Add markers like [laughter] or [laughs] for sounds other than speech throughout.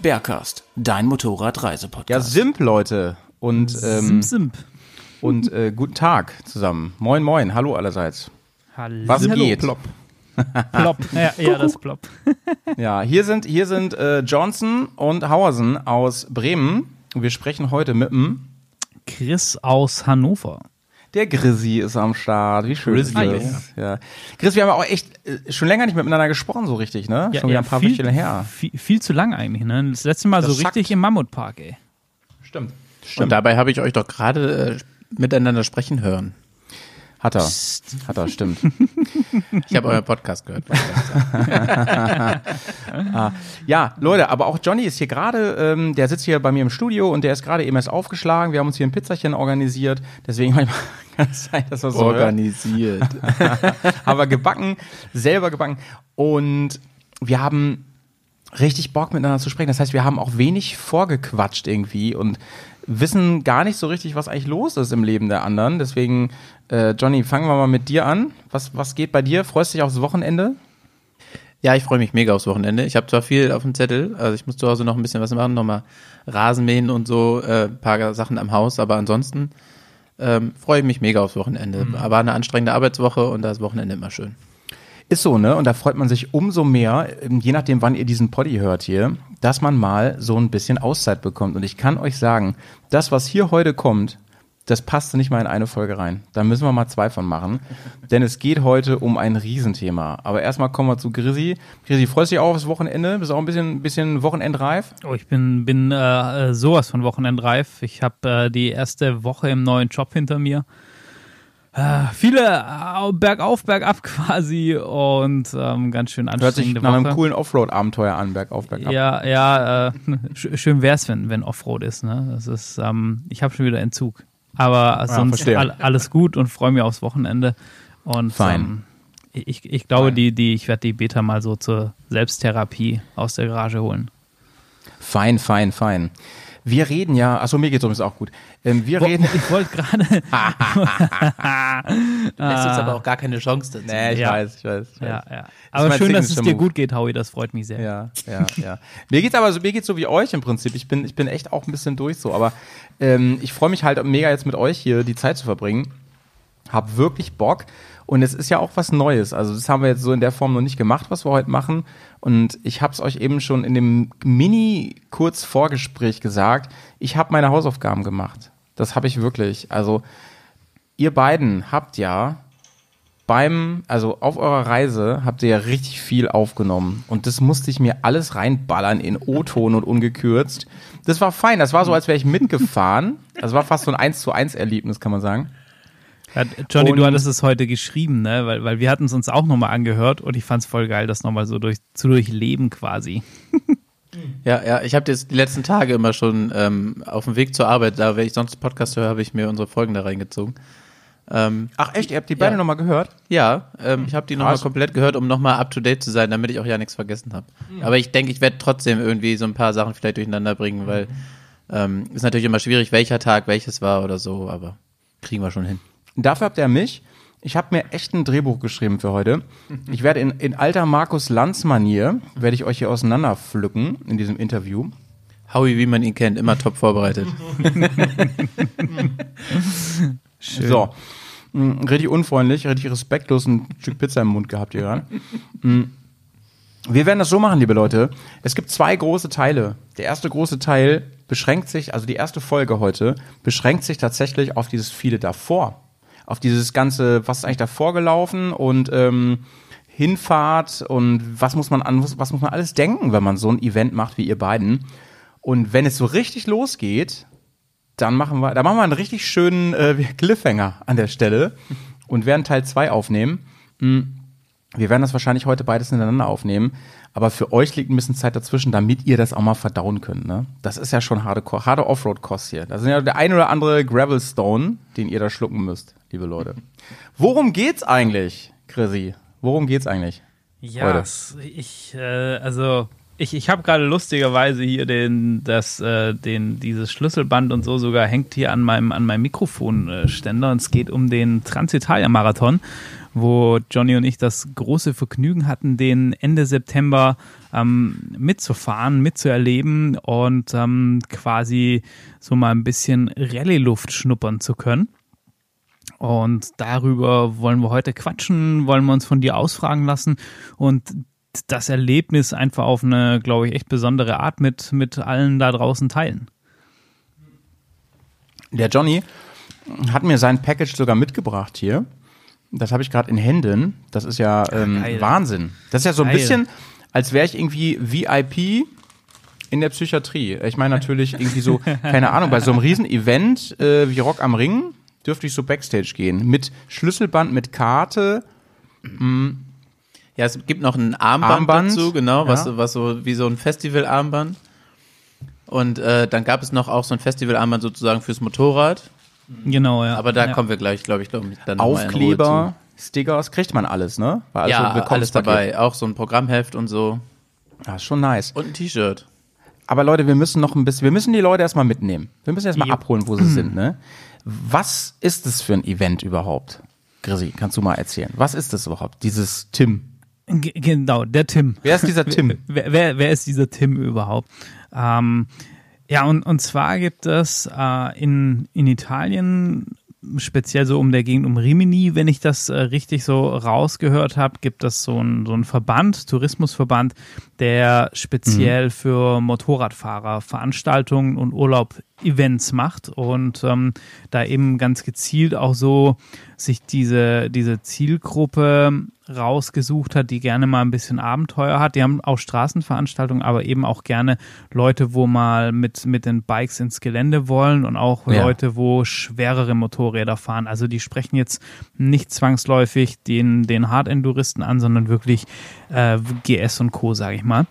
Bergcast, dein Motorradreisepodcast. Ja, Simp, Leute. Und, ähm, Simp, Simp. und äh, guten Tag zusammen. Moin, moin. Hallo allerseits. Hallo. Was geht? Plop. [laughs] Plop. Ja, ja, das Plop. [laughs] Ja, hier sind, hier sind äh, Johnson und Hauersen aus Bremen. Wir sprechen heute mit dem Chris aus Hannover. Der Grissi ist am Start. Wie schön ist Grizzly. das? Ja. Chris, wir haben auch echt äh, schon länger nicht miteinander gesprochen, so richtig, ne? schon wieder ein paar viel, her. Viel, viel zu lang eigentlich, ne? Das letzte Mal Das so schackt. richtig im Mammutpark, ey. Stimmt. Und dabei habe ich euch doch gerade äh, miteinander sprechen hören. Hat er. Hat er, stimmt. [laughs] Ich habe euren Podcast gehört. [laughs] Ja, Leute, aber auch Johnny ist hier gerade, ähm, der sitzt hier bei mir im Studio und der ist gerade eben erst aufgeschlagen. Wir haben uns hier ein Pizzachen organisiert. Deswegen manchmal [laughs] kann es sein, dass wir so. Organisiert. haben wir gebacken, selber gebacken. Und wir haben richtig Bock miteinander zu sprechen. Das heißt, wir haben auch wenig vorgequatscht irgendwie und wissen gar nicht so richtig, was eigentlich los ist im Leben der anderen. Deswegen, äh, Johnny, fangen wir mal mit dir an. Was, was geht bei dir? Freust du dich aufs Wochenende? Ja, ich freue mich mega aufs Wochenende. Ich habe zwar viel auf dem Zettel, also ich muss zu Hause noch ein bisschen was machen, nochmal Rasenmähen und so, äh, paar Sachen am Haus, aber ansonsten ähm, freue ich mich mega aufs Wochenende. Aber eine anstrengende Arbeitswoche und da ist Wochenende immer schön. Ist so, ne? Und da freut man sich umso mehr, ähm, je nachdem, wann ihr diesen Poddy hört hier, dass man mal so ein bisschen Auszeit bekommt. Und ich kann euch sagen, das, was hier heute kommt, das passt nicht mal in eine Folge rein. Da müssen wir mal zwei von machen. [laughs] Denn es geht heute um ein Riesenthema. Aber erstmal kommen wir zu Grissi. Grissi, freust du dich auch aufs Wochenende? Bist du auch ein bisschen, bisschen wochenendreif? Oh, ich bin, bin äh, sowas von Wochenendreif. Ich habe äh, die erste Woche im neuen Job hinter mir. Äh, viele bergauf, bergab [laughs] quasi und ähm, ganz schön Hört sich anstrengende nach einem Woche. coolen Offroad-Abenteuer an, bergauf, bergab. Ja, ja, äh, [laughs] sch schön wär's, wenn, wenn Offroad ist, ne? Das ist, ähm, ich habe schon wieder Entzug. Aber sonst verstehe. all, alles gut und freue mich aufs Wochenende. Und Fein. Ähm, ich, ich glaube, die, die, ich werde die Beta mal so zur Selbsttherapie aus der Garage holen. Fein, fein, fein. Wir reden ja, achso, mir geht's übrigens auch gut. Ähm, wir reden. Ich wollte gerade. Du [laughs] lässt uns aber auch gar keine Chance dazu. Nee, ich Ja. weiß, ich weiß. Ich weiß. ja, ja. Aber schön, dass es dir Signature gut geht, Howie. Das freut mich sehr. Ja, ja, ja. Mir geht's aber so, mir geht's so wie euch im Prinzip. Ich bin, ich bin echt auch ein bisschen durch so, aber ähm, ich freue mich halt mega jetzt mit euch hier die Zeit zu verbringen. Hab wirklich Bock. Und es ist ja auch was Neues. Also das haben wir jetzt so in der Form noch nicht gemacht, was wir heute machen. Und ich habe es euch eben schon in dem Mini-Kurz-Vorgespräch gesagt. Ich habe meine Hausaufgaben gemacht. Das habe ich wirklich. Also ihr beiden habt ja beim, also auf eurer Reise habt ihr ja richtig viel aufgenommen. Und das musste ich mir alles reinballern in O-Ton und ungekürzt. Das war fein. Das war so, als wäre ich mitgefahren. Das war fast so ein 1 zu 1 Erlebnis, kann man sagen. Ja, Johnny, du Und- hattest es heute geschrieben, ne? Weil, weil wir hatten es uns auch nochmal angehört und ich fand es voll geil, das nochmal so durch, zu durchleben quasi. [laughs] Ja, ja, ich habe das die letzten Tage immer schon ähm, auf dem Weg zur Arbeit, da wenn ich sonst Podcast höre, habe ich mir unsere Folgen da reingezogen. Ähm, Ach echt, ihr habt die beide Ja. nochmal gehört? ja, ähm, ich habe die nochmal komplett gehört, um nochmal up to date zu sein, damit ich auch ja nichts vergessen habe. Aber ich denke, ich werde trotzdem irgendwie so ein paar Sachen vielleicht durcheinander bringen, weil ähm, ist natürlich immer schwierig, welcher Tag welches war oder so, aber kriegen wir schon hin. Dafür habt ihr mich. Ich habe mir echt ein Drehbuch geschrieben für heute. Ich werde in, in alter Markus Lanz-Manier, werde ich euch hier auseinanderpflücken in diesem Interview. Howie, wie man ihn kennt, immer top vorbereitet. [laughs] So. Mm, Richtig unfreundlich, richtig respektlos ein Stück Pizza im Mund gehabt hier gerade. Mm. Wir werden das so machen, liebe Leute. Es gibt zwei große Teile. Der erste große Teil beschränkt sich, also die erste Folge heute, beschränkt sich tatsächlich auf dieses viele davor. Auf dieses ganze, was ist eigentlich davor gelaufen und ähm, Hinfahrt und was muss man an, was muss man alles denken, wenn man so ein Event macht wie ihr beiden. Und wenn es so richtig losgeht, dann machen wir, da machen wir einen richtig schönen äh, Cliffhanger an der Stelle und werden Teil 2 aufnehmen. Mm. Wir werden das wahrscheinlich heute beides hintereinander aufnehmen, aber für euch liegt ein bisschen Zeit dazwischen, damit ihr das auch mal verdauen könnt. Ne? Das ist ja schon harte, harte Offroad-Kost hier. Das sind ja der ein oder andere Gravelstone, den ihr da schlucken müsst, liebe Leute. Worum geht's eigentlich, Chrissy? Worum geht's eigentlich? Ja, Heute. es- ich, äh, also ich, ich habe gerade lustigerweise hier den, das, äh, den, dieses Schlüsselband und so sogar hängt hier an meinem, an meinem Mikrofonständer und es geht um den Transitalia-Marathon, wo Johnny und ich das große Vergnügen hatten, den Ende September ähm, mitzufahren, mitzuerleben und ähm, quasi so mal ein bisschen Rallye-Luft schnuppern zu können. Und darüber wollen wir heute quatschen, wollen wir uns von dir ausfragen lassen und das Erlebnis einfach auf eine, glaube ich, echt besondere Art mit, mit allen da draußen teilen. Der Johnny hat mir sein Package sogar mitgebracht hier. Das habe ich gerade in Händen. Das ist ja ähm, geil. Wahnsinn. Das ist ja so ein Geil. bisschen, als wäre ich irgendwie VIP in der Psychiatrie. Ich meine natürlich irgendwie so, [laughs] keine Ahnung, bei so einem Riesen-Event äh, wie Rock am Ring dürfte ich so Backstage gehen. Mit Schlüsselband, mit Karte. Ja, es gibt noch ein Armband, Armband, dazu, genau, was, ja. was so wie so ein Festivalarmband. Und äh, dann gab es noch auch so ein Festivalarmband sozusagen fürs Motorrad. Genau, ja. Aber da ja. kommen wir gleich, glaube ich, glaub ich, dann Aufkleber, Stickers, kriegt man alles, ne? War also Ja, alles dabei. Auch so ein Programmheft und so. Ja, ist schon nice. Und ein T-Shirt. Aber Leute, wir müssen noch ein bisschen, wir müssen die Leute erstmal mitnehmen. Wir müssen erstmal abholen, wo sie sind, ne? [clears throat] Was ist es für ein Event überhaupt? Grisi, kannst du mal erzählen? Was ist das überhaupt? Dieses Tim. G genau, der Tim. Wer ist dieser Tim? [laughs] Wer, wer, wer ist dieser Tim überhaupt? Ähm, ja, und, und zwar gibt es äh, in, in Italien, speziell so um der Gegend um Rimini, wenn ich das äh, richtig so rausgehört habe, gibt es so einen so Verband, Tourismusverband, der speziell für Motorradfahrer Veranstaltungen und Urlaub-Events macht und ähm, da eben ganz gezielt auch so sich diese, diese Zielgruppe rausgesucht hat, die gerne mal ein bisschen Abenteuer hat. Die haben auch Straßenveranstaltungen, aber eben auch gerne Leute, wo mal mit, mit den Bikes ins Gelände wollen und auch Ja. Leute, wo schwerere Motorräder fahren. Also die sprechen jetzt nicht zwangsläufig den, den Hard-Enduristen an, sondern wirklich äh, GS und Co., sage ich mal.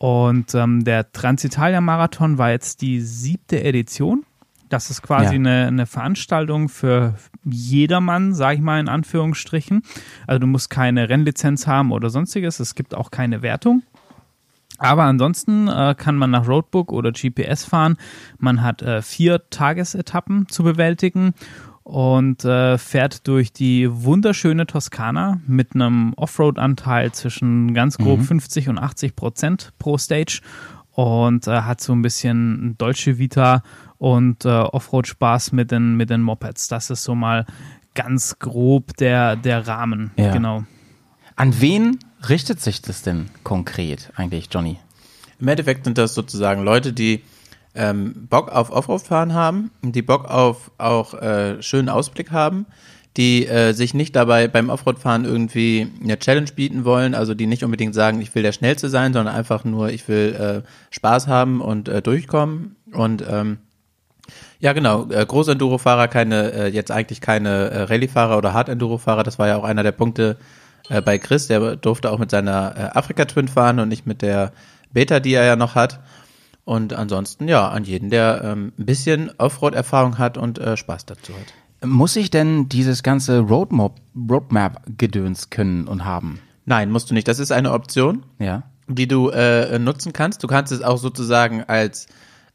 Und ähm, der Transitalia-Marathon war jetzt die siebte Edition. Das ist quasi Ja. eine, eine Veranstaltung für jedermann, sage ich mal in Anführungsstrichen. Also du musst keine Rennlizenz haben oder sonstiges. Es gibt auch keine Wertung. Aber ansonsten äh, kann man nach Roadbook oder GPS fahren. Man hat äh, vier Tagesetappen zu bewältigen und äh, fährt durch die wunderschöne Toskana mit einem Offroad-Anteil zwischen ganz grob 50 und 80 Prozent pro Stage und äh, hat so ein bisschen Dolce Vita und äh, Offroad-Spaß mit den, mit den Mopeds. Das ist so mal ganz grob der, der Rahmen. Ja. Genau. An wen richtet sich das denn konkret eigentlich, Johnny? Im Endeffekt sind das sozusagen Leute, die ähm, Bock auf Offroad-Fahren haben, die Bock auf auch äh, schönen Ausblick haben, die äh, sich nicht dabei beim Offroad-Fahren irgendwie eine Challenge bieten wollen, also die nicht unbedingt sagen, ich will der Schnellste sein, sondern einfach nur, ich will äh, Spaß haben und äh, durchkommen und ähm, ja, genau. Äh, Groß-Enduro-Fahrer, keine, äh, jetzt eigentlich keine äh, Rallye-Fahrer oder Hard-Enduro-Fahrer. Das war ja auch einer der Punkte äh, bei Chris. Der durfte auch mit seiner äh, Afrika-Twin fahren und nicht mit der Beta, die er ja noch hat. Und ansonsten, ja, an jeden, der ähm, ein bisschen Offroad-Erfahrung hat und äh, Spaß dazu hat. Muss ich denn dieses ganze Roadmap, Roadmap-Gedöns können und haben? Nein, musst du nicht. Das ist eine Option. Ja. die du äh, nutzen kannst. Du kannst es auch sozusagen als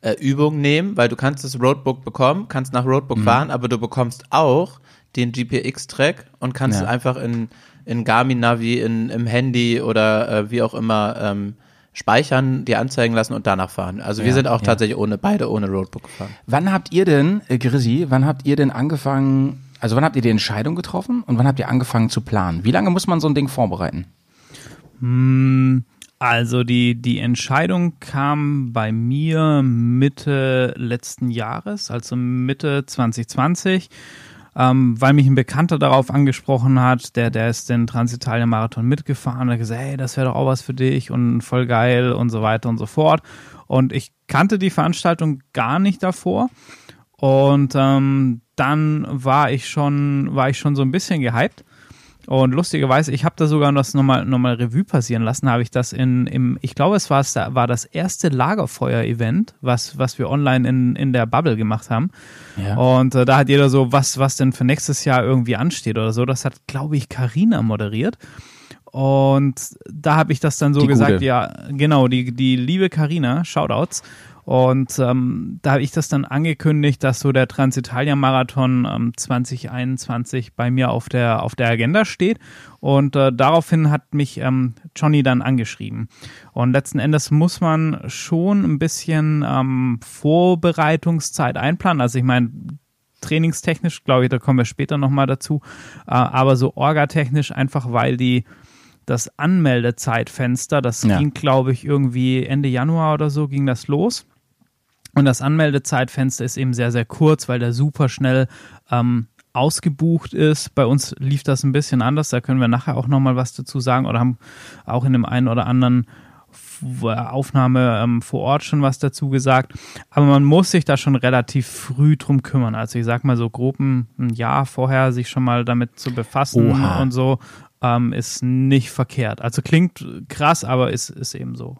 äh, Übung nehmen, weil du kannst das Roadbook bekommen, kannst nach Roadbook fahren, aber du bekommst auch den GPX-Track und kannst Ja. es einfach in, in Garmin Navi, in, im Handy oder äh, wie auch immer ähm, speichern, dir anzeigen lassen und danach fahren. Also wir Ja, sind auch ja. tatsächlich ohne, beide ohne Roadbook gefahren. Wann habt ihr denn, äh, Grisi, wann habt ihr denn angefangen, also wann habt ihr die Entscheidung getroffen und wann habt ihr angefangen zu planen? Wie lange muss man so ein Ding vorbereiten? Also die, die Entscheidung kam bei mir Mitte letzten Jahres, also Mitte 2020, ähm, weil mich ein Bekannter darauf angesprochen hat, der, der ist den Transitalien-Marathon mitgefahren, hat gesagt, hey, das wäre doch auch was für dich und voll geil und so weiter und so fort. Und ich kannte die Veranstaltung gar nicht davor. Und ähm, dann war ich schon, war ich schon so ein bisschen gehypt Und lustigerweise, ich habe da sogar das nochmal noch mal Revue passieren lassen, habe ich das in, im, ich glaube, es war, war das erste Lagerfeuer-Event, was, was wir online in, in der Bubble gemacht haben. Ja. Und äh, da hat jeder so, was, was denn für nächstes Jahr irgendwie ansteht oder so. Das hat, glaube ich, Karina moderiert. Und da habe ich das dann so Die gesagt, Gute. ja, genau, die, die liebe Karina, Shoutouts. Und ähm, da habe ich das dann angekündigt, dass so der Transitalia-Marathon ähm, 2021 bei mir auf der, auf der Agenda steht. Und äh, daraufhin hat mich ähm, Johnny dann angeschrieben. Und letzten Endes muss man schon ein bisschen ähm, Vorbereitungszeit einplanen. Also ich meine, trainingstechnisch, glaube ich, da kommen wir später nochmal dazu, äh, aber so orgatechnisch einfach, weil die das Anmeldezeitfenster, das Ja. ging, glaube ich, irgendwie Ende Januar oder so ging das los. Und das Anmeldezeitfenster ist eben sehr, sehr kurz, weil der super schnell ähm, ausgebucht ist. Bei uns lief das ein bisschen anders, da können wir nachher auch nochmal was dazu sagen oder haben auch in dem einen oder anderen F- Aufnahme ähm, vor Ort schon was dazu gesagt. Aber man muss sich da schon relativ früh drum kümmern. Also ich sag mal so grob ein, ein Jahr vorher sich schon mal damit zu befassen Oha. und so ähm, ist nicht verkehrt. Also klingt krass, aber ist, ist eben so.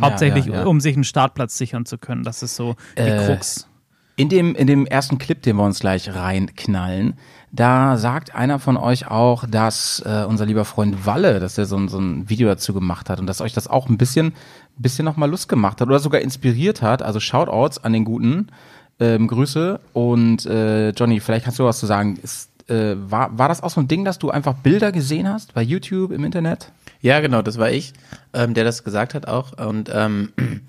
Ja, Hauptsächlich, ja, ja. um sich einen Startplatz sichern zu können. Das ist so die Äh, Krux. In dem, in dem ersten Clip, den wir uns gleich reinknallen, da sagt einer von euch auch, dass äh, unser lieber Freund Walle, dass er so, ein- so ein Video dazu gemacht hat und dass euch das auch ein bisschen, bisschen nochmal Lust gemacht hat oder sogar inspiriert hat. Also Shoutouts an den Guten. Ähm, Grüße. Und äh, Johnny, vielleicht kannst du was zu sagen. Ist, äh, war, war das auch so ein Ding, dass du einfach Bilder gesehen hast bei YouTube, im Internet? Ja, genau, das war ich, ähm, der das gesagt hat auch. Und ähm, [clears throat]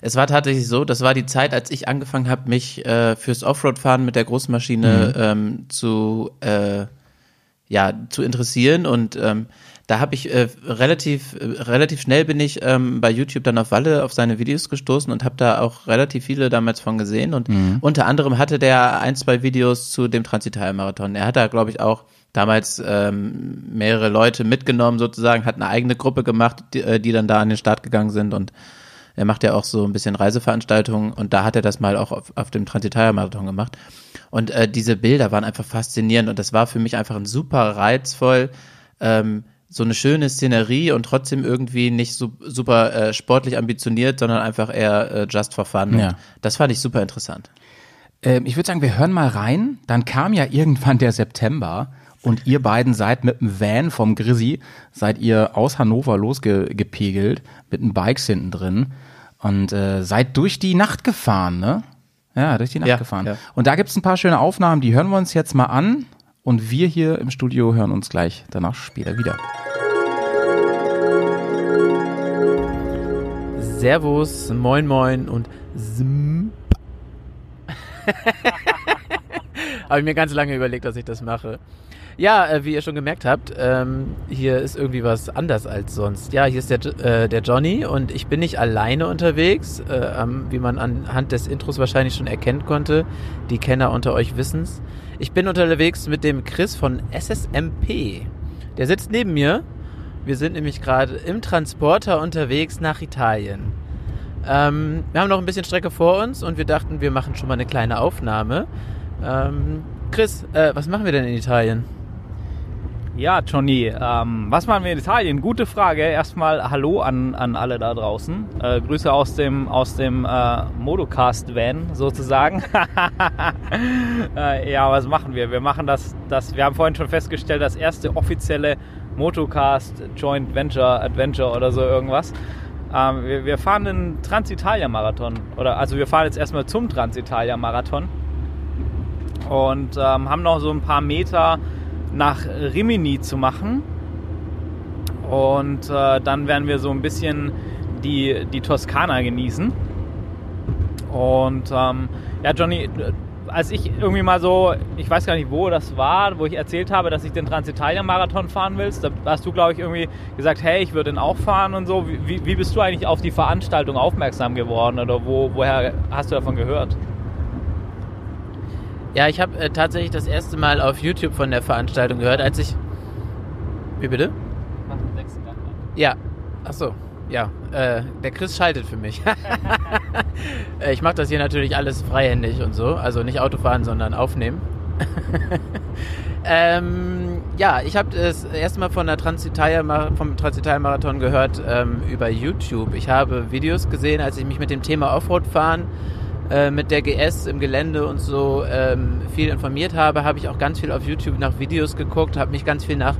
es war tatsächlich so, das war die Zeit, als ich angefangen habe, mich äh, fürs Offroad-Fahren mit der Großmaschine ähm, zu, äh, ja, zu interessieren. Und ähm, da habe ich äh, relativ, äh, relativ schnell bin ich ähm, bei YouTube dann auf Walle auf seine Videos gestoßen und habe da auch relativ viele damals von gesehen. Und unter anderem hatte der ein, zwei Videos zu dem Transital-Marathon. Er hat da, glaube ich, auch damals ähm, mehrere Leute mitgenommen sozusagen, hat eine eigene Gruppe gemacht, die, äh, die dann da an den Start gegangen sind und er macht ja auch so ein bisschen Reiseveranstaltungen und da hat er das mal auch auf, auf dem Transitalia-Marathon gemacht. Und äh, diese Bilder waren einfach faszinierend und das war für mich einfach ein super reizvoll, ähm, so eine schöne Szenerie und trotzdem irgendwie nicht so, super äh, sportlich ambitioniert, sondern einfach eher äh, just for fun. Ja. Das fand ich super interessant. Ähm, ich würde sagen, wir hören mal rein. Dann kam ja irgendwann der September und ihr beiden seid mit dem Van vom Grizzy, seid ihr aus Hannover losgepegelt mit den Bikes hinten drin und äh, seid durch die Nacht gefahren, ne? Ja, durch die Nacht Ja, gefahren. ja. Und da gibt's ein paar schöne Aufnahmen, die hören wir uns jetzt mal an und wir hier im Studio hören uns gleich danach später wieder. Servus, moin moin und Sim. [laughs] Habe ich mir ganz lange überlegt, dass ich das mache. Ja, äh, wie ihr schon gemerkt habt, ähm, hier ist irgendwie was anders als sonst. Ja, hier ist der, äh, der Johnny und ich bin nicht alleine unterwegs, äh, wie man anhand des Intros wahrscheinlich schon erkennen konnte. Die Kenner unter euch wissen's. Ich bin unterwegs mit dem Chris von SSMP. Der sitzt neben mir. Wir sind nämlich gerade im Transporter unterwegs nach Italien. Ähm, wir haben noch ein bisschen Strecke vor uns und wir dachten, wir machen schon mal eine kleine Aufnahme. Ähm, Chris, äh, was machen wir denn in Italien? Ja, Johnny, ähm, was machen wir in Italien? Gute Frage. Erstmal Hallo an, an alle da draußen. Äh, Grüße aus dem, aus dem äh, Modocast-Van sozusagen. [laughs] äh, ja, was machen wir? Wir machen das, das, wir haben vorhin schon festgestellt, das erste offizielle Motocast Joint Venture Adventure oder so irgendwas. Ähm, wir, wir fahren den Transitalia-Marathon. Oder also wir fahren jetzt erstmal zum Transitalia-Marathon und ähm, haben noch so ein paar Meter nach Rimini zu machen. Und äh, dann werden wir so ein bisschen die, die Toskana genießen. Und ähm, ja, Johnny, als ich irgendwie mal so, ich weiß gar nicht, wo das war, wo ich erzählt habe, dass ich den Transitalia-Marathon fahren willst, da hast du, glaube ich, irgendwie gesagt, hey, ich würde den auch fahren und so. Wie, wie bist du eigentlich auf die Veranstaltung aufmerksam geworden oder wo, woher hast du davon gehört? Ja, ich habe äh, tatsächlich das erste Mal auf YouTube von der Veranstaltung gehört, als ich. Wie bitte? Ja. Ach so. Ja, äh, der Chris schaltet für mich. [laughs] Äh, ich mache das hier natürlich alles freihändig und so. Also nicht Autofahren, sondern aufnehmen. [laughs] Ähm, ja, ich habe das erste Mal von der Transitalia vom Transitalia Marathon gehört ähm, über YouTube. Ich habe Videos gesehen, als ich mich mit dem Thema Offroad-Fahren äh, mit der GS im Gelände und so ähm, viel informiert habe, habe ich auch ganz viel auf YouTube nach Videos geguckt, habe mich ganz viel nach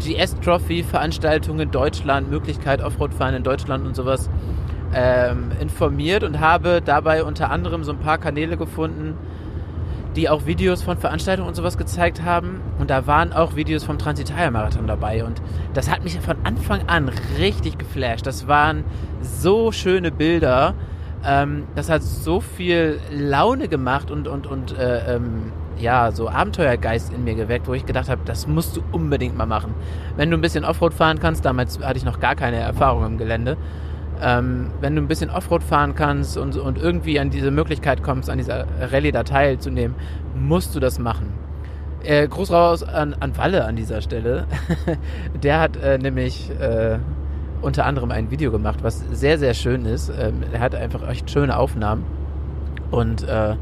GS Trophy Veranstaltungen in Deutschland, Möglichkeit Offroad-Fahren in Deutschland und sowas ähm, informiert und habe dabei unter anderem so ein paar Kanäle gefunden, die auch Videos von Veranstaltungen und sowas gezeigt haben. Und da waren auch Videos vom Transitalia-Marathon dabei. Und das hat mich von Anfang an richtig geflasht. Das waren so schöne Bilder. Ähm, das hat so viel Laune gemacht und, und, und äh, ähm, ja, so Abenteuergeist in mir geweckt, wo ich gedacht habe, das musst du unbedingt mal machen. Wenn du ein bisschen Offroad fahren kannst, damals hatte ich noch gar keine Erfahrung im Gelände, ähm, wenn du ein bisschen Offroad fahren kannst und, und irgendwie an diese Möglichkeit kommst, an dieser Rallye da teilzunehmen, musst du das machen. Äh, Gruß raus an, an Walle an dieser Stelle. [laughs] Der hat äh, nämlich äh, unter anderem ein Video gemacht, was sehr, sehr schön ist. Ähm, er hat einfach echt schöne Aufnahmen. Und äh,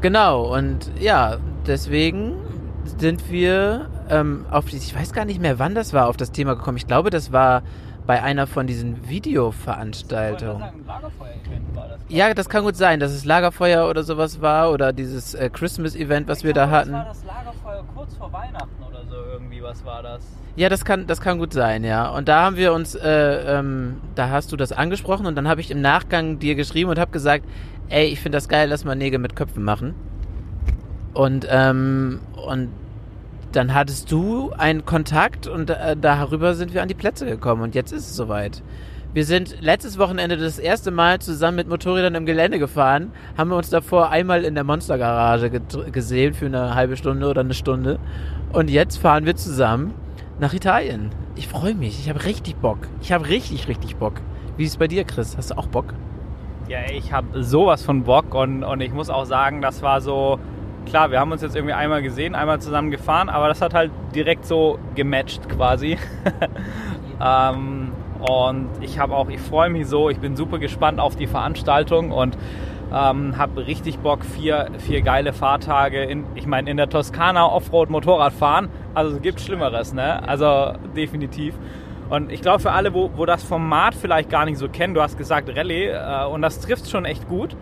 genau, und ja, deswegen sind wir ähm, auf, ich weiß gar nicht mehr, wann das war, auf das Thema gekommen. Ich glaube, das war bei einer von diesen Videoveranstaltungen. Ja, das kann gut sein, dass es Lagerfeuer oder sowas war oder dieses äh, Christmas-Event, was ich wir da hatten. Das war das Lagerfeuer kurz vor Weihnachten oder so irgendwie, was war das? Ja, das kann, das kann gut sein, ja. Und da haben wir uns, äh, ähm, da hast du das angesprochen und dann habe ich im Nachgang dir geschrieben und habe gesagt, ey, ich finde das geil, lass mal Nägel mit Köpfen machen. Und, ähm, und dann hattest du einen Kontakt und äh, darüber sind wir an die Plätze gekommen und jetzt ist es soweit. Wir sind letztes Wochenende das erste Mal zusammen mit Motorrädern im Gelände gefahren, haben wir uns davor einmal in der Monstergarage gesehen für eine halbe Stunde oder eine Stunde und jetzt fahren wir zusammen nach Italien. Ich freue mich, ich habe richtig Bock. Ich habe richtig, richtig Bock. Wie ist es bei dir, Chris? Hast du auch Bock? Ja, ich habe sowas von Bock und, und ich muss auch sagen, das war so klar, wir haben uns jetzt irgendwie einmal gesehen, einmal zusammen gefahren, aber das hat halt direkt so gematcht quasi. [laughs] ähm, und ich habe auch, ich freue mich so, ich bin super gespannt auf die Veranstaltung und ähm, habe richtig Bock, vier, vier geile Fahrtage in, ich meine, in der Toskana Offroad Motorrad fahren. Also es gibt Schlimmeres, ne? Also definitiv. Und ich glaube, für alle, wo, wo das Format vielleicht gar nicht so kennen, du hast gesagt Rallye, äh, und das trifft schon echt gut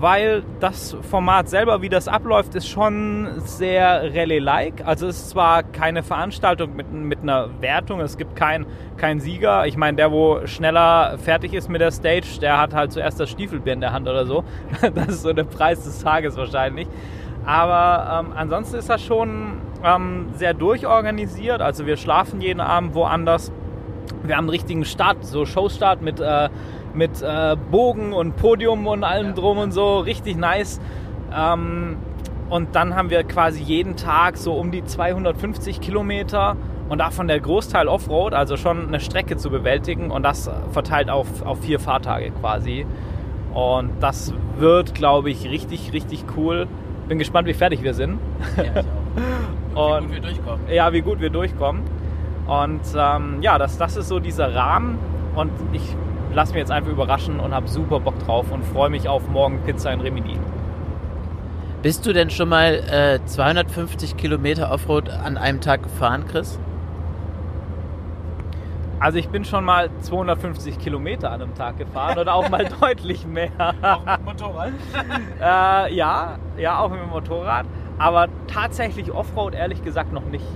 weil das Format selber, wie das abläuft, ist schon sehr Rallye-like. Also es ist zwar keine Veranstaltung mit, mit einer Wertung, es gibt keinen kein Sieger. Ich meine, der, wo schneller fertig ist mit der Stage, der hat halt zuerst das Stiefelbier in der Hand oder so. [laughs] Das ist so der Preis des Tages wahrscheinlich. Aber ähm, ansonsten ist das schon ähm, sehr durchorganisiert. Also wir schlafen jeden Abend woanders. Wir haben einen richtigen Start, so Showstart mit äh, mit äh, Bogen und Podium und allem drum und so. Richtig nice. Ähm, und dann haben wir quasi jeden Tag so um die 250 Kilometer und davon der Großteil Offroad, also schon eine Strecke zu bewältigen und das verteilt auf, auf vier Fahrtage quasi. Und das wird, glaube ich, richtig, richtig cool. Bin gespannt, wie fertig wir sind. Ja, ich auch. [laughs] und, wie gut wir durchkommen. Ja, wie gut wir durchkommen. Und ähm, ja, das, das ist so dieser Rahmen. Und ich lass mich jetzt einfach überraschen und habe super Bock drauf und freue mich auf morgen Pizza in Remini. Bist du denn schon mal äh, 250 Kilometer Offroad an einem Tag gefahren, Chris? Also ich bin schon mal 250 Kilometer an einem Tag gefahren oder auch mal [laughs] deutlich mehr. Auch mit dem Motorrad? [laughs] äh, ja, ja, auch mit dem Motorrad. Aber tatsächlich Offroad ehrlich gesagt noch nicht.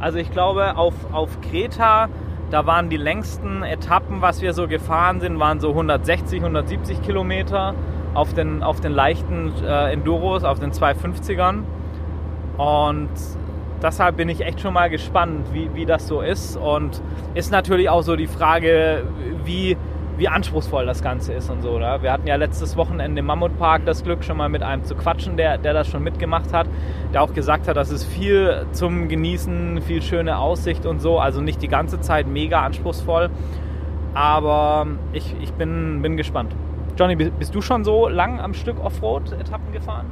Also ich glaube auf, auf Kreta da waren die längsten Etappen, was wir so gefahren sind, waren so 160, 170 Kilometer auf den, auf den leichten äh, Enduros, auf den 250ern. Und deshalb bin ich echt schon mal gespannt, wie, wie das so ist. Und ist natürlich auch so die Frage, wie wie anspruchsvoll das Ganze ist und so. Ne? Wir hatten ja letztes Wochenende im Mammutpark das Glück, schon mal mit einem zu quatschen, der, der das schon mitgemacht hat, der auch gesagt hat, das ist viel zum Genießen, viel schöne Aussicht und so. Also nicht die ganze Zeit mega anspruchsvoll, aber ich, ich bin, bin gespannt. Johnny, bist du schon so lang am Stück Offroad-Etappen gefahren?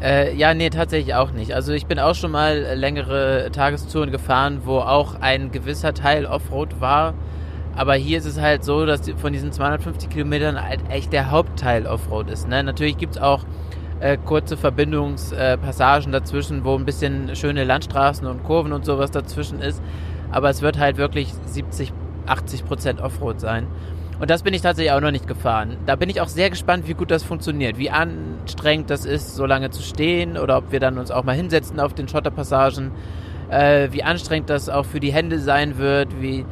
Äh, ja, nee, tatsächlich auch nicht. Also ich bin auch schon mal längere Tagestouren gefahren, wo auch ein gewisser Teil Offroad war. Aber hier ist es halt so, dass von diesen 250 Kilometern halt echt der Hauptteil Offroad ist. Ne? Natürlich gibt es auch äh, kurze Verbindungspassagen dazwischen, wo ein bisschen schöne Landstraßen und Kurven und sowas dazwischen ist. Aber es wird halt wirklich 70, 80 Prozent Offroad sein. Und das bin ich tatsächlich auch noch nicht gefahren. Da bin ich auch sehr gespannt, wie gut das funktioniert, wie anstrengend das ist, so lange zu stehen oder ob wir dann uns auch mal hinsetzen auf den Schotterpassagen, äh, wie anstrengend das auch für die Hände sein wird, wie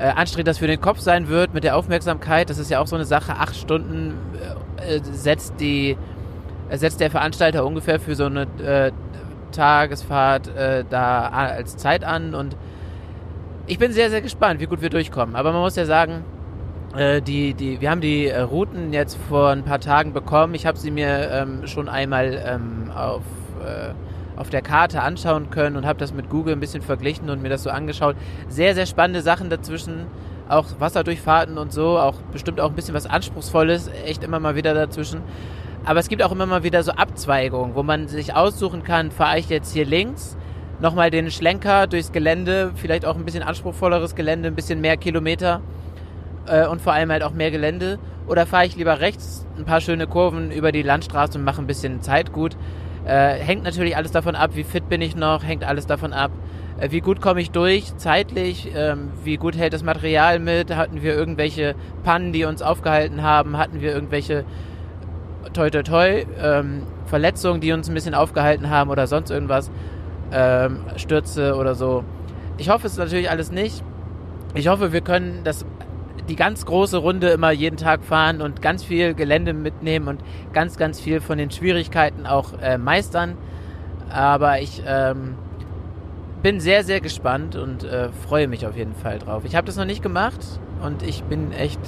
äh, anstrengend das für den Kopf sein wird mit der Aufmerksamkeit. Das ist ja auch so eine Sache. Acht Stunden äh, setzt die äh, setzt der Veranstalter ungefähr für so eine äh, Tagesfahrt äh, da als Zeit an und ich bin sehr, sehr gespannt, wie gut wir durchkommen. Aber man muss ja sagen, äh, die, die, wir haben die äh, Routen jetzt vor ein paar Tagen bekommen. Ich habe sie mir ähm, schon einmal ähm, auf, äh, auf der Karte anschauen können und habe das mit Google ein bisschen verglichen und mir das so angeschaut. Sehr, sehr spannende Sachen dazwischen. Auch Wasserdurchfahrten und so, auch bestimmt auch ein bisschen was Anspruchsvolles, echt immer mal wieder dazwischen. Aber es gibt auch immer mal wieder so Abzweigungen, wo man sich aussuchen kann, fahre ich jetzt hier links, nochmal den Schlenker durchs Gelände, vielleicht auch ein bisschen anspruchsvolleres Gelände, ein bisschen mehr Kilometer äh, und vor allem halt auch mehr Gelände. Oder fahre ich lieber rechts ein paar schöne Kurven über die Landstraße und mache ein bisschen Zeit gut. Äh, hängt natürlich alles davon ab, wie fit bin ich noch, hängt alles davon ab, äh, wie gut komme ich durch, zeitlich, ähm, wie gut hält das Material mit, hatten wir irgendwelche Pannen, die uns aufgehalten haben, hatten wir irgendwelche toi toi toi ähm, Verletzungen, die uns ein bisschen aufgehalten haben oder sonst irgendwas, ähm, Stürze oder so. Ich hoffe es natürlich alles nicht. Ich hoffe, wir können das die ganz große Runde immer jeden Tag fahren und ganz viel Gelände mitnehmen und ganz, ganz viel von den Schwierigkeiten auch äh, meistern. Aber ich ähm, bin sehr, sehr gespannt und äh, freue mich auf jeden Fall drauf. Ich habe das noch nicht gemacht und ich bin echt,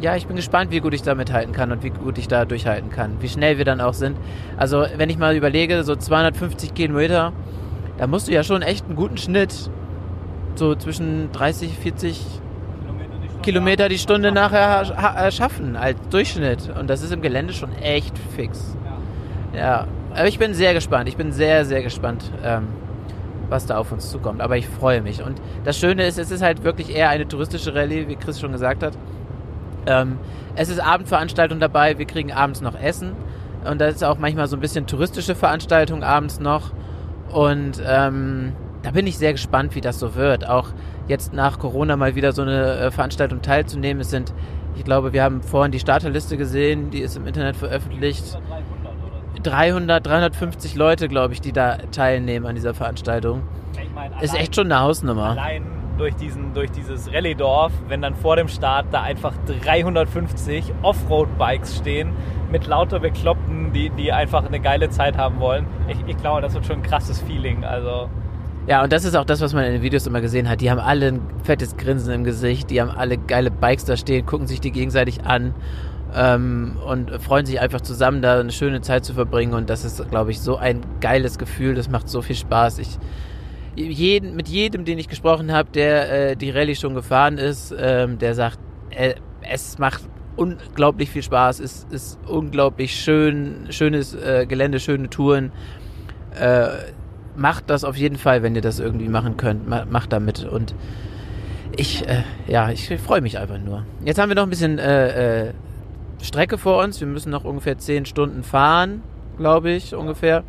ja, ich bin gespannt, wie gut ich da mithalten kann und wie gut ich da durchhalten kann, wie schnell wir dann auch sind. Also wenn ich mal überlege, so 250 Kilometer, da musst du ja schon echt einen guten Schnitt, so zwischen 30, 40 Kilometer die Stunde nachher schaffen als Durchschnitt. Und das ist im Gelände schon echt fix. Ja, aber ich bin sehr gespannt. Ich bin sehr, sehr gespannt, ähm, was da auf uns zukommt. Aber ich freue mich. Und das Schöne ist, es ist halt wirklich eher eine touristische Rallye, wie Chris schon gesagt hat. Ähm, es ist Abendveranstaltung dabei. Wir kriegen abends noch Essen. Und das ist auch manchmal so ein bisschen touristische Veranstaltung abends noch. Und ähm, da bin ich sehr gespannt, wie das so wird. Auch jetzt nach Corona mal wieder so eine äh, Veranstaltung teilzunehmen. Es sind, ich glaube, wir haben vorhin die Starterliste gesehen, die ist im Internet veröffentlicht. 300, 350 Leute, glaube ich, die da teilnehmen an dieser Veranstaltung. Ich mein, ist echt schon eine Hausnummer. Allein durch, diesen, durch dieses Rallye-Dorf, wenn dann vor dem Start da einfach 350 Offroad-Bikes stehen mit lauter Bekloppten, die, die einfach eine geile Zeit haben wollen. Ich, ich glaube, das wird schon ein krasses Feeling. Also ja, und das ist auch das, was man in den Videos immer gesehen hat. Die haben alle ein fettes Grinsen im Gesicht, die haben alle geile Bikes da stehen, gucken sich die gegenseitig an ähm, und freuen sich einfach zusammen, da eine schöne Zeit zu verbringen. Und das ist, glaube ich, so ein geiles Gefühl. Das macht so viel Spaß. Ich, jeden, mit jedem, den ich gesprochen habe, der äh, die Rallye schon gefahren ist, ähm, der sagt, äh, es macht unglaublich viel Spaß, es ist unglaublich schön, schönes äh, Gelände, schöne Touren. Äh, macht das auf jeden Fall, wenn ihr das irgendwie machen könnt. Macht damit. Und ich, äh, ja, ich freue mich einfach nur. Jetzt haben wir noch ein bisschen äh, äh, Strecke vor uns. Wir müssen noch ungefähr 10 Stunden fahren, glaube ich, ungefähr.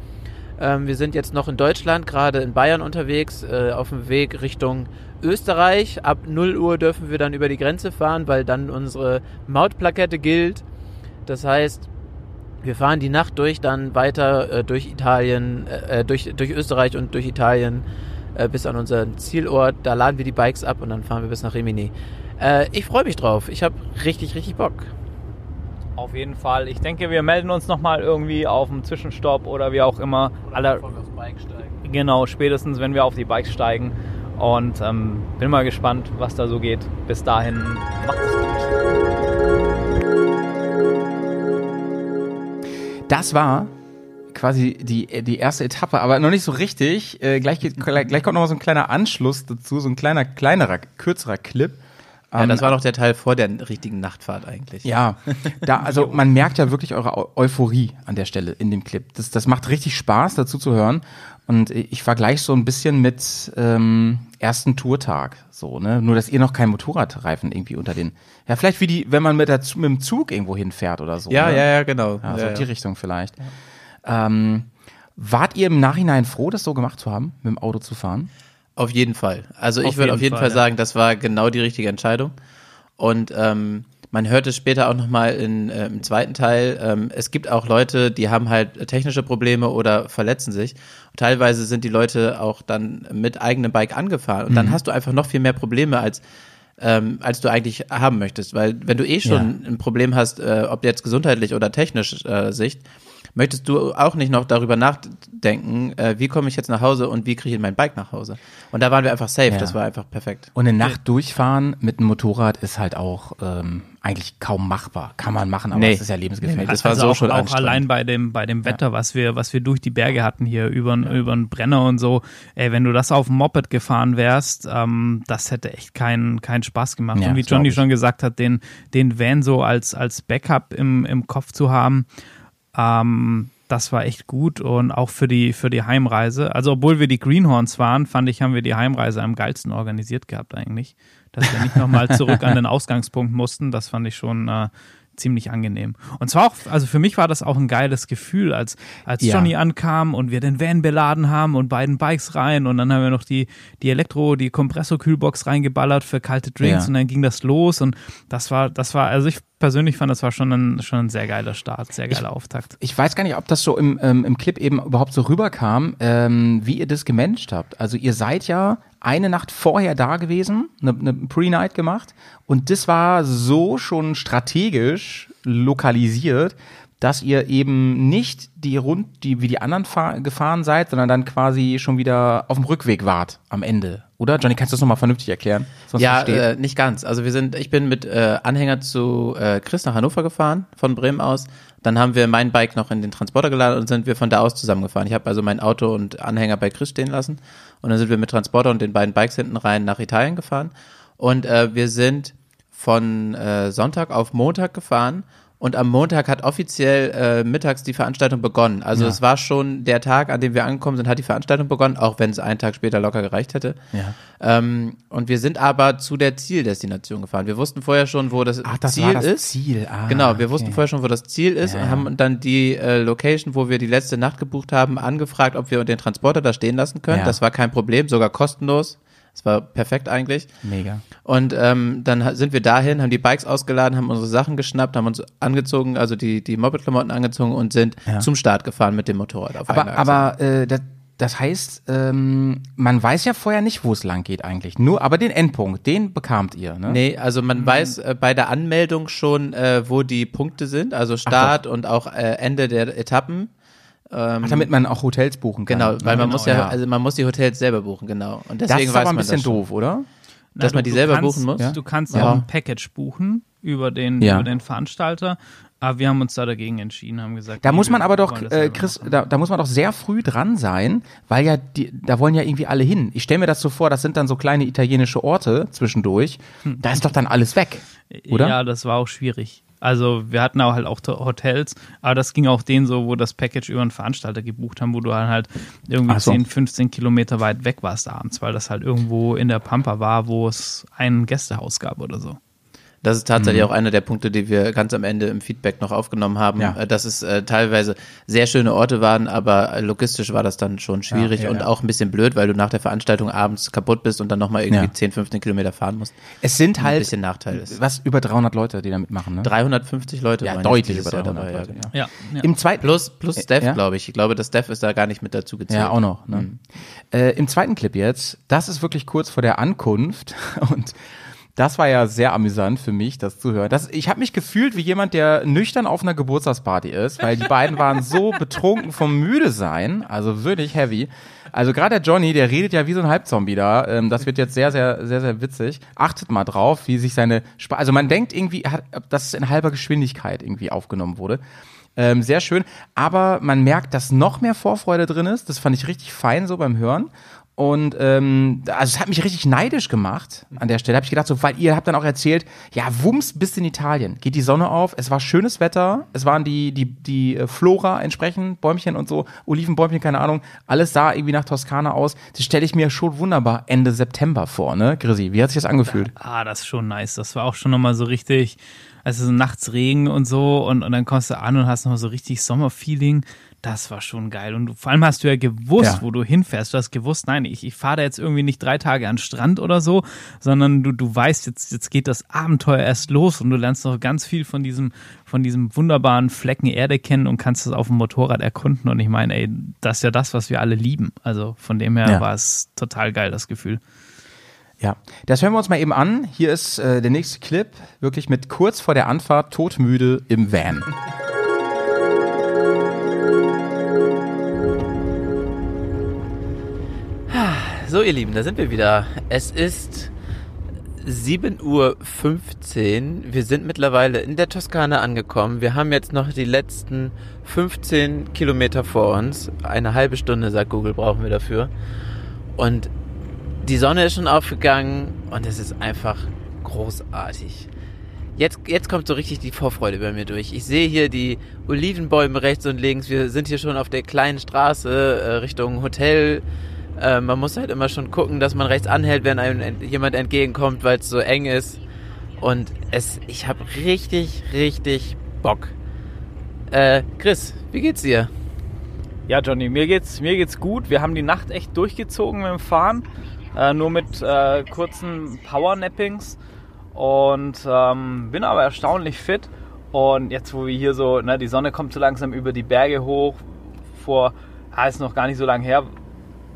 Ähm, wir sind jetzt noch in Deutschland, gerade in Bayern unterwegs, äh, auf dem Weg Richtung Österreich. Ab 0 Uhr dürfen wir dann über die Grenze fahren, weil dann unsere Mautplakette gilt. Das heißt, wir fahren die Nacht durch, dann weiter äh, durch Italien, äh, äh, durch, durch Österreich und durch Italien äh, bis an unseren Zielort. Da laden wir die Bikes ab und dann fahren wir bis nach Rimini. Äh, ich freue mich drauf. Ich habe richtig, richtig Bock. Auf jeden Fall. Ich denke, wir melden uns nochmal irgendwie auf dem Zwischenstopp oder wie auch immer. Oder Aller, bevor wir aufs Bike steigen. Genau, spätestens, wenn wir auf die Bikes steigen. Und ähm, bin mal gespannt, was da so geht. Bis dahin, macht es gut. Das war quasi die, die erste Etappe, aber noch nicht so richtig. Äh, gleich, geht, gleich, kommt noch mal so ein kleiner Anschluss dazu, so ein kleiner, kleinerer, kürzerer Clip. Ja, das ähm, war doch der Teil vor der richtigen Nachtfahrt eigentlich. Ja, da, also man merkt ja wirklich eure Euphorie an der Stelle in dem Clip. Das, das macht richtig Spaß, dazu zu hören. Und ich vergleiche so ein bisschen mit ähm, ersten Tourtag. So, ne? Nur, dass ihr noch kein Motorradreifen irgendwie unter den. Ja, vielleicht wie die, wenn man mit, der, mit dem Zug irgendwo hinfährt oder so. Ja, ne? ja, ja, genau. Ja, so ja, die ja. Richtung vielleicht. Ähm, wart ihr im Nachhinein froh, das so gemacht zu haben, mit dem Auto zu fahren? Auf jeden Fall. Also ich würde auf jeden Fall, Fall, sagen, das war genau die richtige Entscheidung. Und ähm, man hört es später auch nochmal äh, im zweiten Teil. Ähm, es gibt auch Leute, die haben halt technische Probleme oder verletzen sich. Und teilweise sind die Leute auch dann mit eigenem Bike angefahren. Und dann hast du einfach noch viel mehr Probleme als ähm, als du eigentlich haben möchtest. Weil wenn du eh schon ein Problem hast, äh, ob jetzt gesundheitlich oder technisch äh, Sicht, möchtest du auch nicht noch darüber nachdenken, äh, wie komme ich jetzt nach Hause und wie kriege ich mein Bike nach Hause. Und da waren wir einfach safe, Ja. das war einfach perfekt. Und eine Nacht durchfahren mit einem Motorrad ist halt auch ähm, eigentlich kaum machbar. Kann man machen, aber Nee. es ist ja lebensgefährlich. Nee, das war also so auch, schon auch allein bei dem bei dem Wetter, was wir was wir durch die Berge hatten hier über einen Brenner und so. Ey, wenn du das auf dem Moped gefahren wärst, ähm, das hätte echt keinen keinen Spaß gemacht. Ja, und wie Johnny schon gesagt hat, den den Van so als als Backup im im Kopf zu haben, ähm, das war echt gut und auch für die für die Heimreise. Also obwohl wir die Greenhorns waren, fand ich, haben wir die Heimreise am geilsten organisiert gehabt eigentlich, dass wir nicht nochmal zurück an den [laughs] Ausgangspunkt mussten. Das fand ich schon äh, ziemlich angenehm. Und zwar auch, also für mich war das auch ein geiles Gefühl, als, als Ja. Johnny ankam und wir den Van beladen haben und beiden Bikes rein und dann haben wir noch die, die Elektro, die Kompressorkühlbox reingeballert für kalte Drinks Ja. und dann ging das los und das war, das war, also ich persönlich fand, das war schon ein, schon ein sehr geiler Start, sehr geiler Auftakt. Ich weiß gar nicht, ob das so im, ähm, im Clip eben überhaupt so rüberkam, ähm, wie ihr das gemanagt habt. Also ihr seid ja eine Nacht vorher da gewesen, eine, eine Pre-Night gemacht und das war so schon strategisch lokalisiert, dass ihr eben nicht die rund, die wie die anderen fahr gefahren seid, sondern dann quasi schon wieder auf dem Rückweg wart am Ende. Oder? Johnny, kannst du das nochmal vernünftig erklären? Ja, äh, nicht ganz. Also wir sind, ich bin mit äh, Anhänger zu äh, Chris nach Hannover gefahren, von Bremen aus. Dann haben wir mein Bike noch in den Transporter geladen und sind wir von da aus zusammengefahren. Ich habe also mein Auto und Anhänger bei Chris stehen lassen. Und dann sind wir mit Transporter und den beiden Bikes hinten rein nach Italien gefahren. Und äh, wir sind von äh, Sonntag auf Montag gefahren. Und am Montag hat offiziell äh, mittags die Veranstaltung begonnen. Also es war schon der Tag, an dem wir angekommen sind, hat die Veranstaltung begonnen, auch wenn es einen Tag später locker gereicht hätte. Ja. Ähm, und wir sind aber zu der Zieldestination gefahren. Wir wussten vorher schon, wo das, Ach, das Ziel war das ist. Ziel. Ah, genau, wir okay. wussten vorher schon, wo das Ziel ist Ja, und ja. haben dann die äh, Location, wo wir die letzte Nacht gebucht haben, angefragt, ob wir den Transporter da stehen lassen können. Ja. Das war kein Problem, sogar kostenlos. Das war perfekt eigentlich. Mega. Und ähm, dann sind wir dahin, haben die Bikes ausgeladen, haben unsere Sachen geschnappt, haben uns angezogen, also die, die Moped-Klamotten angezogen und sind Ja. zum Start gefahren mit dem Motorrad auf Aber, aber äh, das, das heißt, ähm, man weiß ja vorher nicht, wo es lang geht eigentlich. Nur, aber den Endpunkt, den bekamt ihr, ne? Nee, also man weiß äh, bei der Anmeldung schon, äh, wo die Punkte sind, also Start und auch äh, Ende der Etappen. Ach, damit man auch Hotels buchen kann. Genau, weil man genau, muss ja, ja. also man muss die Hotels selber buchen, genau. Und das deswegen ist weiß aber ein man bisschen das doof, oder? Dass Na, man du- die du selber kannst, buchen muss? Du kannst ja Ja. auch ein Package buchen über den, Ja. über den Veranstalter. Aber wir haben uns da dagegen entschieden, haben gesagt. Da nee, muss man aber doch, das äh, Chris, da, da muss man doch sehr früh dran sein, weil ja die, da wollen ja irgendwie alle hin. Ich stelle mir das so vor, das sind dann so kleine italienische Orte zwischendurch. Da ist doch dann alles weg, oder? Ja, das war auch schwierig. Also wir hatten auch halt auch Hotels, aber das ging auch denen so, wo das Package über einen Veranstalter gebucht haben, wo du dann halt irgendwie so. 10, 15 Kilometer weit weg warst abends, weil das halt irgendwo in der Pampa war, wo es ein Gästehaus gab oder so. Das ist tatsächlich auch einer der Punkte, die wir ganz am Ende im Feedback noch aufgenommen haben, Mhm. Ja. äh, dass es äh, teilweise sehr schöne Orte waren, aber äh, logistisch war das dann schon schwierig Ja, ja, und ja. auch ein bisschen blöd, weil du nach der Veranstaltung abends kaputt bist und dann nochmal irgendwie Ja. 10, 15 Kilometer fahren musst. Es sind Ein halt bisschen Nachteil ist. was über 300 Leute, die da mitmachen, ne? 350 Leute Ja, deutlich über Jahr 300 dabei, ja, Leute, genau. Ja, ja. Im zweiten Plus, plus Steph, ja? glaube ich. Ich glaube, das Steph ist da gar nicht mit dazu gezählt. Ja, auch noch. Ne? Äh, Im zweiten Clip jetzt, das ist wirklich kurz vor der Ankunft [laughs] und das war ja sehr amüsant für mich, das zu hören. Das, ich habe mich gefühlt wie jemand, der nüchtern auf einer Geburtstagsparty ist, weil die beiden waren so [laughs] betrunken vom müde sein, also wirklich heavy. Also gerade der Johnny, der redet ja wie so ein Halbzombie da. Ähm, das wird jetzt sehr, sehr, sehr, sehr witzig. Achtet mal drauf, wie sich seine, Sp also man denkt irgendwie, dass es in halber Geschwindigkeit irgendwie aufgenommen wurde. Ähm, sehr schön. Aber man merkt, dass noch mehr Vorfreude drin ist. Das fand ich richtig fein so beim Hören. Und ähm, also es hat mich richtig neidisch gemacht an der Stelle. Habe ich gedacht, so, weil ihr habt dann auch erzählt, ja, wumms bist in Italien. Geht die Sonne auf, es war schönes Wetter, es waren die, die, die äh, Flora entsprechend, Bäumchen und so, Olivenbäumchen, keine Ahnung, alles sah irgendwie nach Toskana aus. Das stelle ich mir schon wunderbar Ende September vor, ne, Grisi? Wie hat sich das angefühlt? Ah, das ist schon nice. Das war auch schon nochmal so richtig, also so nachts Regen und so und, und dann kommst du an und hast nochmal so richtig Sommerfeeling. Das war schon geil. Und vor allem hast du ja gewusst, Ja. wo du hinfährst. Du hast gewusst, nein, ich, ich fahre da jetzt irgendwie nicht drei Tage an den Strand oder so, sondern du, du weißt, jetzt, jetzt geht das Abenteuer erst los und du lernst noch ganz viel von diesem, von diesem wunderbaren Flecken Erde kennen und kannst es auf dem Motorrad erkunden. Und ich meine, ey, das ist ja das, was wir alle lieben. Also von dem her Ja. war es total geil, das Gefühl. Ja, das hören wir uns mal eben an. Hier ist äh, der nächste Clip, wirklich mit kurz vor der Anfahrt, todmüde im Van. So, ihr Lieben, da sind wir wieder. Es ist 7.15 Uhr. Wir sind mittlerweile in der Toskana angekommen. Wir haben jetzt noch die letzten 15 Kilometer vor uns. Eine halbe Stunde, sagt Google, brauchen wir dafür. Und die Sonne ist schon aufgegangen und es ist einfach großartig. Jetzt, jetzt kommt so richtig die Vorfreude bei mir durch. Ich sehe hier die Olivenbäume rechts und links. Wir sind hier schon auf der kleinen Straße äh, Richtung Hotel. Äh, man muss halt immer schon gucken, dass man rechts anhält, wenn einem jemand entgegenkommt, weil es so eng ist. Und es, ich habe richtig, richtig Bock. Äh, Chris, wie geht's dir? Ja, Johnny, mir geht's, mir geht's gut. Wir haben die Nacht echt durchgezogen mit dem Fahren. Äh, nur mit äh, kurzen Powernappings. Und ähm, bin aber erstaunlich fit. Und jetzt, wo wir hier so, ne, die Sonne kommt so langsam über die Berge hoch. Vor, ah, ist noch gar nicht so lange her,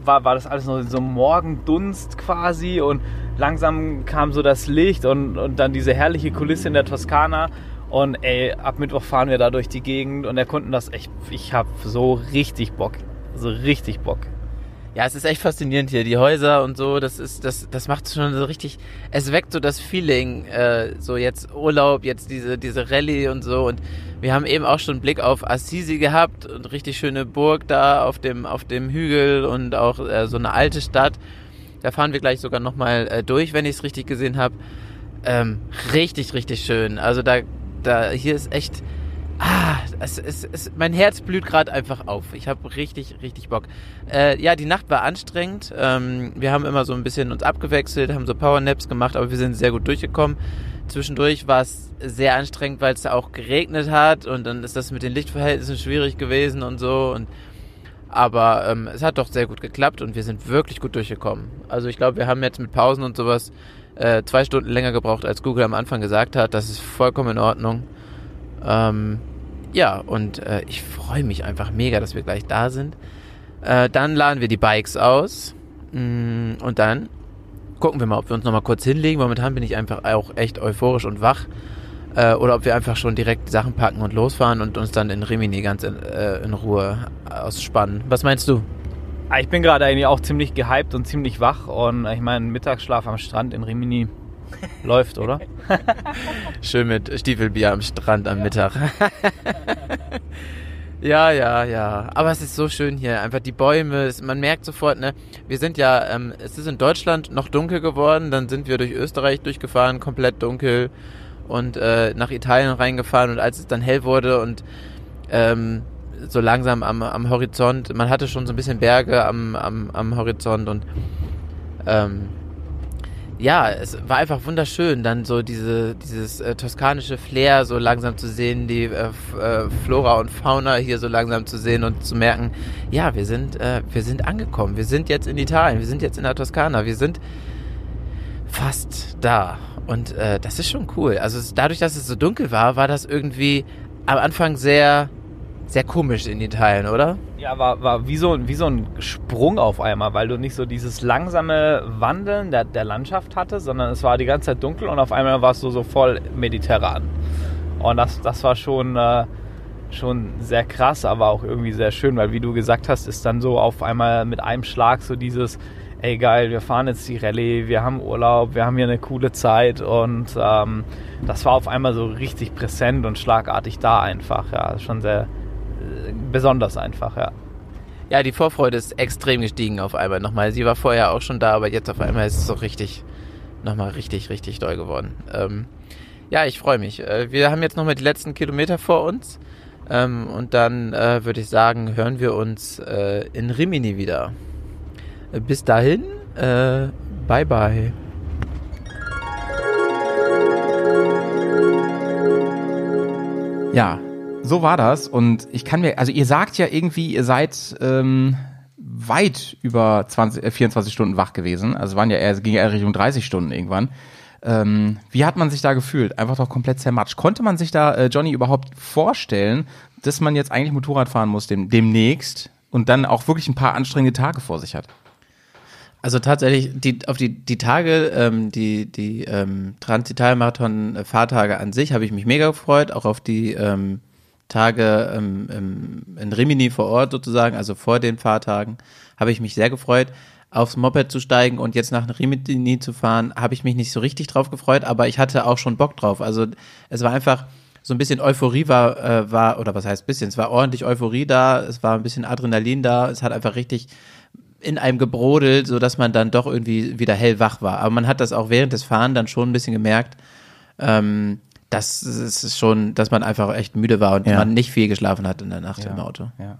war, war das alles noch so Morgendunst quasi. Und langsam kam so das Licht und, und dann diese herrliche Kulisse in der Toskana. Und ey, ab Mittwoch fahren wir da durch die Gegend und erkunden das echt. Ich habe so richtig Bock. So richtig Bock. Ja, es ist echt faszinierend hier. Die Häuser und so, das ist, das, das macht schon so richtig, es weckt so das Feeling, äh, so jetzt Urlaub, jetzt diese, diese Rallye und so. Und wir haben eben auch schon einen Blick auf Assisi gehabt und richtig schöne Burg da auf dem, auf dem Hügel und auch äh, so eine alte Stadt. Da fahren wir gleich sogar nochmal äh, durch, wenn ich es richtig gesehen habe. Ähm, richtig, richtig schön. Also da, da, hier ist echt, ah, es, es, es, mein Herz blüht gerade einfach auf. Ich habe richtig, richtig Bock. Äh, ja, die Nacht war anstrengend. Ähm, wir haben immer so ein bisschen uns abgewechselt, haben so Powernaps gemacht, aber wir sind sehr gut durchgekommen. Zwischendurch war es sehr anstrengend, weil es auch geregnet hat und dann ist das mit den Lichtverhältnissen schwierig gewesen und so. Und aber ähm, es hat doch sehr gut geklappt und wir sind wirklich gut durchgekommen. Also ich glaube, wir haben jetzt mit Pausen und sowas äh, zwei Stunden länger gebraucht, als Google am Anfang gesagt hat. Das ist vollkommen in Ordnung. Ähm, ja, und äh, ich freue mich einfach mega, dass wir gleich da sind. Äh, dann laden wir die Bikes aus. Mm, und dann gucken wir mal, ob wir uns nochmal kurz hinlegen. Momentan bin ich einfach auch echt euphorisch und wach. Äh, oder ob wir einfach schon direkt Sachen packen und losfahren und uns dann in Rimini ganz in, äh, in Ruhe ausspannen. Was meinst du? Ah, Ich bin gerade eigentlich auch ziemlich gehypt und ziemlich wach und ich meine, Mittagsschlaf am Strand in Rimini läuft, oder? [laughs] Schön mit Stiefelbier am Strand am Mittag. [laughs] ja, ja, ja. Aber es ist so schön hier. Einfach die Bäume. Man merkt sofort, ne? Wir sind ja, ähm, es ist in Deutschland noch dunkel geworden. Dann sind wir durch Österreich durchgefahren, komplett dunkel. Und äh, nach Italien reingefahren. Und als es dann hell wurde und ähm, so langsam am, am Horizont, man hatte schon so ein bisschen Berge am, am, am Horizont und ähm, ja, es war einfach wunderschön, dann so diese, dieses äh, toskanische Flair so langsam zu sehen, die äh, äh, Flora und Fauna hier so langsam zu sehen und zu merken, ja, wir sind, äh, wir sind angekommen, wir sind jetzt in Italien, wir sind jetzt in der Toskana, wir sind fast da und äh, das ist schon cool. Also dadurch, dass es so dunkel war, war das irgendwie am Anfang sehr, sehr komisch in Italien, oder? Ja, war, war wie, so, wie so ein Sprung auf einmal, weil du nicht so dieses langsame Wandeln der, der Landschaft hattest, sondern es war die ganze Zeit dunkel und auf einmal warst du so voll mediterran. Und das, das war schon, äh, schon sehr krass, aber auch irgendwie sehr schön, weil wie du gesagt hast, ist dann so auf einmal mit einem Schlag so dieses, ey geil, wir fahren jetzt die Rallye, wir haben Urlaub, wir haben hier eine coole Zeit und ähm, das war auf einmal so richtig präsent und schlagartig da einfach, ja, schon sehr besonders einfach, ja. Ja, die Vorfreude ist extrem gestiegen auf einmal nochmal. Sie war vorher auch schon da, aber jetzt auf einmal ist es so richtig, nochmal richtig, richtig doll geworden. Ähm, ja, ich freue mich. Äh, wir haben jetzt nochmal die letzten Kilometer vor uns. Ähm, und dann äh, würde ich sagen, hören wir uns äh, in Rimini wieder. Äh, bis dahin, äh, bye bye. Ja, so war das. Und ich kann mir, also ihr sagt ja irgendwie, ihr seid ähm, weit über 20, äh, 24 Stunden wach gewesen. Also waren ja eher, es ging ja Richtung 30 Stunden irgendwann. Ähm, wie hat man sich da gefühlt? Einfach doch komplett zermatscht. Konnte man sich da, äh, Johnny, überhaupt vorstellen, dass man jetzt eigentlich Motorrad fahren muss dem, demnächst und dann auch wirklich ein paar anstrengende Tage vor sich hat? Also tatsächlich, die, auf die, die Tage, ähm, die, die ähm, Transitalmarathon-Fahrtage an sich habe ich mich mega gefreut, auch auf die ähm, Tage ähm, im, in Rimini vor Ort sozusagen, also vor den Fahrtagen, habe ich mich sehr gefreut. Aufs Moped zu steigen und jetzt nach Rimini zu fahren, habe ich mich nicht so richtig drauf gefreut, aber ich hatte auch schon Bock drauf. Also es war einfach so ein bisschen Euphorie war, äh, war oder was heißt bisschen, es war ordentlich Euphorie da, es war ein bisschen Adrenalin da, es hat einfach richtig in einem gebrodelt, so dass man dann doch irgendwie wieder hellwach war. Aber man hat das auch während des Fahren dann schon ein bisschen gemerkt, ähm, dass es schon, dass man einfach echt müde war und Ja. man nicht viel geschlafen hat in der Nacht im Auto. Ja.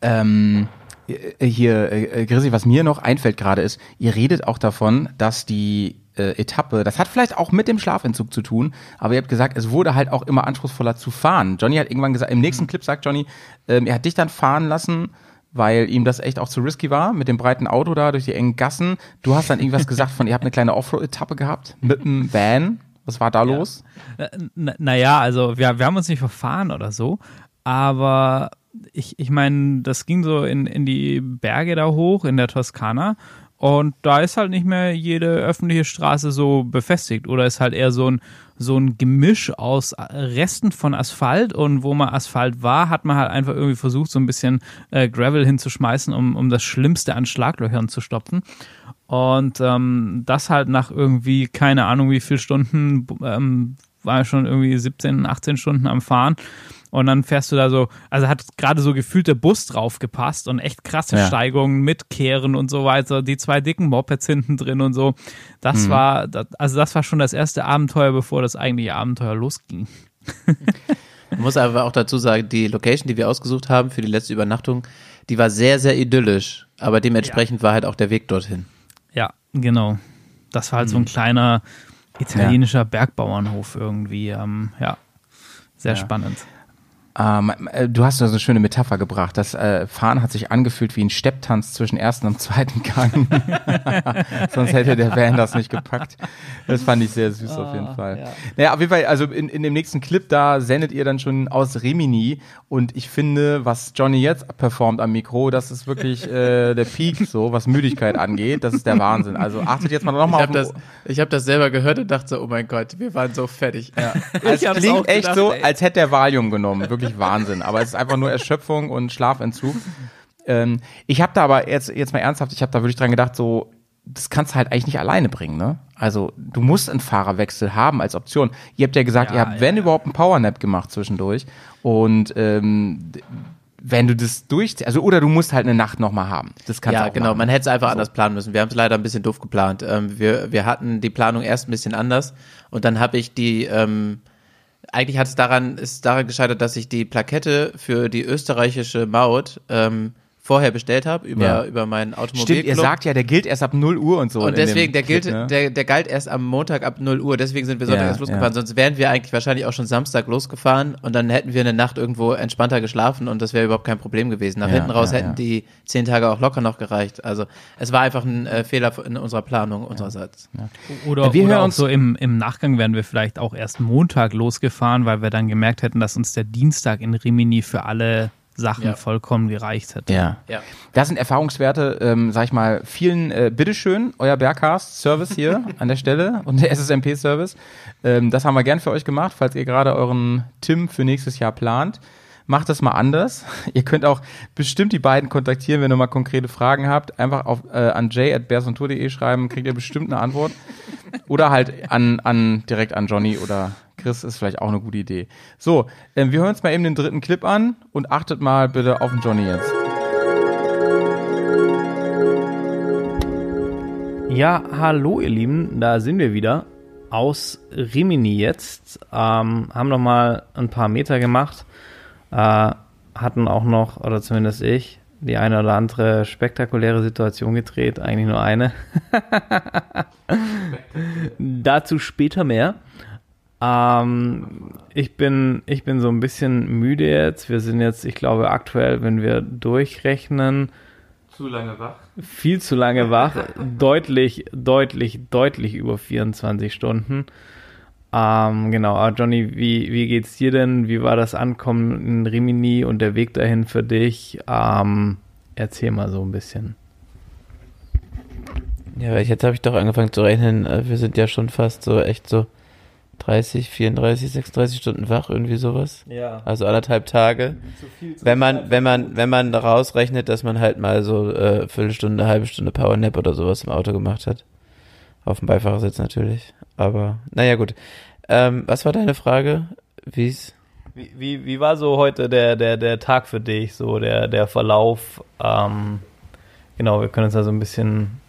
Ähm, äh, hier, äh, Grissi, was mir noch einfällt gerade ist, ihr redet auch davon, dass die äh, Etappe, das hat vielleicht auch mit dem Schlafentzug zu tun, aber ihr habt gesagt, es wurde halt auch immer anspruchsvoller zu fahren. Johnny hat irgendwann gesagt, im nächsten Clip sagt Johnny, ähm, er hat dich dann fahren lassen, weil ihm das echt auch zu risky war, mit dem breiten Auto da durch die engen Gassen. Du hast dann irgendwas gesagt von, ihr habt eine kleine Offroad-Etappe gehabt mit dem Van. Was war da los? N- Naja, also wir, wir haben uns nicht verfahren oder so, aber ich, ich meine, das ging so in, in die Berge da hoch in der Toskana und da ist halt nicht mehr jede öffentliche Straße so befestigt oder ist halt eher so ein, so ein Gemisch aus Resten von Asphalt und wo mal Asphalt war, hat man halt einfach irgendwie versucht, so ein bisschen äh, Gravel hinzuschmeißen, um, um das Schlimmste an Schlaglöchern zu stopfen. Und ähm, das halt nach irgendwie, keine Ahnung wie viel Stunden, ähm, war schon irgendwie 17, 18 Stunden am Fahren. Und dann fährst du da so, also hat gerade so gefühlt der Bus drauf gepasst und echt krasse Ja. Steigungen mit Kehren und so weiter, die zwei dicken Mopeds hinten drin und so. Das war, das, also das war schon das erste Abenteuer, bevor das eigentliche Abenteuer losging. [laughs] Man muss aber auch dazu sagen, die Location, die wir ausgesucht haben für die letzte Übernachtung, die war sehr, sehr idyllisch, aber dementsprechend war halt auch der Weg dorthin. Ja, genau. Das war halt so ein kleiner italienischer Bergbauernhof irgendwie. Ähm, ja, sehr spannend. Ähm, äh, du hast da so eine schöne Metapher gebracht. Das äh, Fahren hat sich angefühlt wie ein Stepptanz zwischen ersten und zweiten Gang. [laughs] Sonst hätte der Van das nicht gepackt. Das fand ich sehr süß auf jeden Fall. Naja, auf jeden Fall, also in, in dem nächsten Clip, da sendet ihr dann schon aus Rimini. Und ich finde, was Johnny jetzt performt am Mikro, das ist wirklich äh, der Peak, so, was Müdigkeit angeht. Das ist der Wahnsinn. Also achtet jetzt mal nochmal auf habe das, ich hab das selber gehört und dachte so, oh mein Gott, wir waren so fertig. Ja. [laughs] Es hab's klingt echt gedacht, so, ey. als hätte er Valium genommen. Wirklich Wahnsinn. Aber es ist einfach nur Erschöpfung und Schlafentzug. Ähm, ich habe da aber jetzt, jetzt mal ernsthaft, ich habe da wirklich dran gedacht, so, das kannst du halt eigentlich nicht alleine bringen, ne? Also, du musst einen Fahrerwechsel haben als Option. Ihr habt ja gesagt, Ja, ihr habt, ja, wenn ja. überhaupt, einen Powernap gemacht zwischendurch. Und ähm, wenn du das durchziehst, also oder du musst halt eine Nacht nochmal haben. Das kannst du Ja, genau. machen. Man hätte es einfach anders planen müssen. Wir haben es leider ein bisschen doof geplant. Ähm, wir, wir hatten die Planung erst ein bisschen anders und dann habe ich die, ähm, eigentlich hat es daran, ist daran gescheitert, dass ich die Plakette für die österreichische Maut ähm, vorher bestellt habe über, Ja. über meinen Automobilclub. Stimmt, ihr sagt ja, der gilt erst ab 0 Uhr und so. und deswegen, der Clip, gilt, ne? der, der galt erst am Montag ab 0 Uhr, deswegen sind wir Sonntag Ja, erst losgefahren. ja. Sonst wären wir eigentlich wahrscheinlich auch schon Samstag losgefahren und dann hätten wir eine Nacht irgendwo entspannter geschlafen und das wäre überhaupt kein Problem gewesen. Nach Ja, hinten raus ja, hätten ja. die zehn Tage auch locker noch gereicht. Also es war einfach ein äh, Fehler in unserer Planung unsererseits. Oder, Wir oder hören auch uns- so im, im Nachgang wären wir vielleicht auch erst Montag losgefahren, weil wir dann gemerkt hätten, dass uns der Dienstag in Rimini für alle Sachen Ja. vollkommen gereicht hätte. Ja. Ja. Das sind Erfahrungswerte, ähm, sag ich mal, vielen, äh, bitteschön, euer Bergcast-Service hier [laughs] an der Stelle und der SSMP-Service. Ähm, das haben wir gern für euch gemacht, falls ihr gerade euren Tim für nächstes Jahr plant. Macht das mal anders. [laughs] Ihr könnt auch bestimmt die beiden kontaktieren, wenn ihr mal konkrete Fragen habt. Einfach auf, äh, an j.bersontour.de schreiben, kriegt ihr bestimmt eine Antwort. Oder halt an, an, direkt an Johnny oder Chris ist vielleicht auch eine gute Idee. So, ähm, wir hören uns mal eben den dritten Clip an und achtet mal bitte auf den Johnny jetzt. Ja, hallo ihr Lieben, da sind wir wieder aus Rimini jetzt. Ähm, haben nochmal ein paar Meter gemacht, äh, hatten auch noch, oder zumindest ich, die eine oder andere spektakuläre Situation gedreht, eigentlich nur eine. [laughs] Dazu später mehr. Ähm, ich bin, ich bin so ein bisschen müde jetzt. Wir sind jetzt, ich glaube, aktuell, wenn wir durchrechnen, Zu lange wach. viel zu lange wach. deutlich, deutlich, deutlich über 24 Stunden. Ähm, genau, aber Johnny, wie, wie geht's dir denn? Wie war das Ankommen in Rimini und der Weg dahin für dich? Ähm, erzähl mal so ein bisschen. Ja, jetzt habe ich doch angefangen zu rechnen. äh, Wir sind ja schon fast so echt so 30, 34, 36 Stunden wach, irgendwie sowas. Ja. Also anderthalb Tage. Wenn man, wenn man, wenn man rausrechnet, dass man halt mal so äh, Viertelstunde, halbe Stunde Powernap oder sowas im Auto gemacht hat. Auf dem Beifahrersitz natürlich. Aber naja gut. Ähm, was war deine Frage? Wie's? Wie, wie, wie war so heute der, der, der Tag für dich, so der, der Verlauf? Ähm, genau, wir können uns da so ein bisschen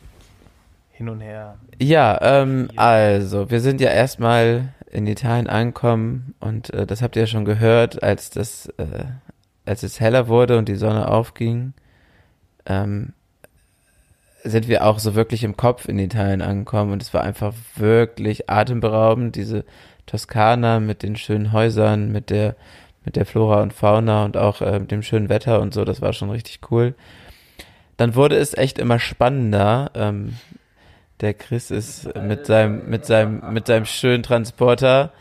hin und her. Ja, ähm, also, wir sind ja erstmal in Italien angekommen und äh, das habt ihr ja schon gehört, als das, äh, als es heller wurde und die Sonne aufging, ähm, sind wir auch so wirklich im Kopf in Italien angekommen und es war einfach wirklich atemberaubend, diese Toskana mit den schönen Häusern, mit der, mit der Flora und Fauna und auch äh, mit dem schönen Wetter und so, das war schon richtig cool. Dann wurde es echt immer spannender. Ähm, der Chris ist mit seinem, mit seinem, mit seinem schönen Transporter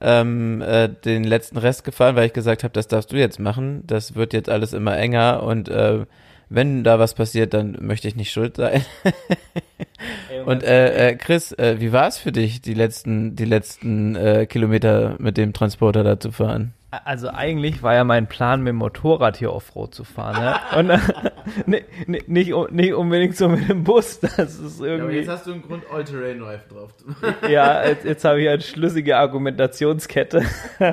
ähm, äh, den letzten Rest gefahren, weil ich gesagt habe, das darfst du jetzt machen. Das wird jetzt alles immer enger und äh, wenn da was passiert, dann möchte ich nicht schuld sein. [laughs] und äh, äh, Chris, äh, wie war es für dich, die letzten, die letzten äh, Kilometer mit dem Transporter da zu fahren? Also eigentlich war ja mein Plan, mit dem Motorrad hier Offroad zu fahren. Ne? Und ni- [laughs] ni- nicht, nicht unbedingt so mit dem Bus. Das ist irgendwie. hast du einen Grund, All-Terrain-Reifen drauf zu machen. [laughs] Ja, jetzt, jetzt habe ich eine schlüssige Argumentationskette. [laughs]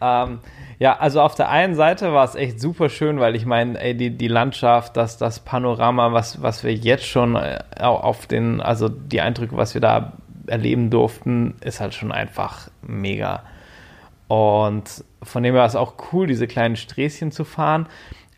ähm, ja, also auf der einen Seite war es echt super schön, weil ich meine, ey, die, die Landschaft, das, das Panorama, was, was wir jetzt schon äh, au- auf den, also die Eindrücke, was wir da erleben durften, ist halt schon einfach mega. Und von dem her war es auch cool, diese kleinen Sträßchen zu fahren.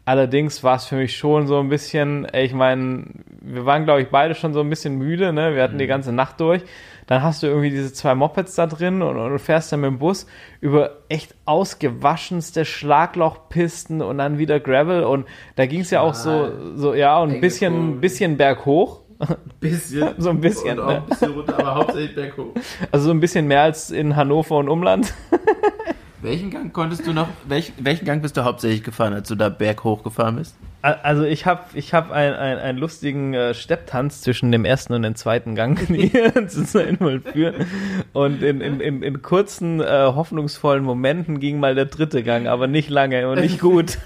Allerdings war es für mich schon so ein bisschen, ich meine, wir waren, glaube ich, beide schon so ein bisschen müde, ne? Wir hatten die ganze Nacht durch. Dann hast du irgendwie diese zwei Mopeds da drin und, und du fährst dann mit dem Bus über echt ausgewaschenste Schlaglochpisten und dann wieder Gravel und da ging es ja auch so, so, ja, und ein bisschen, bisschen berghoch. [laughs] Bisschen. So ein bisschen, Und auch ne? ein bisschen runter, aber hauptsächlich berghoch. Also so ein bisschen mehr als in Hannover und Umland. [laughs] Welchen Gang konntest du noch, welch, welchen Gang bist du hauptsächlich gefahren, als du da berghoch gefahren bist? Also ich habe ich hab ein, ein, einen lustigen äh, Stepptanz zwischen dem ersten und dem zweiten Gang [laughs] zusammen vollführen. Und in, in, in, in kurzen, äh, hoffnungsvollen Momenten ging mal der dritte Gang, aber nicht lange und nicht gut.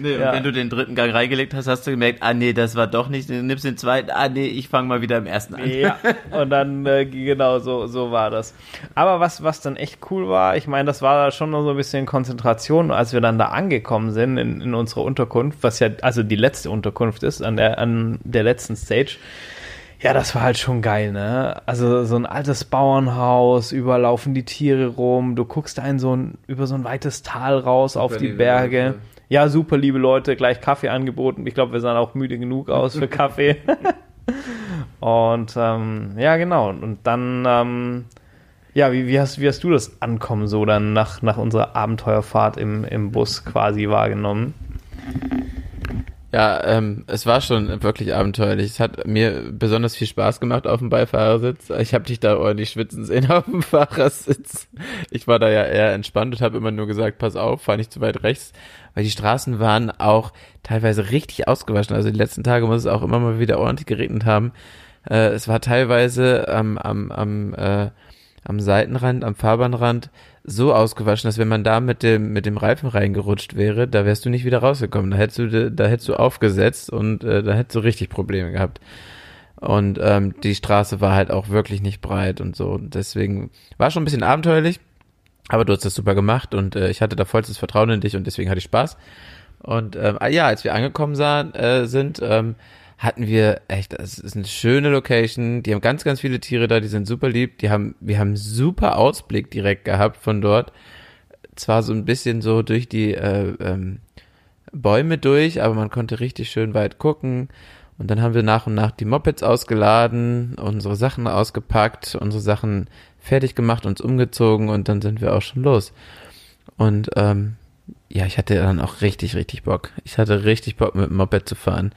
Nee, und Ja. wenn du den dritten Gang reingelegt hast, hast du gemerkt, ah nee, das war doch nicht, du nimmst den zweiten, ah nee, ich fange mal wieder im ersten an. Ja, [laughs] und dann äh, genau so, so war das. Aber was, was dann echt cool war, ich meine, das war schon noch so ein bisschen Konzentration, als wir dann da angekommen sind in, in unserer Unterkunft, was ja also die letzte Unterkunft ist, an der, an der letzten Stage. Ja, das war halt schon geil, ne? Also so ein altes Bauernhaus, überlaufen die Tiere rum, du guckst da in so ein, über so ein weites Tal raus auf die Berge. Leute. Ja, super liebe Leute, gleich Kaffee angeboten. Ich glaube, wir sahen auch müde genug aus für [laughs] Kaffee. Und ähm, ja, genau. Und dann, ähm, ja, wie, wie, hast, wie hast du das Ankommen so dann nach, nach unserer Abenteuerfahrt im, im Bus quasi wahrgenommen? Ja, ähm, es war schon wirklich abenteuerlich. Es hat mir besonders viel Spaß gemacht auf dem Beifahrersitz. Ich habe dich da ordentlich schwitzen sehen [laughs] auf dem Fahrersitz. Ich war da ja eher entspannt und habe immer nur gesagt, pass auf, fahr nicht zu weit rechts, weil die Straßen waren auch teilweise richtig ausgewaschen. Also die letzten Tage muss es auch immer mal wieder ordentlich geregnet haben. Äh, es war teilweise am, am, am, äh, am Seitenrand, am Fahrbahnrand so ausgewaschen, dass wenn man da mit dem, mit dem Reifen reingerutscht wäre, da wärst du nicht wieder rausgekommen. Da hättest du, da hättest du aufgesetzt und äh, da hättest du richtig Probleme gehabt. Und ähm, die Straße war halt auch wirklich nicht breit und so. Und deswegen war schon ein bisschen abenteuerlich, aber du hast das super gemacht und äh, ich hatte da vollstes Vertrauen in dich und deswegen hatte ich Spaß. Und ähm, ah ja, als wir angekommen sahen, äh, sind, ähm, hatten wir echt, es ist eine schöne Location. Die haben ganz, ganz viele Tiere da, die sind super lieb. Die haben, wir haben super Ausblick direkt gehabt von dort. Zwar so ein bisschen so durch die äh, ähm, Bäume durch, aber man konnte richtig schön weit gucken. Und dann haben wir nach und nach die Mopeds ausgeladen, unsere Sachen ausgepackt, unsere Sachen fertig gemacht, uns umgezogen und dann sind wir auch schon los. Und ähm, ja, ich hatte dann auch richtig, richtig Bock. Ich hatte richtig Bock, mit dem Moped zu fahren.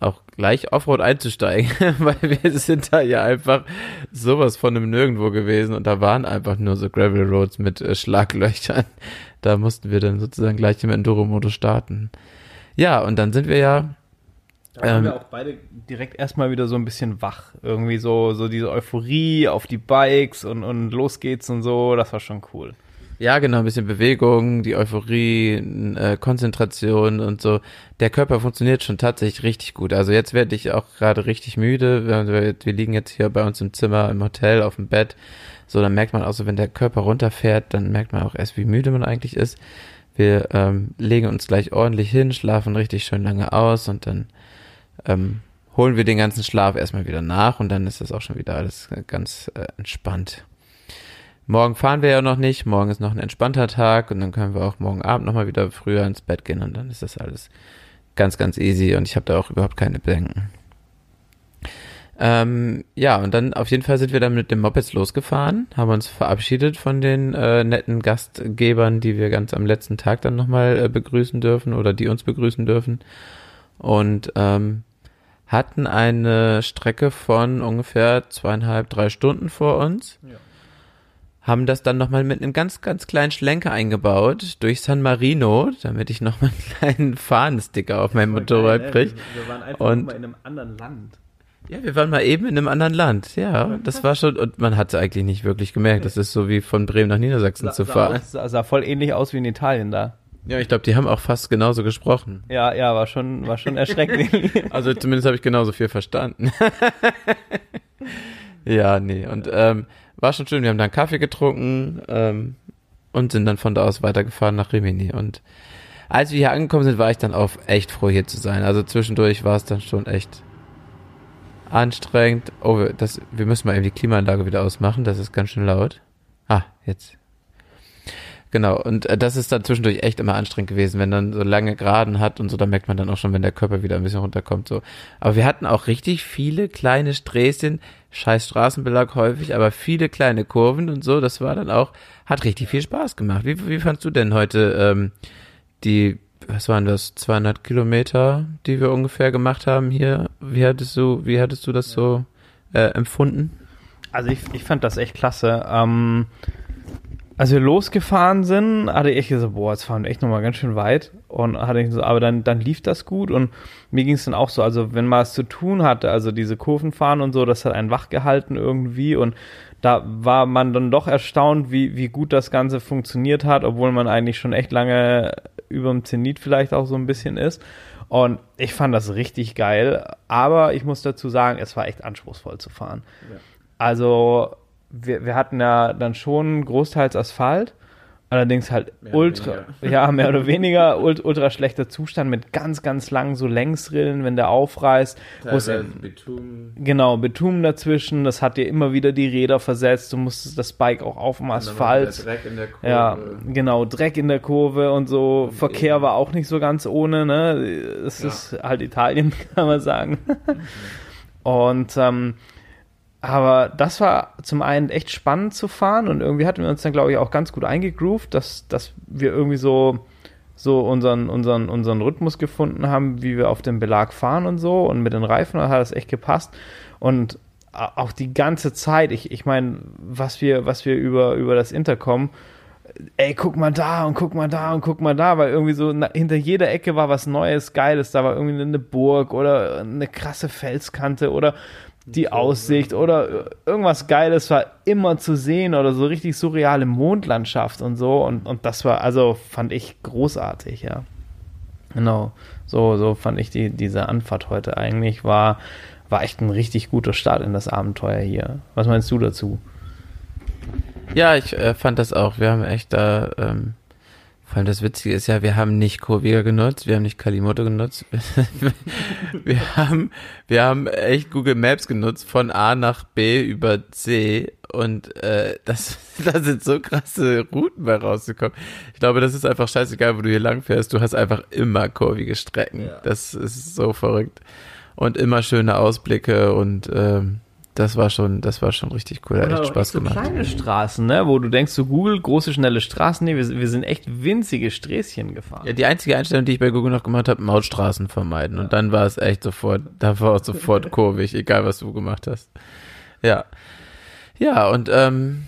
Auch gleich Offroad einzusteigen, [laughs] weil wir sind da ja einfach sowas von einem Nirgendwo gewesen und da waren einfach nur so Gravel Roads mit äh, Schlaglöchern. Da mussten wir dann sozusagen gleich im Enduro-Modus starten. Ja, und dann sind wir ja Da waren Ähm, wir auch beide direkt erstmal wieder so ein bisschen wach. Irgendwie so, so diese Euphorie auf die Bikes und, und los geht's und so. Das war schon cool. Ja, genau, ein bisschen Bewegung, die Euphorie, äh, Konzentration und so. Der Körper funktioniert schon tatsächlich richtig gut. Also jetzt werde ich auch gerade richtig müde. Wir, wir, liegen jetzt hier bei uns im Zimmer, im Hotel, auf dem Bett. So, dann merkt man auch so, wenn der Körper runterfährt, dann merkt man auch erst, wie müde man eigentlich ist. Wir ähm, legen uns gleich ordentlich hin, schlafen richtig schön lange aus und dann ähm, holen wir den ganzen Schlaf erstmal wieder nach und dann ist das auch schon wieder alles ganz äh, entspannt. Morgen fahren wir ja noch nicht, morgen ist noch ein entspannter Tag und dann können wir auch morgen Abend nochmal wieder früher ins Bett gehen und dann ist das alles ganz, ganz easy und ich habe da auch überhaupt keine Bedenken. Ähm, ja, und dann auf jeden Fall sind wir dann mit dem Mopeds losgefahren, haben uns verabschiedet von den äh, netten Gastgebern, die wir ganz am letzten Tag dann nochmal äh, begrüßen dürfen oder die uns begrüßen dürfen und ähm, hatten eine Strecke von ungefähr zweieinhalb, drei Stunden vor uns haben das dann nochmal mit einem ganz, ganz kleinen Schlenker eingebaut durch San Marino, damit ich nochmal einen kleinen Fahnensticker auf meinem Motorrad krieg. Wir waren einfach Und- mal in einem anderen Land. Ja, wir waren mal eben in einem anderen Land, ja. Das war schon, und man hat es eigentlich nicht wirklich gemerkt. Das ist so wie von Bremen nach Niedersachsen zu fahren. Sah, sah voll ähnlich aus wie in Italien da. Ja, ich glaube, die haben auch fast genauso gesprochen. Ja, ja, war schon, war schon erschreckend. [laughs] Also zumindest habe ich genauso viel verstanden. [laughs] ja, nee. Und ähm, war schon schön. Wir haben dann Kaffee getrunken ähm, und sind dann von da aus weitergefahren nach Rimini. Und als wir hier angekommen sind, war ich dann auch echt froh, hier zu sein. Also zwischendurch war es dann schon echt anstrengend. Oh, das, wir müssen mal eben die Klimaanlage wieder ausmachen. Das ist ganz schön laut. Ah, jetzt. Genau, und äh, das ist dann zwischendurch echt immer anstrengend gewesen, wenn dann so lange Geraden hat und so, da merkt man dann auch schon, wenn der Körper wieder ein bisschen runterkommt. so. Aber wir hatten auch richtig viele kleine Sträßchen, scheiß Straßenbelag häufig, aber viele kleine Kurven und so, das war dann auch, hat richtig viel Spaß gemacht. Wie, wie fandst du denn heute ähm, die, was waren das, 200 Kilometer, die wir ungefähr gemacht haben hier? Wie hattest du, wie hattest du das so äh, empfunden? Also ich, ich fand das echt klasse. Ähm, als wir losgefahren sind, hatte ich gesagt, boah, jetzt fahren wir echt nochmal ganz schön weit. Und hatte ich so, aber dann, dann lief das gut und mir ging es dann auch so, also wenn man es zu tun hatte, also diese Kurven fahren und so, das hat einen wach gehalten irgendwie und da war man dann doch erstaunt, wie, wie gut das Ganze funktioniert hat, obwohl man eigentlich schon echt lange über dem Zenit vielleicht auch so ein bisschen ist. Und ich fand das richtig geil, aber ich muss dazu sagen, es war echt anspruchsvoll zu fahren. Also wir, wir hatten ja dann schon großteils Asphalt, allerdings halt ultra, ja, mehr oder weniger ult, ultra schlechter Zustand mit ganz, ganz langen so Längsrillen, wenn der aufreißt. wo es- Genau, Betum dazwischen, das hat dir immer wieder die Räder versetzt, du musstest das Bike auch auf dem Asphalt. Ja, genau, Dreck in der Kurve und so. Verkehr war auch nicht so ganz ohne, ne? Es ist halt Italien, [laughs] kann man sagen. und ähm, aber das war zum einen echt spannend zu fahren und irgendwie hatten wir uns dann, glaube ich, auch ganz gut eingegroovt, dass, dass wir irgendwie so, so unseren, unseren, unseren Rhythmus gefunden haben, wie wir auf dem Belag fahren und so. Und mit den Reifen hat das echt gepasst. Und auch die ganze Zeit, ich, ich meine, was wir, was wir über, über das Intercom, ey, guck mal da und guck mal da und guck mal da, weil irgendwie so na, hinter jeder Ecke war was Neues, Geiles. Da war irgendwie eine Burg oder eine krasse Felskante oder die Aussicht oder irgendwas Geiles war immer zu sehen oder so richtig surreale Mondlandschaft und so. Und, und das war, also fand ich großartig, ja. Genau. So, so fand ich die, diese Anfahrt heute eigentlich war, war echt ein richtig guter Start in das Abenteuer hier. Was meinst du dazu? Ja, ich äh, fand das auch. Wir haben echt da ähm, Vor allem das Witzige ist ja, wir haben nicht Kurviga genutzt, wir haben nicht Kalimoto genutzt. [laughs] wir haben, wir haben echt Google Maps genutzt von A nach B über C und äh, das, [laughs] da sind so krasse Routen bei rausgekommen. Ich glaube, das ist einfach scheißegal, wo du hier lang fährst. Du hast einfach immer kurvige Strecken. Das ist so verrückt. Und immer schöne Ausblicke und ähm, das war schon, das war schon richtig cool. Hat echt Spaß so gemacht. kleine Straßen, ne? wo du denkst, so Google, große, schnelle Straßen. Nee, wir, wir sind echt winzige Sträßchen gefahren. Ja, die einzige Einstellung, die ich bei Google noch gemacht habe, Mautstraßen vermeiden. Und dann war es echt sofort, [laughs] da war es sofort [laughs] kurvig, egal was du gemacht hast. Ja. Ja, und ähm,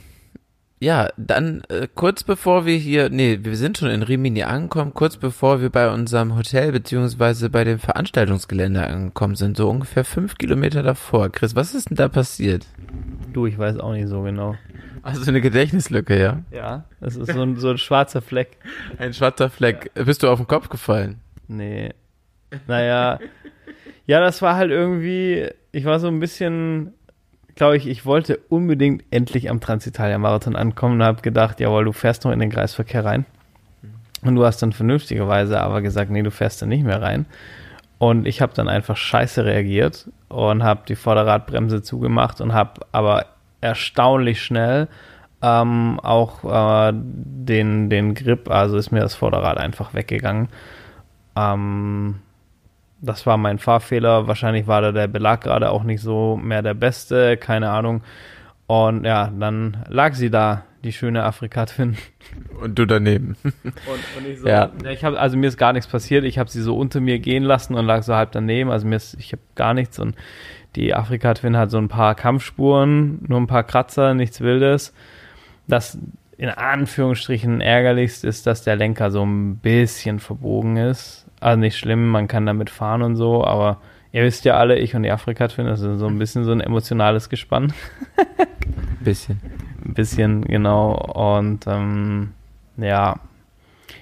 ja, dann äh, kurz bevor wir hier, nee, wir sind schon in Rimini angekommen, kurz bevor wir bei unserem Hotel beziehungsweise bei dem Veranstaltungsgelände angekommen sind, so ungefähr fünf Kilometer davor. Chris, was ist denn da passiert? Du, ich weiß auch nicht so genau. Also eine Gedächtnislücke, ja? Ja, das ist so ein, so ein schwarzer Fleck. Ein schwarzer Fleck. Bist du auf den Kopf gefallen? Nee. Naja. Ja, das war halt irgendwie, ich war so ein bisschen, glaube ich, ich wollte unbedingt endlich am Transitalia-Marathon ankommen und habe gedacht, jawohl, du fährst noch in den Kreisverkehr rein. Und du hast dann vernünftigerweise aber gesagt, nee, du fährst da nicht mehr rein. Und ich habe dann einfach scheiße reagiert und habe die Vorderradbremse zugemacht und habe aber erstaunlich schnell ähm, auch äh, den, den Grip, also ist mir das Vorderrad einfach weggegangen. Ähm, das war mein Fahrfehler. Wahrscheinlich war da der Belag gerade auch nicht so mehr der beste, keine Ahnung. Und ja, dann lag sie da, die schöne Afrika-Twin. Und du daneben. [laughs] Und, und ich so, Ja. ich habe also mir ist gar nichts passiert. Ich habe sie so unter mir gehen lassen und lag so halb daneben. Also mir ist, ich habe gar nichts und die Afrika Twin hat so ein paar Kampfspuren, nur ein paar Kratzer, nichts Wildes. Das in Anführungsstrichen ärgerlichst ist, dass der Lenker so ein bisschen verbogen ist. Also nicht schlimm, man kann damit fahren und so, aber ihr wisst ja alle, ich und die Afrika Twin, das ist so ein bisschen so ein emotionales Gespann. [laughs] Bisschen. Ein bisschen, genau. Und ähm, ja.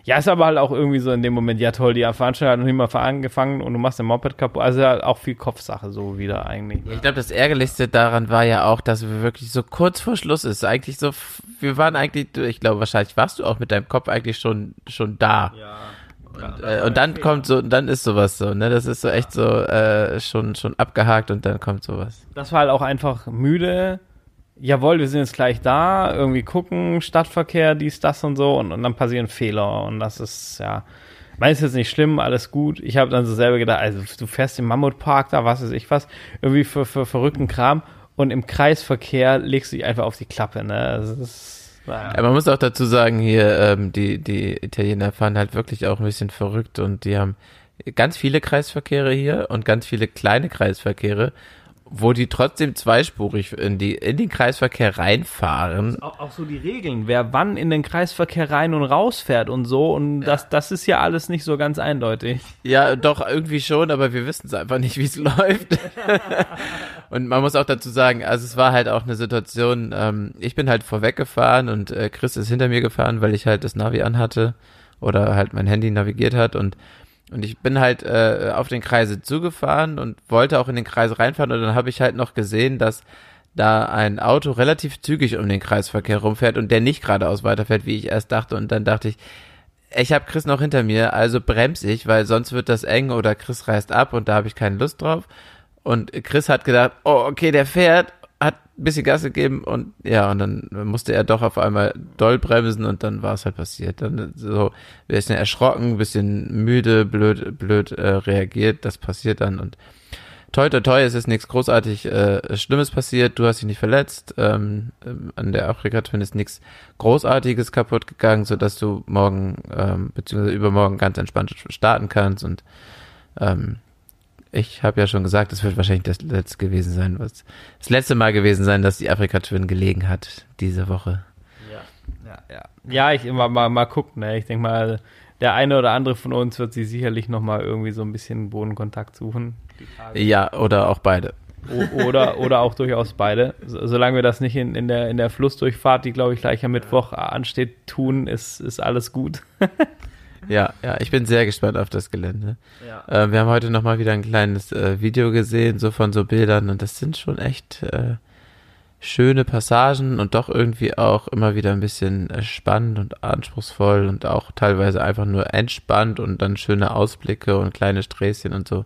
Ja, ist aber halt auch irgendwie so in dem Moment, ja toll, die Veranstaltung hat noch nicht mal angefangen und du machst den Moped kaputt. Also halt auch viel Kopfsache so wieder eigentlich. Ich glaube, das Ärgerlichste daran war ja auch, dass wir wirklich so kurz vor Schluss ist. Eigentlich so, wir waren eigentlich, ich glaube, wahrscheinlich warst du auch mit deinem Kopf eigentlich schon, schon da. Und, äh, und dann kommt so, dann ist sowas so, ne? Das ist so echt so äh, schon, schon abgehakt und dann kommt sowas. Das war halt auch einfach müde. Jawohl, wir sind jetzt gleich da, irgendwie gucken, Stadtverkehr, dies, das und so und, und dann passieren Fehler und das ist, ja, meist jetzt nicht schlimm, alles gut. Ich habe dann so selber gedacht, also du fährst im Mammutpark, da was weiß ich was, irgendwie für, für verrückten Kram und im Kreisverkehr legst du dich einfach auf die Klappe, ne? Das ist, Aber man muss auch dazu sagen, hier, ähm, die, die Italiener fahren halt wirklich auch ein bisschen verrückt und die haben ganz viele Kreisverkehre hier und ganz viele kleine Kreisverkehre, wo die trotzdem zweispurig in, die, in den Kreisverkehr reinfahren. auch, auch so die Regeln, wer wann in den Kreisverkehr rein und raus fährt und so. Und das, das ist ja alles nicht so ganz eindeutig. Ja, doch, irgendwie schon, aber wir wissen es einfach nicht, wie es [laughs] läuft. [laughs] und man muss auch dazu sagen, also es war halt auch eine Situation, ähm, ich bin halt vorweggefahren und äh, Chris ist hinter mir gefahren, weil ich halt das Navi anhatte oder halt mein Handy navigiert hat und und ich bin halt äh, auf den Kreise zugefahren und wollte auch in den Kreis reinfahren und dann habe ich halt noch gesehen, dass da ein Auto relativ zügig um den Kreisverkehr rumfährt und der nicht geradeaus weiterfährt, wie ich erst dachte. Und dann dachte ich, ich habe Chris noch hinter mir, also bremse ich, weil sonst wird das eng oder Chris reißt ab und da habe ich keine Lust drauf. Und Chris hat gedacht, oh, okay, der fährt, hat ein bisschen Gas gegeben und ja, und dann musste er doch auf einmal doll bremsen und dann war es halt passiert. Dann so ein bisschen erschrocken, ein bisschen müde, blöd, blöd äh, reagiert, das passiert dann und toi toi toi, es ist nichts großartig äh, Schlimmes passiert, du hast dich nicht verletzt, ähm, ähm, an der Afrika-Twin ist nichts Großartiges kaputt gegangen, sodass du morgen ähm, beziehungsweise übermorgen ganz entspannt starten kannst und ähm, ich habe ja schon gesagt, es wird wahrscheinlich das letzte gewesen sein, was das letzte Mal gewesen sein, dass die Afrika Twin gelegen hat diese Woche. Ja, ja. Ja, ich immer mal, mal gucken, ne? Ich denke mal, der eine oder andere von uns wird sie sicherlich nochmal irgendwie so ein bisschen Bodenkontakt suchen. Ja, oder auch beide. O oder, oder auch durchaus beide. So, solange wir das nicht in, in, der, in der Flussdurchfahrt, die glaube ich gleich am Mittwoch ansteht, tun, ist, ist alles gut. [laughs] Ja, ja, ich bin sehr gespannt auf das Gelände. Ja. Äh, wir haben heute nochmal wieder ein kleines äh, Video gesehen, so von so Bildern und das sind schon echt, äh, schöne Passagen und doch irgendwie auch immer wieder ein bisschen äh, spannend und anspruchsvoll und auch teilweise einfach nur entspannt und dann schöne Ausblicke und kleine Sträßchen und so.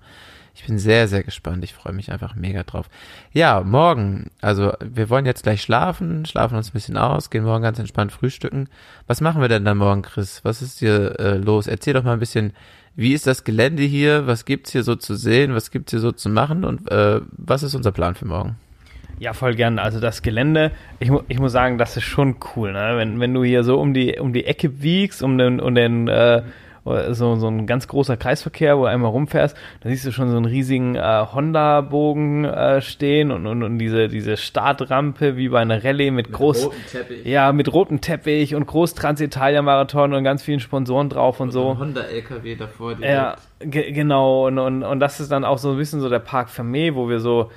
Ich bin sehr, sehr gespannt. Ich freue mich einfach mega drauf. Ja, morgen. Also wir wollen jetzt gleich schlafen, schlafen uns ein bisschen aus, gehen morgen ganz entspannt frühstücken. Was machen wir denn dann morgen, Chris? Was ist hier äh, los? Erzähl doch mal ein bisschen, wie ist das Gelände hier? Was gibt's hier so zu sehen? Was gibt's hier so zu machen? Und äh, was ist unser Plan für morgen? Ja, voll gern. Also das Gelände, ich, mu ich muss sagen, das ist schon cool, ne? Wenn, wenn du hier so um die, um die Ecke wiegst, um den, um den äh, so, so ein ganz großer Kreisverkehr, wo du einmal rumfährst, da siehst du schon so einen riesigen äh, Honda-Bogen äh, stehen und, und, und diese, diese Startrampe wie bei einer Rallye mit, groß, Teppich. ja, mit rotem Teppich und groß Transitalia-Marathon und ganz vielen Sponsoren drauf und so. Honda-LKW davor. Ja, ge genau. Und, und, und das ist dann auch so ein bisschen so der Park Fermé, wo wir so,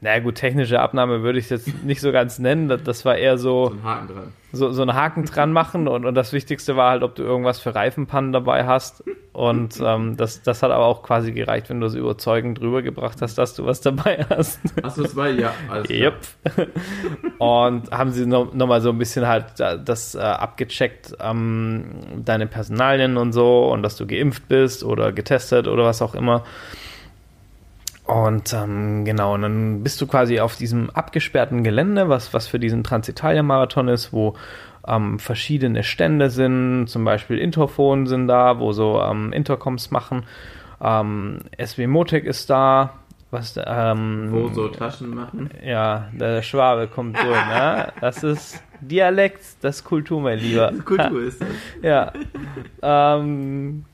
naja gut, technische Abnahme würde ich es jetzt nicht so ganz nennen. Das, das war eher so, ein Haken dran. so, so einen Haken dran machen. Und, und das Wichtigste war halt, ob du irgendwas für Reifenpannen dabei hast. Und ähm, das, das hat aber auch quasi gereicht, wenn du es überzeugend drüber gebracht hast, dass du was dabei hast. Achso, das war ja. Alles klar. Yep. Und haben sie noch, noch mal so ein bisschen halt das äh, abgecheckt, ähm, deine Personalien und so und dass du geimpft bist oder getestet oder was auch immer. Und ähm, genau, und dann bist du quasi auf diesem abgesperrten Gelände, was, was für diesen Transitalia-Marathon ist, wo ähm, verschiedene Stände sind, zum Beispiel Interphone sind da, wo so ähm, Intercoms machen. Ähm, SW Motec ist da, was ähm, Wo so Taschen machen. ja, der Schwabe kommt durch, ne? [laughs] Das ist Dialekt, das ist Kultur, mein Lieber. Kultur ist [laughs] das. Ja. Ähm,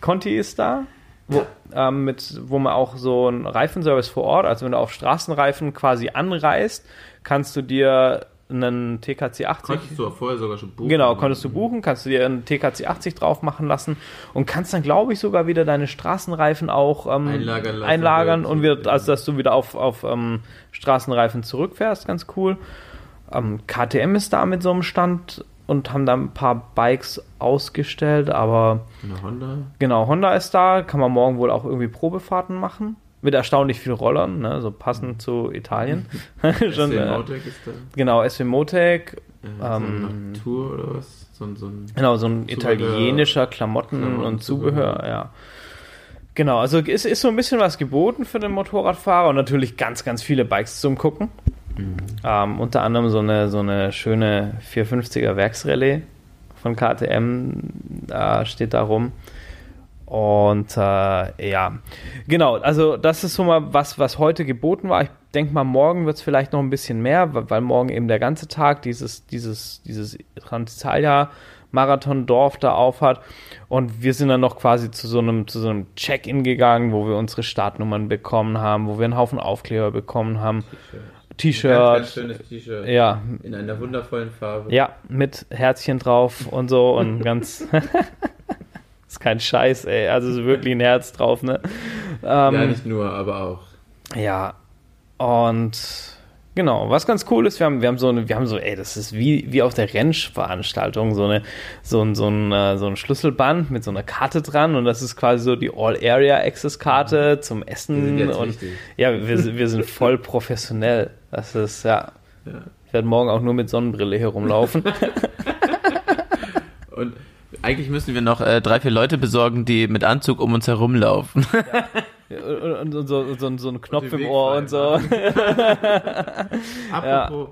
Conti ist da, wo, ähm, mit, wo man auch so einen Reifenservice vor Ort, also wenn du auf Straßenreifen quasi anreist, kannst du dir einen TKC 80 Konntest du vorher sogar schon buchen. Genau, konntest du buchen, kannst du dir einen TKC 80 drauf machen lassen und kannst dann, glaube ich, sogar wieder deine Straßenreifen auch ähm, Einlagern lassen, einlagern und wieder, also dass du wieder auf, auf ähm, Straßenreifen zurückfährst, ganz cool. Ähm, KTM ist da mit so einem Stand und haben da ein paar Bikes ausgestellt, aber Eine Honda. genau, Honda ist da, kann man morgen wohl auch irgendwie Probefahrten machen. Mit erstaunlich viel Rollern, ne, so passend zu Italien. [laughs] [laughs] Schon, äh, Motec ist da. genau, SW Motec, Äh, so eine ähm, Tour oder was? So, ein- so ein Genau, so ein Zubehör, italienischer Klamotten, Klamotten, und Zubehör, Zubehör. ja. Genau, also es ist so ein bisschen was geboten für den Motorradfahrer und natürlich ganz, ganz viele Bikes zum Gucken. Ähm, unter anderem so eine, so eine schöne 450er Werksrallye von KTM, da steht da rum. Und äh, ja, genau, also das ist so mal was, was heute geboten war. Ich denke mal, morgen wird es vielleicht noch ein bisschen mehr, weil, morgen eben der ganze Tag dieses, dieses, dieses Transitalia Marathon-Dorf da aufhat. Und wir sind dann noch quasi zu so einem, zu so einem Check-in gegangen, wo wir unsere Startnummern bekommen haben, wo wir einen Haufen Aufkleber bekommen haben. Ganz, ganz T-Shirt, schönes T-Shirt. ja, In einer wundervollen Farbe. ja, mit Herzchen drauf und so und [laughs] ganz. [laughs] ist kein Scheiß, ey. Also ist wirklich ein Herz drauf, ne? Ähm, Ja, nicht nur, aber auch. ja. Und genau, was ganz cool ist, wir haben, wir haben so eine, wir haben so, ey, das ist wie, wie auf der Rennveranstaltung, so eine, so ein, so ein, äh, so ein Schlüsselband mit so einer Karte dran und das ist quasi so die All-Area-Access-Karte zum Wir Essen und ja, wir, wir sind voll professionell. Das ist, ja. Ja. Ich werde morgen auch nur mit Sonnenbrille hier rumlaufen. [laughs] Und Eigentlich müssen wir noch äh, drei, vier Leute besorgen, die mit Anzug um uns herumlaufen. und, und so, so, so ein Knopf im Ohr und so. [laughs] Apropos,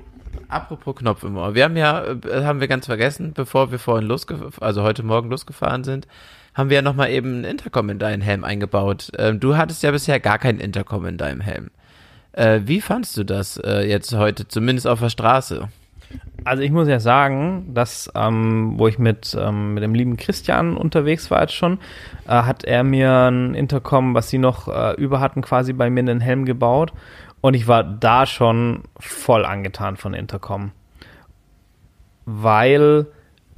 apropos Knopf im Ohr. Wir haben ja, äh, haben wir ganz vergessen, bevor wir vorhin losgefahren, also heute Morgen losgefahren sind, haben wir ja nochmal eben ein Intercom in deinen Helm eingebaut. Ähm, du hattest ja bisher gar kein Intercom in deinem Helm. Äh, wie fandst du das äh, jetzt heute, zumindest auf der Straße? Also ich muss ja sagen, dass, ähm, wo ich mit, ähm, mit dem lieben Christian unterwegs war jetzt schon, äh, hat er mir ein Intercom, was sie noch äh, über hatten, quasi bei mir in den Helm gebaut. Und ich war da schon voll angetan von Intercom. Weil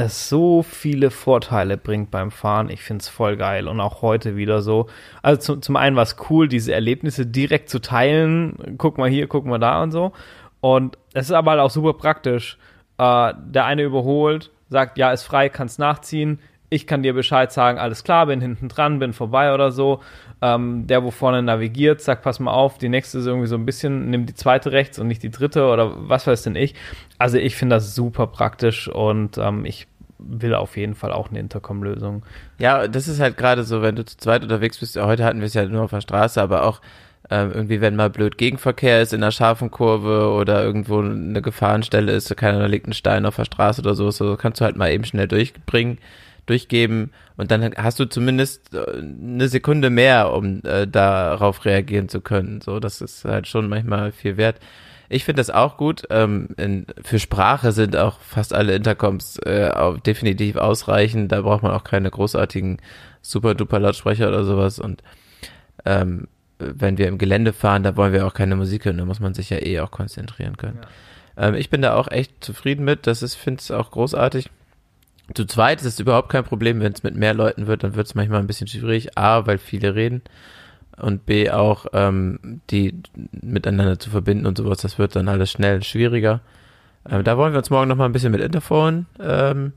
es so viele Vorteile bringt beim Fahren. Ich finde es voll geil und auch heute wieder so. Also zum, zum einen war es cool, diese Erlebnisse direkt zu teilen. Guck mal hier, guck mal da und so. Und es ist aber halt auch super praktisch. Äh, der eine überholt, sagt, ja, ist frei, kannst nachziehen. ich kann dir Bescheid sagen, alles klar, bin hinten dran, bin vorbei oder so. Ähm, der, wo vorne navigiert, sagt, pass mal auf, die nächste ist irgendwie so ein bisschen, nimm die zweite rechts und nicht die dritte oder was weiß denn ich. Also ich finde das super praktisch und ähm, ich will auf jeden Fall auch eine Intercom-Lösung. Ja, das ist halt gerade so, wenn du zu zweit unterwegs bist, heute hatten wir es ja nur auf der Straße, aber auch ähm, irgendwie, wenn mal blöd Gegenverkehr ist in einer scharfen Kurve oder irgendwo eine Gefahrenstelle ist, keiner da liegt ein Stein auf der Straße oder so, so kannst du halt mal eben schnell durchbringen, durchgeben und dann hast du zumindest äh, eine Sekunde mehr, um äh, darauf reagieren zu können. So, das ist halt schon manchmal viel wert. Ich finde das auch gut. Ähm, in, für Sprache sind auch fast alle Intercoms äh, auch definitiv ausreichend. Da braucht man auch keine großartigen super duper Lautsprecher oder sowas. Und ähm, wenn wir im Gelände fahren, da wollen wir auch keine Musik hören, da muss man sich ja eh auch konzentrieren können. Ja. Ähm, ich bin da auch echt zufrieden mit, das ist, finde es auch großartig. Zu zweit ist es überhaupt kein Problem, wenn es mit mehr Leuten wird, dann wird es manchmal ein bisschen schwierig. A, weil viele reden und B auch ähm, die miteinander zu verbinden und sowas, das wird dann alles schnell schwieriger. Ähm, da wollen wir uns morgen noch mal ein bisschen mit Interphone ähm,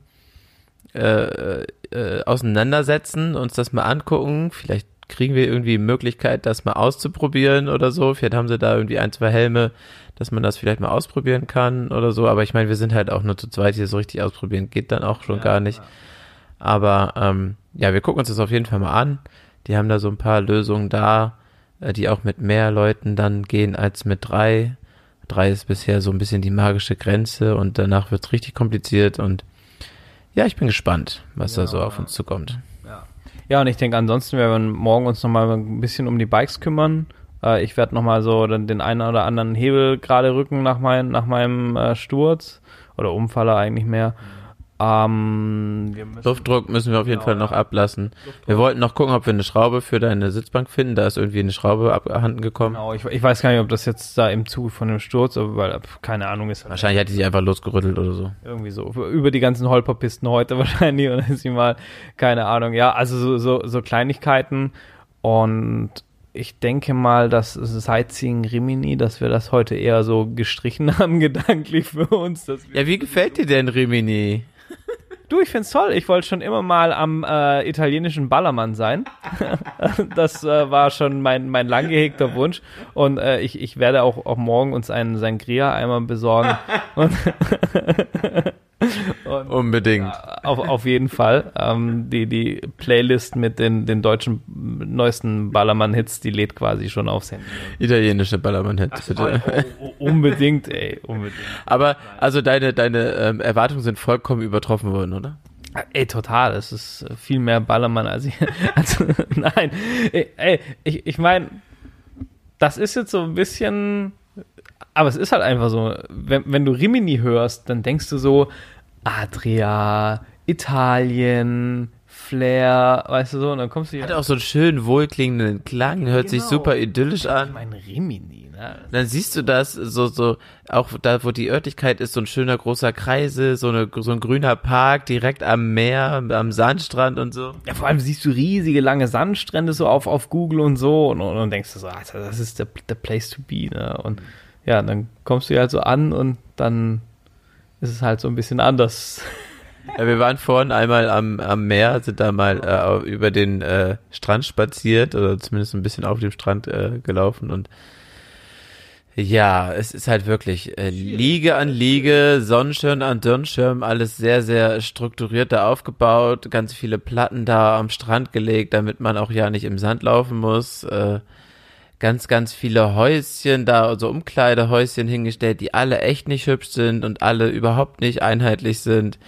äh, äh, auseinandersetzen, uns das mal angucken. Vielleicht kriegen wir irgendwie Möglichkeit, das mal auszuprobieren oder so. Vielleicht haben sie da irgendwie ein, zwei Helme, dass man das vielleicht mal ausprobieren kann oder so. Aber ich meine, wir sind halt auch nur zu zweit hier so richtig ausprobieren. Geht dann auch schon ja, gar nicht. Aber ähm, ja, wir gucken uns das auf jeden Fall mal an. Die haben da so ein paar Lösungen da, äh, die auch mit mehr Leuten dann gehen als mit drei. Drei ist bisher so ein bisschen die magische Grenze und danach wird es richtig kompliziert und ja, ich bin gespannt, was ja, da so auf uns zukommt. Ja, und ich denke, ansonsten werden wir morgen uns nochmal ein bisschen um die Bikes kümmern. Äh, ich werde nochmal so den, den einen oder anderen Hebel gerade rücken nach, mein, nach meinem äh, Sturz oder Umfaller eigentlich mehr. Ähm, Luftdruck müssen wir auf jeden genau, Fall noch ja. ablassen. Luftdruck. Wir wollten noch gucken, ob wir eine Schraube für deine Sitzbank finden. Da ist irgendwie eine Schraube abhanden gekommen. Genau, ich, ich weiß gar nicht, ob das jetzt da im Zuge von dem Sturz, weil keine Ahnung ist. Wahrscheinlich hat die sich einfach losgerüttelt oder so. Irgendwie so. Über die ganzen Holperpisten heute [laughs] wahrscheinlich und ist sie mal, keine Ahnung. Ja, also so, so, so Kleinigkeiten und ich denke mal, dass Sightseeing Rimini, dass wir das heute eher so gestrichen [laughs] haben, gedanklich für uns. ja, wie gefällt dir denn Rimini? Du, ich find's toll. Ich wollte schon immer mal am äh, italienischen Ballermann sein. [laughs] das äh, war schon mein, mein lang gehegter Wunsch. Und äh, ich, ich werde auch, auch morgen uns einen Sangria einmal besorgen. Und Und, Unbedingt. Ja, auf, auf jeden Fall. Ähm, die, die Playlist mit den, den deutschen neuesten Ballermann-Hits, die lädt quasi schon aufs Handy. Italienische Ballermann-Hits, bitte. Oh, oh, unbedingt, ey, unbedingt. Aber, also deine, deine ähm, Erwartungen sind vollkommen übertroffen worden, oder? Ey, total. Es ist viel mehr Ballermann als ich. [laughs] Also, nein. Ey, ich, ich meine, das ist jetzt so ein bisschen. Aber es ist halt einfach so, wenn, wenn du Rimini hörst, dann denkst du so, Adria, Italien, Flair, weißt du so, und dann kommst du hier. Hat auch so einen schönen, wohlklingenden Klang, hört genau. sich super idyllisch an. Ich meine, Rimini, ne? Dann siehst du das, so, so, auch da, wo die Örtlichkeit ist, so ein schöner großer Kreisel, so, eine, so ein grüner Park direkt am Meer, am Sandstrand und so. Ja, vor allem siehst du riesige, lange Sandstrände so auf, auf Google und so, und, und, und denkst du so, Alter, das ist der, der place to be, ne? Und ja, dann kommst du halt so an und dann ist es halt so ein bisschen anders. Ja, wir waren vorhin einmal am, am Meer, sind da mal äh, über den äh, Strand spaziert oder zumindest ein bisschen auf dem Strand äh, gelaufen und ja, es ist halt wirklich äh, Liege an Liege, Sonnenschirm an Sonnenschirm, alles sehr, sehr strukturiert da aufgebaut, ganz viele Platten da am Strand gelegt, damit man auch ja nicht im Sand laufen muss. Äh, ganz, ganz viele Häuschen da, also Umkleidehäuschen hingestellt, die alle echt nicht hübsch sind und alle überhaupt nicht einheitlich sind.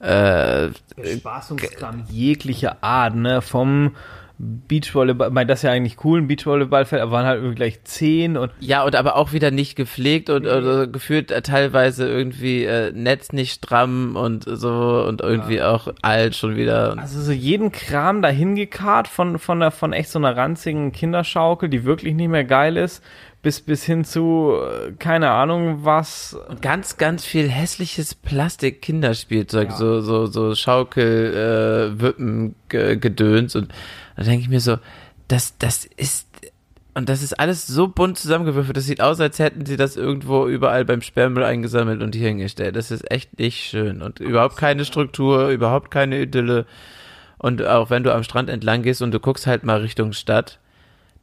Äh, Spaßungskram jeglicher Art, ne? Vom Beachvolleyball, ich meine, das ist ja eigentlich cool, ein Beachvolleyballfeld, aber waren halt irgendwie gleich zehn und. Ja, und aber auch wieder nicht gepflegt und oder gefühlt äh, teilweise irgendwie äh, Netz nicht stramm und so und irgendwie ja. auch alt schon wieder. Also so jeden Kram dahin gekarrt von, von der, von echt so einer ranzigen Kinderschaukel, die wirklich nicht mehr geil ist, bis, bis hin zu, äh, keine Ahnung was. Und ganz, ganz viel hässliches Plastik-Kinderspielzeug, ja. so, so, so Schaukel, äh, Wippen, Gedöns und da denke ich mir so, das, das ist, und das ist alles so bunt zusammengewürfelt. Das sieht aus, als hätten sie das irgendwo überall beim Sperrmüll eingesammelt und hier hingestellt. Das ist echt nicht schön. Und überhaupt keine Struktur, überhaupt keine Idylle. Und auch wenn du am Strand entlang gehst und du guckst halt mal Richtung Stadt,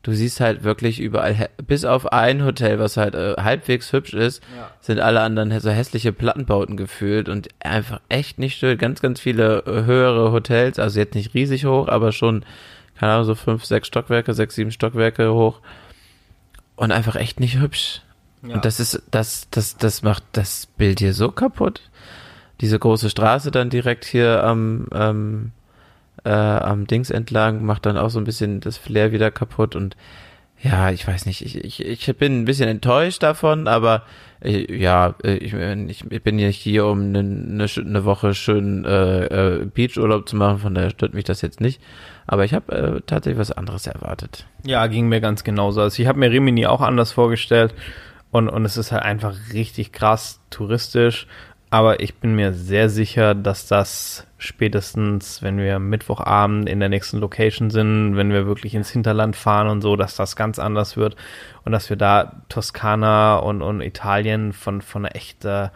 du siehst halt wirklich überall, bis auf ein Hotel, was halt äh, halbwegs hübsch ist, sind alle anderen so hässliche Plattenbauten gefühlt und einfach echt nicht schön. Ganz, ganz viele äh, höhere Hotels, also jetzt nicht riesig hoch, aber schon, keine Ahnung, so fünf, sechs Stockwerke, sechs, sieben Stockwerke hoch und einfach echt nicht hübsch. Und das ist, das, das, das macht das Bild hier so kaputt. Diese große Straße dann direkt hier am, ähm, äh, am Dings entlang macht dann auch so ein bisschen das Flair wieder kaputt und ja, ich weiß nicht, ich, ich, ich bin ein bisschen enttäuscht davon, aber äh, ja, ich, ich, bin nicht hier, um eine, eine Woche schön äh, äh, Beachurlaub zu machen, von daher stört mich das jetzt nicht. Aber ich habe äh, tatsächlich was anderes erwartet. Ja, ging mir ganz genauso. Also ich habe mir Rimini auch anders vorgestellt und, und es ist halt einfach richtig krass touristisch. Aber ich bin mir sehr sicher, dass das spätestens, wenn wir Mittwochabend in der nächsten Location sind, wenn wir wirklich ins Hinterland fahren und so, dass das ganz anders wird und dass wir da Toskana und, und Italien von, von einer echt, äh,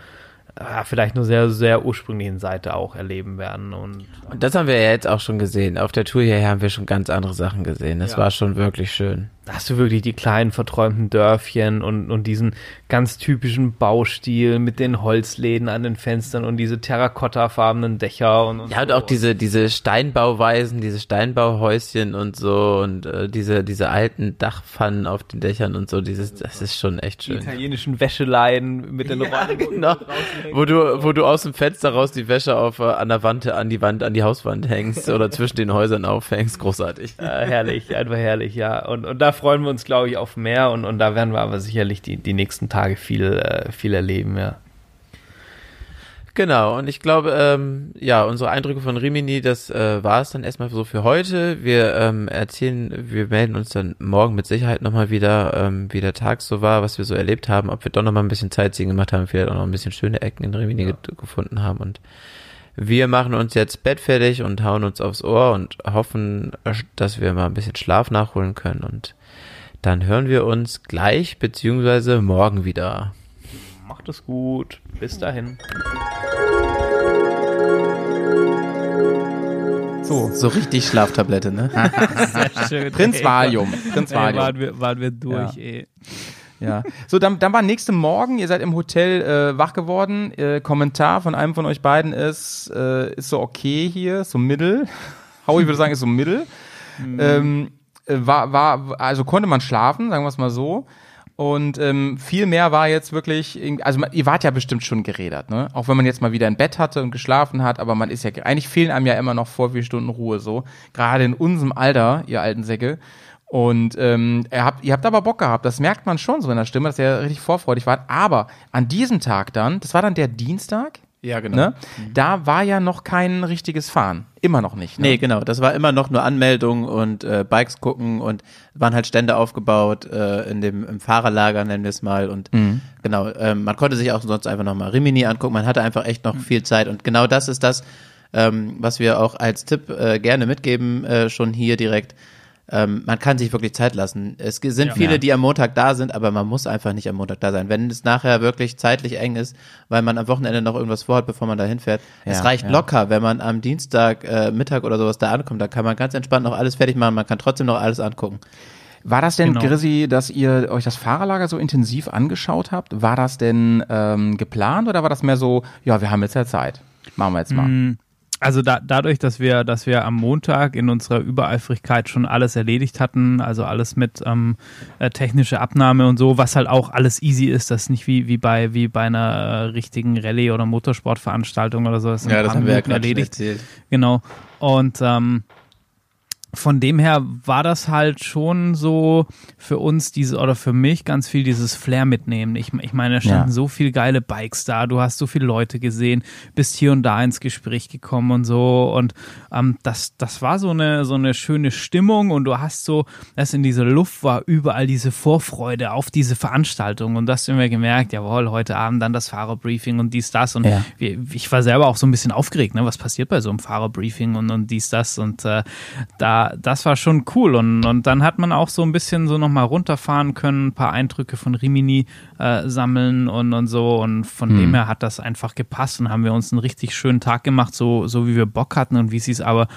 vielleicht nur sehr, sehr ursprünglichen Seite auch erleben werden. Und Und das haben wir ja jetzt auch schon gesehen. Auf der Tour hierher haben wir schon ganz andere Sachen gesehen. Das Ja. war schon wirklich schön. Da hast du wirklich die kleinen verträumten Dörfchen und, und diesen ganz typischen Baustil mit den Holzläden an den Fenstern und diese terrakottafarbenen Dächer und, und Ja, und so. auch diese, diese Steinbauweisen, diese Steinbauhäuschen und so und äh, diese, diese alten Dachpfannen auf den Dächern und so, dieses, das ist schon echt die schön. italienischen Wäscheleien mit den Ja, Rollen. genau. Wo du, wo du aus dem Fenster raus die Wäsche auf, äh, an der Wand, an die Wand, an die Hauswand hängst oder zwischen den Häusern aufhängst. Großartig. Äh, herrlich, einfach herrlich, ja. Und, und da freuen wir uns, glaube ich, auf mehr und, und da werden wir aber sicherlich die, die nächsten Tage viel, äh, viel erleben, ja. Genau, und ich glaube, ähm, ja, unsere Eindrücke von Rimini, das äh, war es dann erstmal so für heute. Wir ähm, erzählen, wir melden uns dann morgen mit Sicherheit nochmal wieder, ähm, wie der Tag so war, was wir so erlebt haben, ob wir doch nochmal ein bisschen Sightseeing gemacht haben, vielleicht auch noch ein bisschen schöne Ecken in Rimini ge gefunden haben. Und wir machen uns jetzt bettfertig und hauen uns aufs Ohr und hoffen, dass wir mal ein bisschen Schlaf nachholen können. Und dann hören wir uns gleich beziehungsweise morgen wieder. Macht es gut. Bis dahin. So, so richtig Schlaftablette, ne? [laughs] Sehr schön. Prinz ey. Valium. Prinz Ey, Valium. waren, wir, waren wir durch, Ja. ey. Ja. So, dann, dann war nächste Morgen, ihr seid im Hotel äh, wach geworden. Äh, Kommentar von einem von euch beiden ist, äh, ist so okay hier, so mittel. [laughs] Howie würde sagen, ist so mittel. Ähm, äh, war, war, also konnte man schlafen, sagen wir es mal so. Und ähm, viel mehr war jetzt wirklich, also ihr wart ja bestimmt schon gerädert, ne? Auch wenn man jetzt mal wieder ein Bett hatte und geschlafen hat, aber man ist ja, eigentlich fehlen einem ja immer noch vor vier Stunden Ruhe so. Gerade in unserem Alter, ihr alten Säcke. Und ähm, ihr, habt, ihr habt aber Bock gehabt, das merkt man schon so in der Stimme, dass ihr richtig vorfreudig wart. Aber an diesem Tag dann, das war dann der Dienstag, Ja, genau. ne? Da war ja noch kein richtiges Fahren. Immer noch nicht. Ne? Nee, genau. Das war immer noch nur Anmeldung und äh, Bikes gucken und waren halt Stände aufgebaut äh, in dem im Fahrerlager, nennen wir es mal. Und genau, ähm, man konnte sich auch sonst einfach nochmal Rimini angucken. Man hatte einfach echt noch viel Zeit. Und genau das ist das, ähm, was wir auch als Tipp äh, gerne mitgeben, äh, schon hier direkt. Ähm, man kann sich wirklich Zeit lassen. Es sind viele, die am Montag da sind, aber man muss einfach nicht am Montag da sein. Wenn es nachher wirklich zeitlich eng ist, weil man am Wochenende noch irgendwas vorhat, bevor man da hinfährt. es Ja, reicht ja. locker, wenn man am Dienstag äh, Mittag oder sowas da ankommt. Da kann man ganz entspannt noch alles fertig machen. Man kann trotzdem noch alles angucken. War das denn, Genau. Grissi, dass ihr euch das Fahrerlager so intensiv angeschaut habt? War das denn ähm, geplant oder war das mehr so, ja, wir haben jetzt ja Zeit. Machen wir jetzt mal. Also da, dadurch, dass wir, dass wir am Montag in unserer Übereifrigkeit schon alles erledigt hatten, also alles mit ähm, äh, technische Abnahme und so, was halt auch alles easy ist, das ist nicht wie, wie bei wie bei einer äh, richtigen Rallye- oder Motorsportveranstaltung oder so. Das ist in ein paar Minuten erledigt. erzählt. Genau. Und ähm, von dem her war das halt schon so für uns diese oder für mich ganz viel dieses Flair mitnehmen. Ich, ich meine, da standen Ja. so viele geile Bikes da, du hast so viele Leute gesehen, bist hier und da ins Gespräch gekommen und so und ähm, das, das war so eine, so eine schöne Stimmung und du hast so, dass in dieser Luft war überall diese Vorfreude auf diese Veranstaltung und das haben wir gemerkt, jawohl, heute Abend dann das Fahrerbriefing und dies, das und Ja. wir, ich war selber auch so ein bisschen aufgeregt, ne? was passiert bei so einem Fahrerbriefing und, und dies, das und äh, da war, das war schon cool. Und, und dann hat man auch so ein bisschen so nochmal runterfahren können, ein paar Eindrücke von Rimini äh, sammeln und, und so. Und von Hm. dem her hat das einfach gepasst und haben wir uns einen richtig schönen Tag gemacht, so, so wie wir Bock hatten und wie es sich aber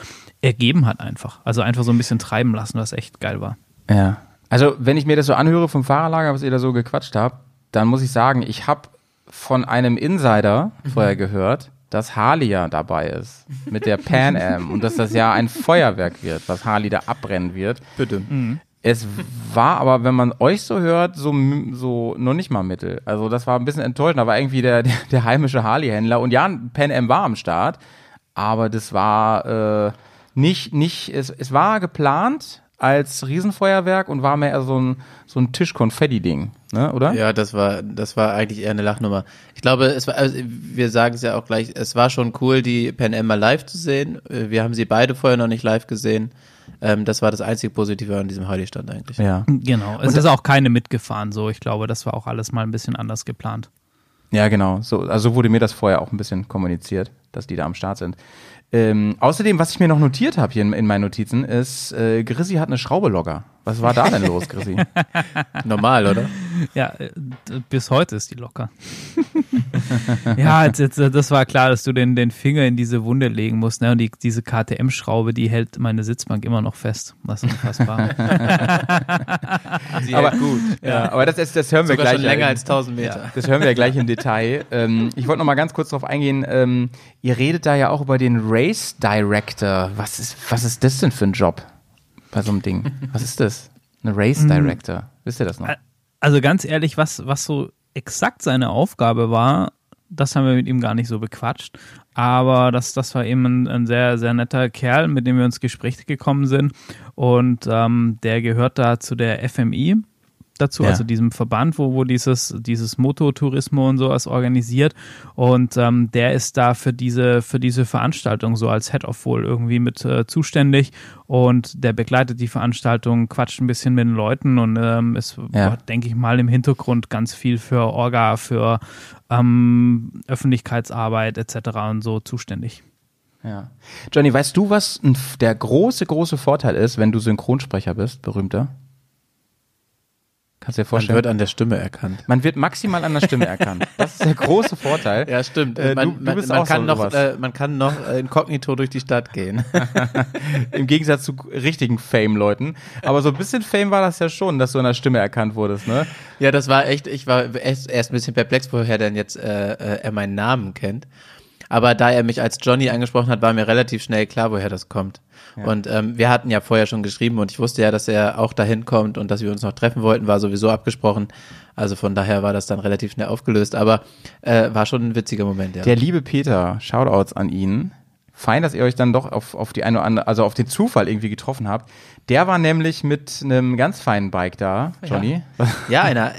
ergeben hat einfach. Also einfach so ein bisschen treiben lassen, was echt geil war. Ja. Also, wenn ich mir das so anhöre vom Fahrerlager, was ihr da so gequatscht habt, dann muss ich sagen, ich habe von einem Insider vorher gehört, dass Harley ja dabei ist mit der Pan Am und dass das ja ein [laughs] Feuerwerk wird, was Harley da abbrennen wird. Bitte. Es war aber, wenn man euch so hört, so, so noch nicht mal Mittel. Also das war ein bisschen enttäuschend. Da war irgendwie der, der, der heimische Harley-Händler und ja, Pan Am war am Start, aber das war äh, nicht, nicht, es, es war geplant als Riesenfeuerwerk und war mehr so ein, so ein Tisch-Konfetti-Ding, ne, oder? Ja, das war, das war eigentlich eher eine Lachnummer. Ich glaube, es war, also wir sagen es ja auch gleich, es war schon cool, die Pen Emma live zu sehen. Wir haben sie beide vorher noch nicht live gesehen. Ähm, das war das einzige Positive an diesem Heidi-Stand eigentlich. Ja. Genau. Es ist auch keine mitgefahren, so. Ich glaube, das war auch alles mal ein bisschen anders geplant. Ja, genau. So, also so wurde mir das vorher auch ein bisschen kommuniziert, dass die da am Start sind. Ähm, außerdem, was ich mir noch notiert habe hier in, in meinen Notizen, ist, äh, Grissi hat eine Schraube locker. Was war da denn los, Grissi? [laughs] Normal, oder? Ja, äh, bis heute ist die locker. [laughs] ja, jetzt, jetzt, äh, das war klar, dass du den, den Finger in diese Wunde legen musst. Ne? Und die, diese KTM-Schraube, die hält meine Sitzbank immer noch fest. Das ist unfassbar. [laughs] Sie Aber- gut. ja, aber das, das, das hören wir Sogar gleich. schon länger ja, als 1000 Meter. Das hören wir ja gleich im Detail. Ähm, ich wollte noch mal ganz kurz darauf eingehen. Ähm, ihr redet da ja auch über den Race Director. Was ist, was ist das denn für ein Job bei so einem Ding? Was ist das? Eine Race [laughs] Director. Wisst ihr das noch? Also ganz ehrlich, was, was so exakt seine Aufgabe war, das haben wir mit ihm gar nicht so bequatscht. Aber das, das war eben ein, ein sehr, sehr netter Kerl, mit dem wir ins Gespräch gekommen sind. Und ähm, der gehört da zu der FMI dazu, Ja. also diesem Verband, wo, wo dieses, dieses Mototourismo und sowas organisiert. Und ähm, der ist da für diese, für diese Veranstaltung so als Head of wohl irgendwie mit äh, zuständig. Und der begleitet die Veranstaltung, quatscht ein bisschen mit den Leuten und ähm, ist, Ja. denke ich mal, im Hintergrund ganz viel für Orga, für ähm, Öffentlichkeitsarbeit etc. und so zuständig. Ja. Johnny, weißt du, was der große, große Vorteil ist, wenn du Synchronsprecher bist, berühmter? Kannst dir Man vorstellen? wird an der Stimme erkannt. Man wird maximal an der Stimme erkannt. Das ist der große Vorteil. Ja, stimmt. Äh, man, du- du man, bist man, auch kann so noch, äh, man kann noch äh, inkognito durch die Stadt gehen. [laughs] Im Gegensatz zu richtigen Fame-Leuten. Aber so ein bisschen Fame war das ja schon, dass du an der Stimme erkannt wurdest, ne? Ja, das war echt, ich war erst, erst ein bisschen perplex, woher denn jetzt äh, äh, er meinen Namen kennt. Aber da er mich als Johnny angesprochen hat, war mir relativ schnell klar, woher das kommt. Und ähm, wir hatten ja vorher schon geschrieben und ich wusste ja, dass er auch dahin kommt und dass wir uns noch treffen wollten, war sowieso abgesprochen. Also von daher war das dann relativ schnell aufgelöst. Aber äh, war schon ein witziger Moment, ja. Der liebe Peter, Shoutouts an ihn. Fein, dass ihr euch dann doch auf, auf die eine oder andere, also auf den Zufall irgendwie getroffen habt. Der war nämlich mit einem ganz feinen Bike da, Johnny. Ja, einer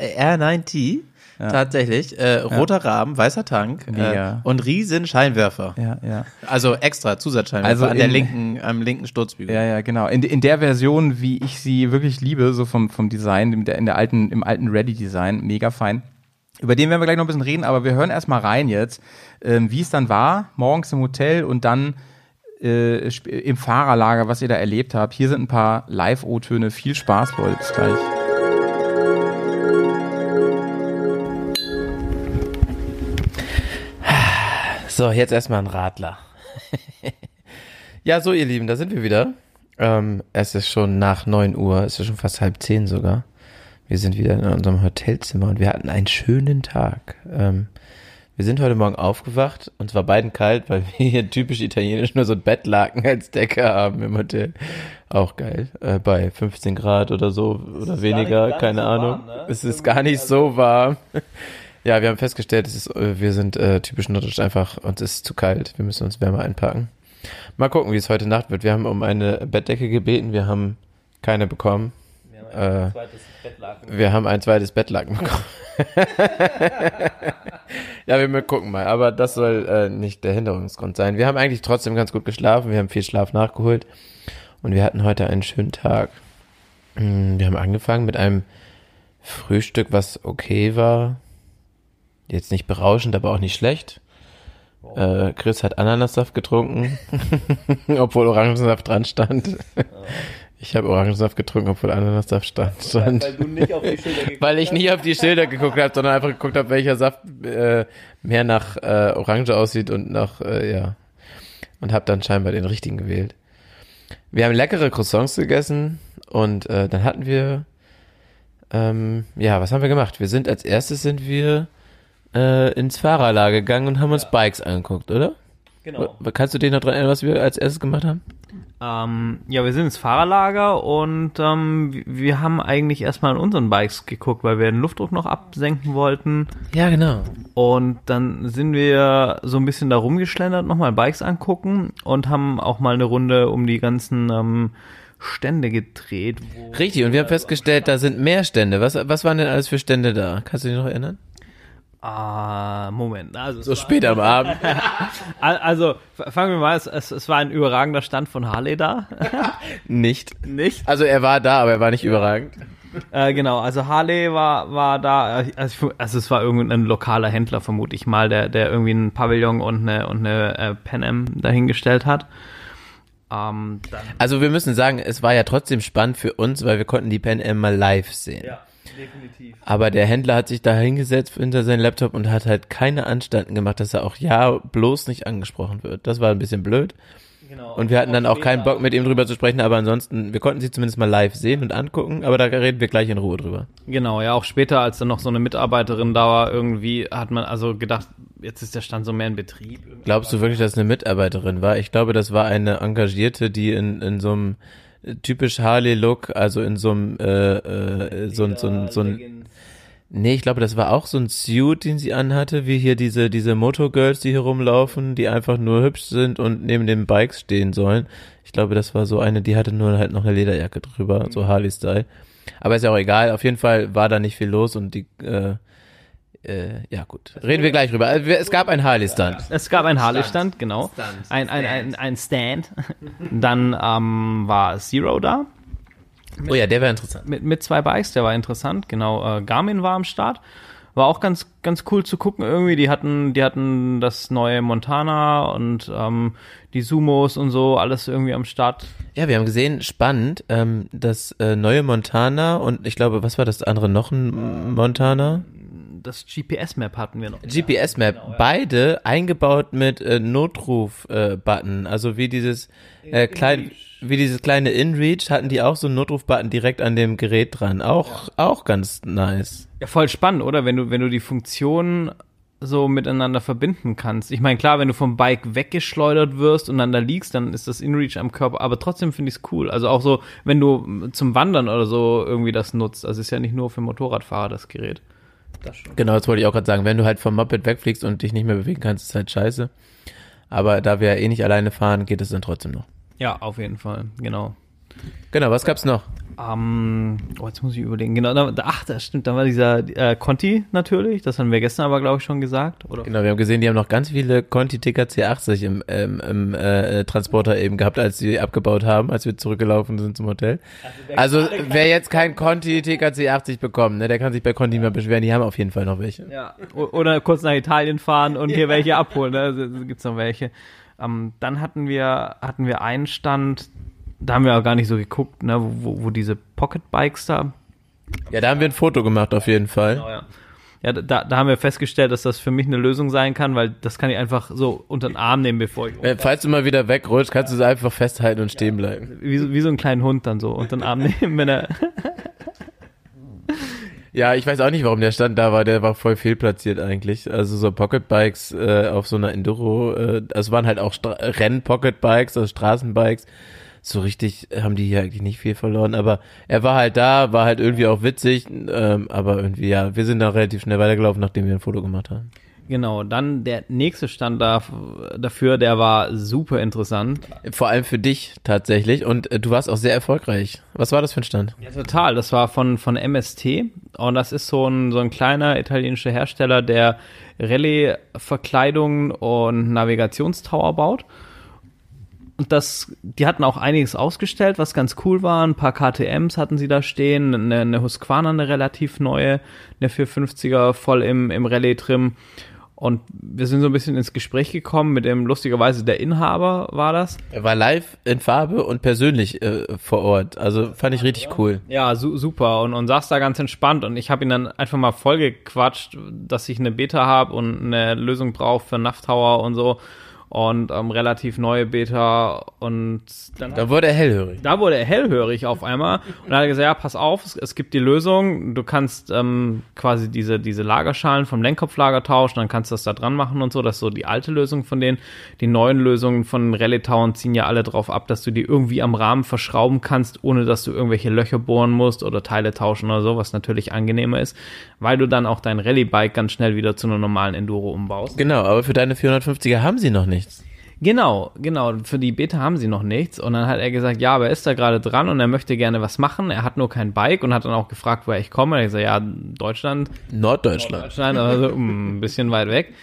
R9T. Tatsächlich. Äh, roter Rahmen, weißer Tank äh, und riesen Scheinwerfer. Ja, ja. Also extra Zusatzscheinwerfer Also an der in- linken, am linken Sturzbügel. Ja, ja, genau. In, in der Version, wie ich sie wirklich liebe, so vom, vom Design, in der, in der alten, im alten Ready-Design, mega fein. Über den werden wir gleich noch ein bisschen reden, aber wir hören erstmal rein jetzt, ähm, wie es dann war, morgens im Hotel und dann äh, im Fahrerlager, was ihr da erlebt habt. Hier sind ein paar Live-O-Töne. Viel Spaß, Leute. Bis gleich. So, jetzt erstmal ein Radler. [laughs] ja, so ihr Lieben, da sind wir wieder. Ähm, es ist schon nach 9 Uhr, es ist schon fast halb zehn sogar. Wir sind wieder in unserem Hotelzimmer und wir hatten einen schönen Tag. Ähm, wir sind heute Morgen aufgewacht und zwar beiden kalt, weil wir hier typisch italienisch nur so ein Bettlaken als Decke haben im Hotel. Auch geil. Äh, bei 15 Grad oder so oder weniger, keine Ahnung. Es ist gar nicht so warm. Ja, wir haben festgestellt, es ist, äh, wir sind äh, typisch nordisch einfach, uns ist zu kalt. Wir müssen uns wärmer einpacken. Mal gucken, wie es heute Nacht wird. Wir haben um eine Bettdecke gebeten, wir haben keine bekommen. Äh, wir haben ein zweites Bettlaken bekommen. [laughs] ja, wir gucken mal, aber das soll äh, nicht der Hinderungsgrund sein. Wir haben eigentlich trotzdem ganz gut geschlafen, wir haben viel Schlaf nachgeholt und wir hatten heute einen schönen Tag. Mm, Wir haben angefangen mit einem Frühstück, was okay war. Jetzt nicht berauschend, aber auch nicht schlecht. Äh, Chris hat Ananassaft getrunken, [laughs] obwohl Orangensaft dran stand. [laughs] Ich habe Orangensaft getrunken, obwohl Ananassaft stand. stand. du nicht auf die Schilder [laughs] geguckt Weil ich nicht auf die Schilder geguckt habe, sondern einfach geguckt habe, welcher Saft äh, mehr nach äh, Orange aussieht und nach, äh, ja. Und habe dann scheinbar den richtigen gewählt. Wir haben leckere Croissants gegessen und äh, dann hatten wir, ähm, ja, was haben wir gemacht? Wir sind als erstes sind wir äh, ins Fahrerlager gegangen und haben uns Bikes angeguckt, oder? Genau. Kannst du dich noch dran erinnern, was wir als erstes gemacht haben? Ähm, ja, wir sind ins Fahrerlager und ähm, wir- haben eigentlich erstmal an unseren Bikes geguckt, weil wir den Luftdruck noch absenken wollten. Ja, genau. Und dann sind wir so ein bisschen da rumgeschlendert, nochmal Bikes angucken und haben auch mal eine Runde um die ganzen ähm, Stände gedreht. Richtig, und wir haben festgestellt, da sind mehr Stände. Was, was waren denn alles für Stände da? Kannst du dich noch erinnern? Ah, Moment. Also, So spät am Abend. [laughs] Al- Also, fangen wir mal, es, es, es war ein überragender Stand von Harley da. [laughs] Nicht. Nicht? Also er war da, aber er war nicht überragend. Äh, genau, also Harley war, war da, also, also es war irgendein lokaler Händler, vermute ich mal, der, der irgendwie einen Pavillon und eine, und eine äh, Pan Am dahingestellt hat. Ähm, Also wir müssen sagen, es war ja trotzdem spannend für uns, weil wir konnten die Pen M mal live sehen. Definitiv. Aber der Händler hat sich da hingesetzt hinter seinen Laptop und hat halt keine Anstalten gemacht, dass er auch ja bloß nicht angesprochen wird. Das war ein bisschen blöd. Genau. Und wir hatten dann auch keinen Bock mit ihm drüber zu sprechen, aber ansonsten, wir konnten sie zumindest mal live sehen und angucken, aber da reden wir gleich in Ruhe drüber. Genau, ja, auch später, als dann noch so eine Mitarbeiterin da war, irgendwie hat man also gedacht, jetzt ist der Stand so mehr in Betrieb. Glaubst du wirklich, dass es eine Mitarbeiterin war? Ich glaube, das war eine Engagierte, die in, in so einem typisch Harley-Look, also in so einem, äh, äh, so, ein- so, ein- so ein, nee, ich glaube, das war auch so ein Suit, den sie anhatte, wie hier diese, diese Motorgirls, die hier rumlaufen, die einfach nur hübsch sind und neben den Bikes stehen sollen. Ich glaube, das war so eine, die hatte nur halt noch eine Lederjacke drüber, so Harley-Style. Aber ist ja auch egal, auf jeden Fall war da nicht viel los und die, äh, äh, ja gut, reden wir gleich drüber. Also, es gab einen Harley-Stand. Es gab einen Harley-Stand, genau. Ein, ein, ein, ein Stand. Dann ähm, war Zero da. Oh ja, der wäre interessant. mit, mit zwei Bikes, der war interessant, genau. Äh, Garmin war am Start. War auch ganz, ganz cool zu gucken irgendwie. Die hatten, die hatten das neue Montana und ähm, die Sumos und so, alles irgendwie am Start. Ja, wir haben gesehen, spannend, ähm, das äh, neue Montana und ich glaube, was war das andere noch ein Montana? Das GPS-Map hatten wir noch. GPS-Map, beide eingebaut mit äh, Notruf-Button, also wie dieses äh, klein, wie dieses kleine InReach hatten die auch so einen Notruf-Button direkt an dem Gerät dran, auch auch ganz nice. Ja, voll spannend, oder? Wenn du, wenn du die Funktionen so miteinander verbinden kannst. Ich meine, klar, wenn du vom Bike weggeschleudert wirst und dann da liegst, dann ist das InReach am Körper, aber trotzdem finde ich es cool. Also auch so, wenn du zum Wandern oder so irgendwie das nutzt. Also ist ja nicht nur für Motorradfahrer das Gerät. Genau, das wollte ich auch gerade sagen. Wenn du halt vom Moped wegfliegst und dich nicht mehr bewegen kannst, ist halt scheiße. Aber da wir ja eh nicht alleine fahren, geht es dann trotzdem noch. Ja, auf jeden Fall, genau. Genau, was gab's noch? Ähm, oh, jetzt muss ich überlegen. Genau, da, ach, das stimmt, da war dieser äh, Conti natürlich. Das haben wir gestern aber, glaube ich, schon gesagt. Oder? Genau, wir haben gesehen, die haben noch ganz viele Conti TKC 80 im, ähm, im äh, Transporter eben gehabt, als sie abgebaut haben, als wir zurückgelaufen sind zum Hotel. Also wer jetzt kein Conti TKC 80 bekommt, ne, der kann sich bei Conti nicht mehr beschweren, die haben auf jeden Fall noch welche. Ja. Oder kurz nach Italien fahren und hier welche abholen. Ne? Also, Gibt's noch welche. Ähm, dann hatten wir, hatten wir einen Stand, da haben wir auch gar nicht so geguckt, ne, wo, wo, diese Pocket Bikes da. Ja, da haben wir ein Foto gemacht auf jeden Fall. ja. Ja, da, da haben wir festgestellt, dass das für mich eine Lösung sein kann, weil das kann ich einfach so unter den Arm nehmen, bevor ich. Äh, Falls du mal wieder wegrutscht, kannst du es einfach festhalten und stehen bleiben. Wie, so- wie so einen kleinen Hund dann so unter den Arm [laughs] nehmen, wenn er. Ja, ich weiß auch nicht, warum der Stand da war. Der war voll fehlplatziert eigentlich. Also so Pocketbikes äh, auf so einer Enduro. Äh, es waren halt auch Stra Renn-Pocketbikes, also Straßenbikes. So richtig haben die hier eigentlich nicht viel verloren. Aber er war halt da, war halt irgendwie auch witzig. Ähm, aber irgendwie, ja, wir sind da relativ schnell weitergelaufen, nachdem wir ein Foto gemacht haben. Genau, dann der nächste Stand da, dafür, der war super interessant. Vor allem für dich tatsächlich. Und äh, du warst auch sehr erfolgreich. Was war das für ein Stand? Ja, total. Das war von, von MST. Und das ist so ein, so ein kleiner italienischer Hersteller, der Rallye-Verkleidungen und Navigationstower baut. Und das, die hatten auch einiges ausgestellt, was ganz cool war. Ein paar KTMs hatten sie da stehen, eine, eine Husqvarna, eine relativ neue, eine 450er voll im, im Rallye-Trim. Und wir sind so ein bisschen ins Gespräch gekommen mit dem, lustigerweise, der Inhaber war das. Er war live in Farbe und persönlich äh, vor Ort. Also fand ich richtig cool. Ja, su super und, und saß da ganz entspannt und ich habe ihn dann einfach mal vollgequatscht, dass ich eine Beta habe und eine Lösung brauche für NAV Tower und so und ähm, relativ neue Beta und dann Da wurde er hellhörig. da wurde er hellhörig auf einmal und dann hat er gesagt, ja, pass auf, es, es gibt die Lösung, du kannst ähm, quasi diese, diese Lagerschalen vom Lenkkopflager tauschen, dann kannst du das da dran machen und so, das ist so die alte Lösung von denen. Die neuen Lösungen von Rally Town ziehen ja alle drauf ab, dass du die irgendwie am Rahmen verschrauben kannst, ohne dass du irgendwelche Löcher bohren musst oder Teile tauschen oder so, was natürlich angenehmer ist, weil du dann auch dein Rallye-Bike ganz schnell wieder zu einer normalen Enduro umbaust. Genau, aber für deine 450er haben sie noch nichts. Genau, genau. Für die Beta haben sie noch nichts. Und dann hat er gesagt, ja, aber er ist da gerade dran und er möchte gerne was machen. Er hat nur kein Bike und hat dann auch gefragt, woher ich komme. Er hat gesagt, ja, Deutschland. Norddeutschland. Deutschland, also [laughs] mm, ein bisschen weit weg.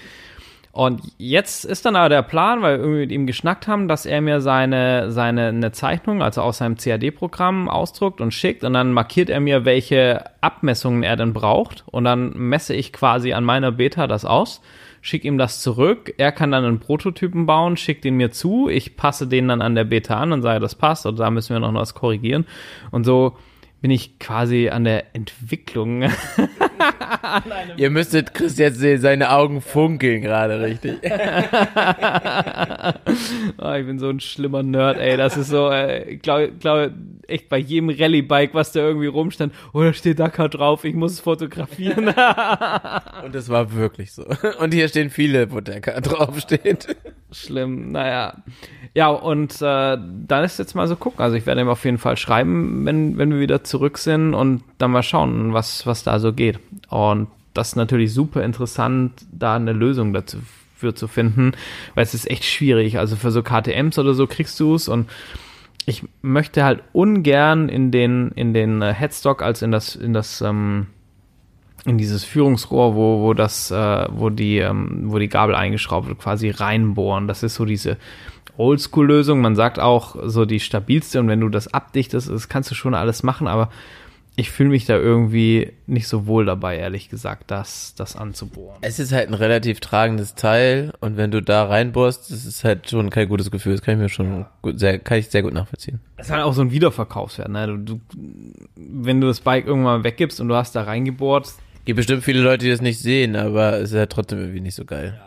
Und jetzt ist dann aber der Plan, weil wir irgendwie mit ihm geschnackt haben, dass er mir seine, seine eine Zeichnung, also aus seinem CAD-Programm ausdruckt und schickt und dann markiert er mir, welche Abmessungen er denn braucht und dann messe ich quasi an meiner Beta das aus, schicke ihm das zurück, er kann dann einen Prototypen bauen, schickt ihn mir zu, ich passe den dann an der Beta an und sage, das passt oder da müssen wir noch was korrigieren. Und so bin ich quasi an der Entwicklung [laughs] Ihr müsstet Chris jetzt sehen, seine Augen funkeln gerade richtig. [laughs] Ah, ich bin so ein schlimmer Nerd, ey. Das ist so, äh, ich glaube, glaub, echt bei jedem Rallye-Bike, was da irgendwie rumstand, oh, da steht Dakar drauf, ich muss es fotografieren. [laughs] Und das war wirklich so. Und hier stehen viele, wo der K draufsteht. Schlimm, naja. Ja, und äh, dann ist jetzt mal so gucken. Also ich werde ihm auf jeden Fall schreiben, wenn, wenn wir wieder zurück sind und dann mal schauen, was, was da so geht. Und das ist natürlich super interessant, da eine Lösung dazu für zu finden, weil es ist echt schwierig. Also für so KTMs oder so kriegst du es und ich möchte halt ungern in den in den äh, Headstock als in das in das ähm, in dieses Führungsrohr, wo wo das äh, wo die ähm, wo die Gabel eingeschraubt wird, quasi reinbohren. Das ist so diese Oldschool-Lösung. Man sagt auch so die stabilste und wenn du das abdichtest, das kannst du schon alles machen, aber ich fühle mich da irgendwie nicht so wohl dabei, ehrlich gesagt, das, das anzubohren. Es ist halt ein relativ tragendes Teil und wenn du da reinbohrst, das ist halt schon kein gutes Gefühl. Das kann ich mir schon gut, sehr, kann ich sehr gut nachvollziehen. Das ist halt auch so ein Wiederverkaufswert, ne? Du, du, wenn du das Bike irgendwann weggibst und du hast da reingebohrt, Gibt bestimmt viele Leute, die das nicht sehen, aber es ist halt trotzdem irgendwie nicht so geil.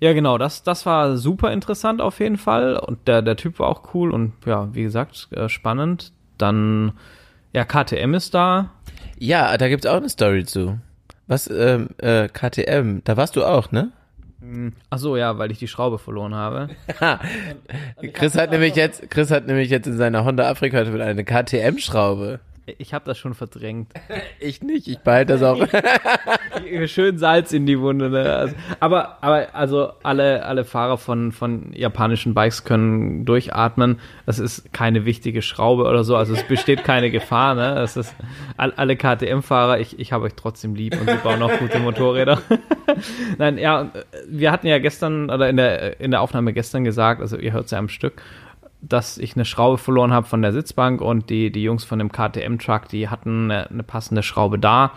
Ja, genau, das, das war super interessant auf jeden Fall. Und der, der Typ war auch cool und ja, wie gesagt, äh, spannend. Dann, ja, KTM ist da. Ja, da gibt's auch eine Story zu. Was, ähm, äh, KTM, da warst du auch, ne? Ach so, ja, weil ich die Schraube verloren habe. Chris hat nämlich jetzt, Chris hat nämlich jetzt in seiner Honda Afrika eine KTM-Schraube. Ich habe das schon verdrängt. [laughs] Ich nicht, ich behalte das auch. [laughs] Schön Salz in die Wunde. Ne? Also, aber, aber also alle, alle Fahrer von, von japanischen Bikes können durchatmen. Das ist keine wichtige Schraube oder so. Also es besteht keine Gefahr. Ne? Das ist all, alle KTM-Fahrer. Ich, ich habe euch trotzdem lieb und sie bauen auch gute Motorräder. [laughs] Nein, ja, wir hatten ja gestern oder in der in der Aufnahme gestern gesagt, also ihr hört es ja am Stück dass ich eine Schraube verloren habe von der Sitzbank und die, die Jungs von dem KTM-Truck, die hatten eine, eine, passende Schraube da,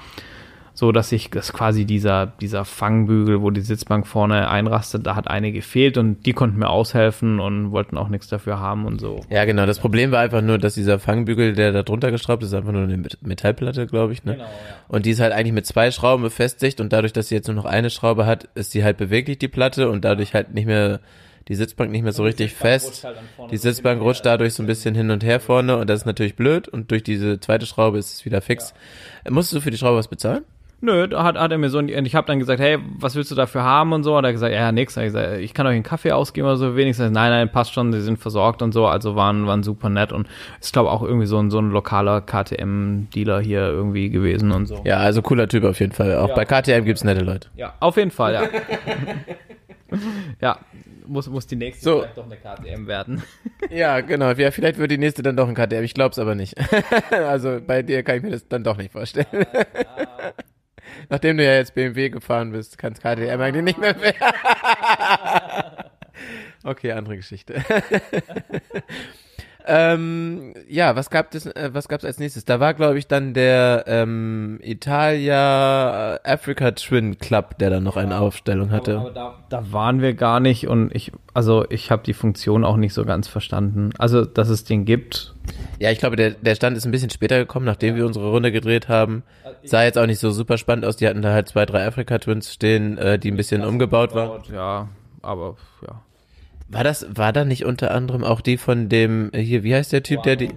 so dass ich das quasi dieser, dieser Fangbügel, wo die Sitzbank vorne einrastet, da hat eine gefehlt und die konnten mir aushelfen und wollten auch nichts dafür haben und so. Ja, genau. Das Problem war einfach nur, dass dieser Fangbügel, der da drunter geschraubt ist, einfach nur eine Metallplatte, glaube ich, ne? Genau, ja. Und die ist halt eigentlich mit zwei Schrauben befestigt und dadurch, dass sie jetzt nur noch eine Schraube hat, ist sie halt beweglich, die Platte, und dadurch halt nicht mehr die Sitzbank nicht mehr so richtig fest. halt Die Sitzbank rutscht dadurch so ein bisschen hin und her vorne und das ist natürlich blöd und durch diese zweite Schraube ist es wieder fix. Musstest du für die Schraube was bezahlen? Nö, da hat, hat er mir so, und ich habe dann gesagt, hey, was willst du dafür haben und so, und er hat gesagt, ja, nix, ich, gesagt, ich kann euch einen Kaffee ausgeben oder so, wenigstens, nein, nein, passt schon, sie sind versorgt und so, also waren, waren super nett und ist, glaube auch irgendwie so ein, so ein lokaler KTM-Dealer hier irgendwie gewesen und so. Ja, also cooler Typ auf jeden Fall. Auch Ja. bei KTM gibt's nette Leute. Ja, auf jeden Fall, ja. [laughs] [laughs] ja, muss, muss die nächste So. vielleicht doch eine KTM werden. [laughs] Ja, genau. Ja, vielleicht wird die nächste dann doch ein KTM. Ich glaub's aber nicht. [laughs] also bei dir kann ich mir das dann doch nicht vorstellen. [laughs] Nachdem du ja jetzt BMW gefahren bist, kannst KTM eigentlich nicht mehr mehr. okay, andere Geschichte. Ähm, ja, was gab es, äh, was gab's als nächstes? Da war, glaube ich, dann der ähm, Italia äh, Africa Twin Club, der dann noch eine Aufstellung hatte. Aber da, da waren wir gar nicht und ich, also ich habe die Funktion auch nicht so ganz verstanden. Also, dass es den gibt. Ja, ich glaube, der, der Stand ist ein bisschen später gekommen, nachdem wir unsere Runde gedreht haben. Sah jetzt auch nicht so super spannend aus. Die hatten da halt zwei, drei Africa Twins stehen, äh, die ein bisschen umgebaut waren. Ja, aber ja. War das, war da nicht unter anderem auch die von dem, äh, hier, wie heißt der Typ, der die,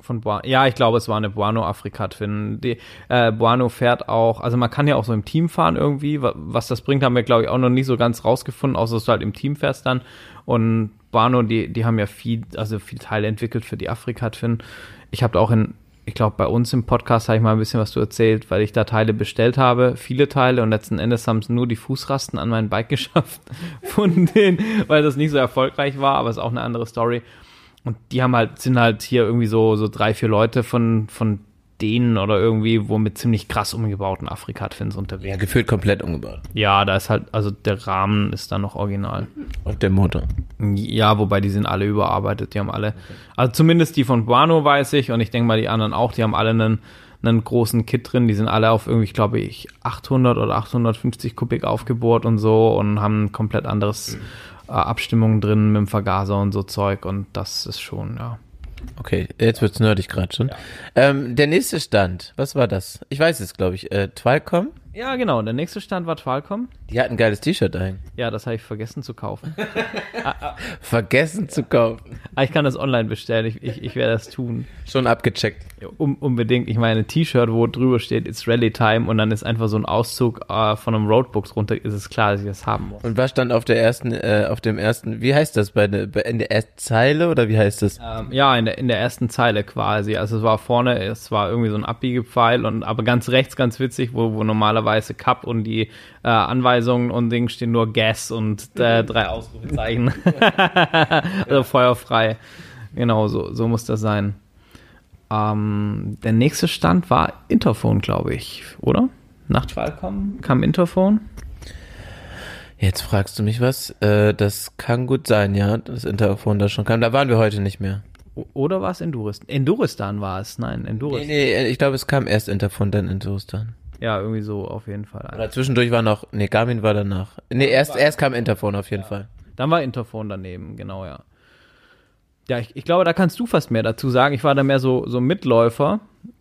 Von Buano. Ja, ich glaube, es war eine Buano Afrika Twin. Die, äh, Buano fährt auch, also man kann ja auch so im Team fahren irgendwie. Wa- Was das bringt, haben wir, glaube ich, auch noch nicht so ganz rausgefunden, außer dass du halt im Team fährst dann. Und Buano, die, die haben ja viel, also viel Teile entwickelt für die Afrika Twin. Ich habe auch in, ich glaube, bei uns im Podcast habe ich mal ein bisschen was zu erzählt, weil ich da Teile bestellt habe, viele Teile und letzten Endes haben es nur die Fußrasten an mein Bike [laughs] geschafft von denen, weil das nicht so erfolgreich war, aber ist auch eine andere Story. Und die haben halt, sind halt hier irgendwie so, so drei, vier Leute von, von denen oder irgendwie, wo mit ziemlich krass umgebauten Afrika-Twins unterwegs. ja, gefühlt komplett umgebaut. Ja, da ist halt, also der Rahmen ist dann noch original. Und der Motor. Ja, wobei die sind alle überarbeitet, die haben alle, also zumindest die von Buano weiß ich und ich denke mal die anderen auch, die haben alle einen, einen großen Kit drin, die sind alle auf irgendwie, glaube ich, 800 oder 850 Kubik aufgebohrt und so und haben ein komplett anderes äh, Abstimmung drin mit dem Vergaser und so Zeug und das ist schon, ja. Okay, jetzt wird's nerdig gerade schon. Ähm, der nächste Stand, was war das? Ich weiß es, glaube ich. Äh, Twilcom? Ja, genau, der nächste Stand war Twalcom. Die hat ein geiles T-Shirt dahin. Ja, das habe ich vergessen zu kaufen. [laughs] Vergessen zu kaufen. Aber ich kann das online bestellen, ich, ich, ich werde das tun. Schon abgecheckt. Um, unbedingt. Ich meine, ein T-Shirt, wo drüber steht, it's Rally Time und dann ist einfach so ein Auszug äh, von einem Roadbook drunter, ist es klar, dass ich das haben muss. Und was stand auf der ersten, äh, auf dem ersten, wie heißt das, bei der, bei, in der ersten Zeile oder wie heißt das? Ähm, ja, in der, in der ersten Zeile quasi. Also es war vorne, es war irgendwie so ein Abbiegepfeil und aber ganz rechts, ganz witzig, wo, wo normalerweise Cup und die äh, Anweisungen und Ding stehen nur Gas und äh, [laughs] drei Ausrufezeichen. [laughs] also feuerfrei. Genau, so, so muss das sein. Ähm, der nächste Stand war Interphone, glaube ich, oder? Nach Qualcomm kam Interphone. Jetzt fragst du mich was. Äh, das kann gut sein, ja, das Interphone da schon kam. Da waren wir heute nicht mehr. Oder war es Enduristan? Enduristan war es, nein, Nee, Enduristan. nee, ich glaube, es kam erst Interphone, dann Interphone. Ja, irgendwie so auf jeden Fall. Oder zwischendurch war noch, nee, Garmin war danach. Nee, erst, erst kam Interphone auf jeden Fall. Dann war Interphone daneben, genau, ja. Ja, ich, ich glaube, da kannst du fast mehr dazu sagen. Ich war da mehr so, so Mitläufer.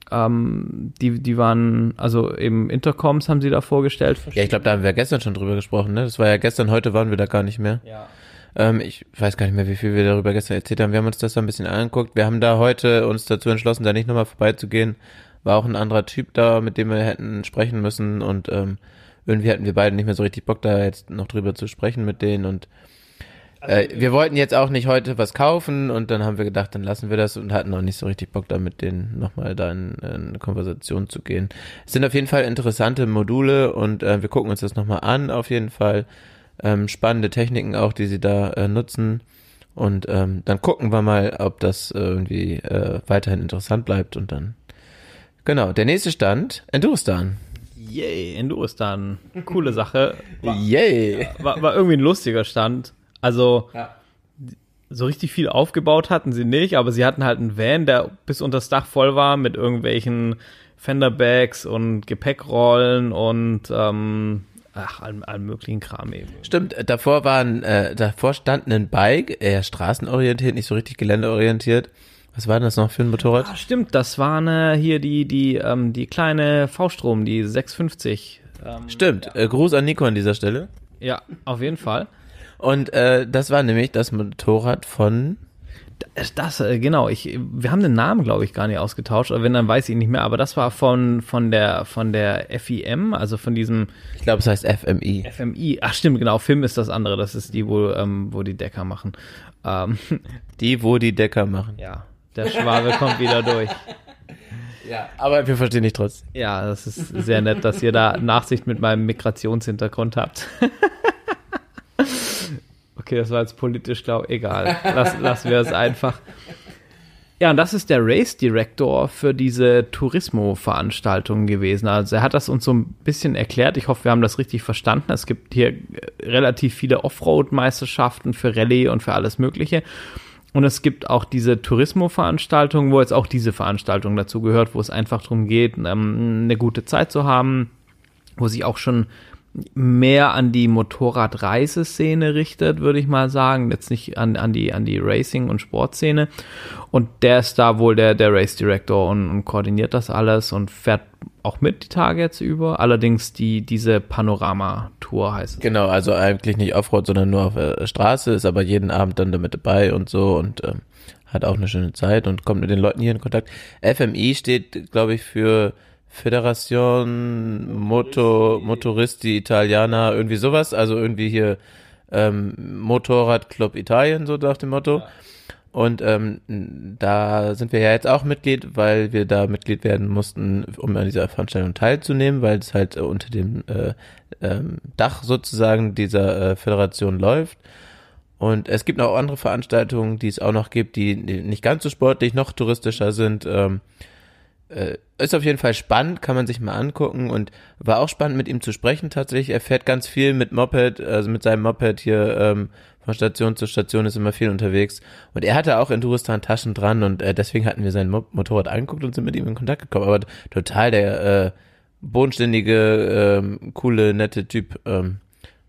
Ähm, die, die waren, also eben Intercoms haben sie da vorgestellt. Ja, ich glaube, da haben wir gestern schon drüber gesprochen, ne? Das war ja gestern, heute waren wir da gar nicht mehr. Ja. Ähm, ich weiß gar nicht mehr, wie viel wir darüber gestern erzählt haben. Wir haben uns das so ein bisschen angeguckt. Wir haben da heute uns dazu entschlossen, da nicht nochmal vorbeizugehen. War auch ein anderer Typ da, mit dem wir hätten sprechen müssen und ähm, irgendwie hatten wir beide nicht mehr so richtig Bock, da jetzt noch drüber zu sprechen mit denen und äh, wir wollten jetzt auch nicht heute was kaufen und dann haben wir gedacht, dann lassen wir das und hatten auch nicht so richtig Bock, da mit denen nochmal da in, in eine Konversation zu gehen. Es sind auf jeden Fall interessante Module und äh, wir gucken uns das nochmal an, auf jeden Fall. Ähm, spannende Techniken auch, die sie da äh, nutzen. Und ähm, dann gucken wir mal, ob das irgendwie äh, weiterhin interessant bleibt und dann. Genau, der nächste Stand, Enduristan. Yay, Enduristan. Coole Sache. Yay! War, war irgendwie ein lustiger Stand. Also, so richtig viel aufgebaut hatten sie nicht, aber sie hatten halt einen Van, der bis unter das Dach voll war mit irgendwelchen Fenderbags und Gepäckrollen und ähm, ach, allem, allem möglichen Kram eben. Stimmt, äh, davor waren, äh, davor stand ein Bike, eher straßenorientiert, nicht so richtig geländeorientiert. Was war denn das noch für ein Motorrad? Ah, stimmt, das war ne, hier die, die, ähm, die kleine V-Strom, die 650. Ähm, Stimmt, äh, Gruß an Nico an dieser Stelle. ja, auf jeden Fall. Und äh, das war nämlich das Motorrad von Das, das äh, genau, ich, wir haben den Namen, glaube ich, gar nicht ausgetauscht, oder wenn, dann weiß ich nicht mehr, aber das war von, von der, von der FIM, also von diesem Ich glaube, es heißt FMI. FMI. Ach, stimmt, genau, FIM ist das andere, das ist die, wo, ähm, wo die Decker machen. Ähm, Die, wo die Decker machen. ja, der Schwabe kommt wieder durch. Ja, aber wir verstehen dich trotzdem. Ja, das ist sehr nett, dass ihr da Nachsicht mit meinem Migrationshintergrund habt. [laughs] okay, das war jetzt politisch, glaube ich, egal. Lass, lassen wir es einfach. Ja, und das ist der Race Director für diese Turismo-Veranstaltung gewesen. Also er hat das uns so ein bisschen erklärt. Ich hoffe, wir haben das richtig verstanden. Es gibt hier relativ viele Offroad-Meisterschaften für Rallye und für alles Mögliche. Und es gibt auch diese Tourismo-Veranstaltung, wo jetzt auch diese Veranstaltung dazu gehört, wo es einfach darum geht, ähm, eine gute Zeit zu haben, wo sich auch schon mehr an die Motorradreiseszene richtet, würde ich mal sagen. Jetzt nicht an, an die, an die Racing- und Sportszene. Und der ist da wohl der, der Race Director und, und koordiniert das alles und fährt auch mit die Tage jetzt über. Allerdings die, diese Panorama-Tour heißt es. Genau, also eigentlich nicht Offroad, sondern nur auf der Straße, ist aber jeden Abend dann damit dabei und so und ähm, hat auch eine schöne Zeit und kommt mit den Leuten hier in Kontakt. FMI steht, glaube ich, für Federation Moto, Motoristi Italiana, irgendwie sowas, also irgendwie hier ähm, Motorradclub Italien, so nach dem Motto. Und ähm, da sind wir ja jetzt auch Mitglied, weil wir da Mitglied werden mussten, um an dieser Veranstaltung teilzunehmen, weil es halt äh, unter dem äh, ähm, Dach sozusagen dieser äh, Föderation läuft. Und es gibt noch andere Veranstaltungen, die es auch noch gibt, die nicht ganz so sportlich, noch touristischer sind. Ähm, äh, ist auf jeden Fall spannend, kann man sich mal angucken und war auch spannend mit ihm zu sprechen tatsächlich. Er fährt ganz viel mit Moped, also mit seinem Moped hier ähm, von Station zu Station ist immer viel unterwegs. Und er hatte auch in Duristan Taschen dran und äh, deswegen hatten wir sein Mo Motorrad angeguckt und sind mit ihm in Kontakt gekommen. Aber total der äh, bodenständige, ähm, coole, nette Typ. Ähm,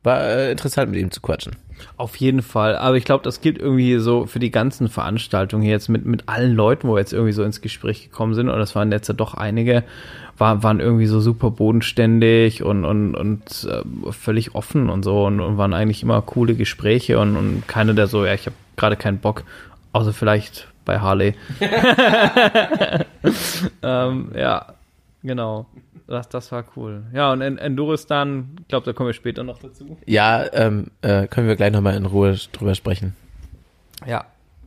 war äh, interessant mit ihm zu quatschen. Auf jeden Fall. Aber ich glaube, das gilt irgendwie so für die ganzen Veranstaltungen hier jetzt mit, mit allen Leuten, wo wir jetzt irgendwie so ins Gespräch gekommen sind. Und das waren jetzt ja doch einige, war, waren irgendwie so super bodenständig und, und, und äh, völlig offen und so und, und waren eigentlich immer coole Gespräche und, und keiner, der so, ja, ich habe gerade keinen Bock, außer vielleicht bei Harley. [laughs] [laughs] ähm, ja, genau. Das, das war cool. Ja, und en Enduristan, ich glaube, da kommen wir später noch dazu. Ja, ähm, äh, können wir gleich nochmal in Ruhe drüber sprechen. Ja.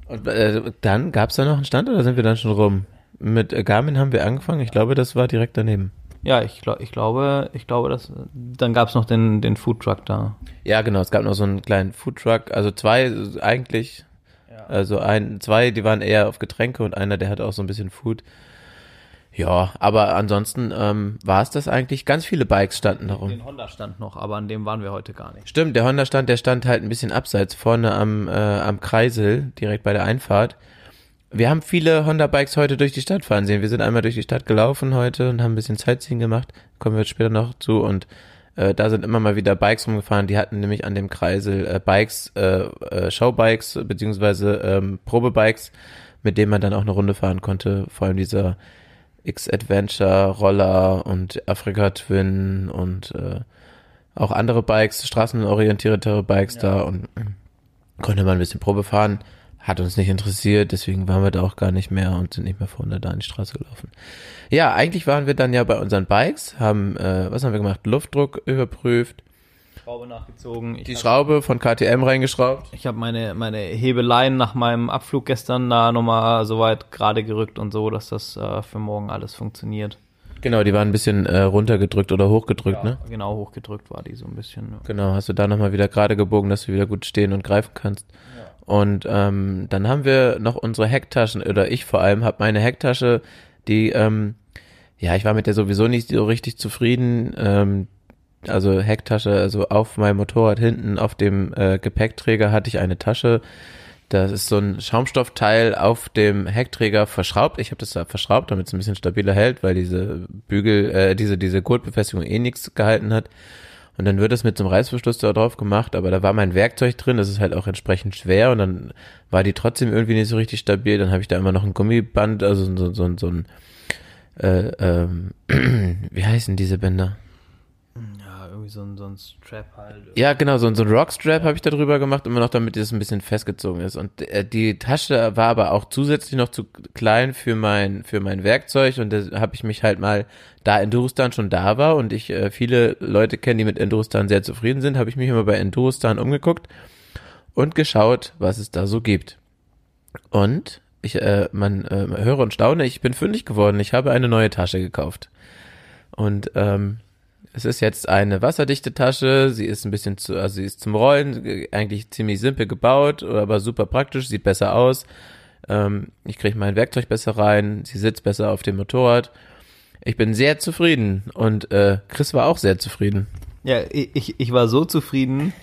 Und äh, dann gab es da noch einen Stand oder sind wir dann schon rum? Mit äh, Garmin haben wir angefangen. Ich glaube, das war direkt daneben. Ja, ich, glaub, ich glaube, ich glaube, dass dann gab es noch den, den Foodtruck da. Ja, genau. Es gab noch so einen kleinen Foodtruck. Also zwei eigentlich. Also ein, zwei, die waren eher auf Getränke und einer, der hat auch so ein bisschen Food. Ja, aber ansonsten ähm, war es das eigentlich. Ganz viele Bikes standen darum. Den Honda stand noch, aber an dem waren wir heute gar nicht. Stimmt, der Honda stand, der stand halt ein bisschen abseits vorne am, äh, am Kreisel, direkt bei der Einfahrt. Wir haben viele Honda-Bikes heute durch die Stadt fahren sehen. Wir sind einmal durch die Stadt gelaufen heute und haben ein bisschen Sightseeing gemacht. Kommen wir jetzt später noch zu und äh, da sind immer mal wieder Bikes rumgefahren. Die hatten nämlich an dem Kreisel äh, Bikes, äh, äh, Showbikes beziehungsweise ähm, Probebikes, mit denen man dann auch eine Runde fahren konnte. Vor allem dieser X-Adventure, Roller und Africa Twin und äh, auch andere Bikes, straßenorientiertere Bikes da und äh, konnte man ein bisschen Probe fahren. Hat uns nicht interessiert, deswegen waren wir da auch gar nicht mehr und sind nicht mehr vorne da an die Straße gelaufen. Ja, eigentlich waren wir dann ja bei unseren Bikes, haben, äh, was haben wir gemacht? Luftdruck überprüft, Schraube nachgezogen. Ich die Schraube von KTM reingeschraubt. Ich habe meine, meine Hebeleien nach meinem Abflug gestern da nochmal soweit gerade gerückt und so, dass das äh, für morgen alles funktioniert. Genau, die waren ein bisschen äh, runtergedrückt oder hochgedrückt, ne? Genau, hochgedrückt war die so ein bisschen. ja. Genau, hast du da nochmal wieder gerade gebogen, dass du wieder gut stehen und greifen kannst. Und ähm, dann haben wir noch unsere Hecktaschen, oder ich vor allem habe meine Hecktasche, die, ähm, ja, ich war mit der sowieso nicht so richtig zufrieden. Ähm, also Hecktasche, also auf meinem Motorrad hinten auf dem äh, Gepäckträger hatte ich eine Tasche. Das ist so ein Schaumstoffteil auf dem Heckträger verschraubt. Ich habe das da verschraubt, damit es ein bisschen stabiler hält, weil diese Bügel, äh, diese diese Gurtbefestigung eh nichts gehalten hat. Und dann wird es mit so einem Reißverschluss da drauf gemacht, aber da war mein Werkzeug drin, das ist halt auch entsprechend schwer und dann war die trotzdem irgendwie nicht so richtig stabil. Dann habe ich da immer noch ein Gummiband, also so, so, so ein, äh, ähm, [clears throat] wie heißen diese Bänder? Irgendwie so ein, so ein Strap halt. Ja, genau, so, so ein Rockstrap habe ich da drüber gemacht, immer noch damit es ein bisschen festgezogen ist. Und äh, die Tasche war aber auch zusätzlich noch zu klein für mein, für mein Werkzeug und da habe ich mich halt mal, da Endurostan schon da war und ich äh, viele Leute kenne, die mit Endurostan sehr zufrieden sind, habe ich mich immer bei Endurostan umgeguckt und geschaut, was es da so gibt. Und ich, äh, man äh, höre und staune, ich bin fündig geworden. Ich habe eine neue Tasche gekauft. Und ähm, es ist jetzt eine wasserdichte Tasche. Sie ist ein bisschen zu, also sie ist zum Rollen äh, eigentlich ziemlich simpel gebaut, aber super praktisch, sieht besser aus. Ähm, ich kriege mein Werkzeug besser rein, sie sitzt besser auf dem Motorrad. Ich bin sehr zufrieden und äh, Chris war auch sehr zufrieden. Ja, ich, ich war so zufrieden,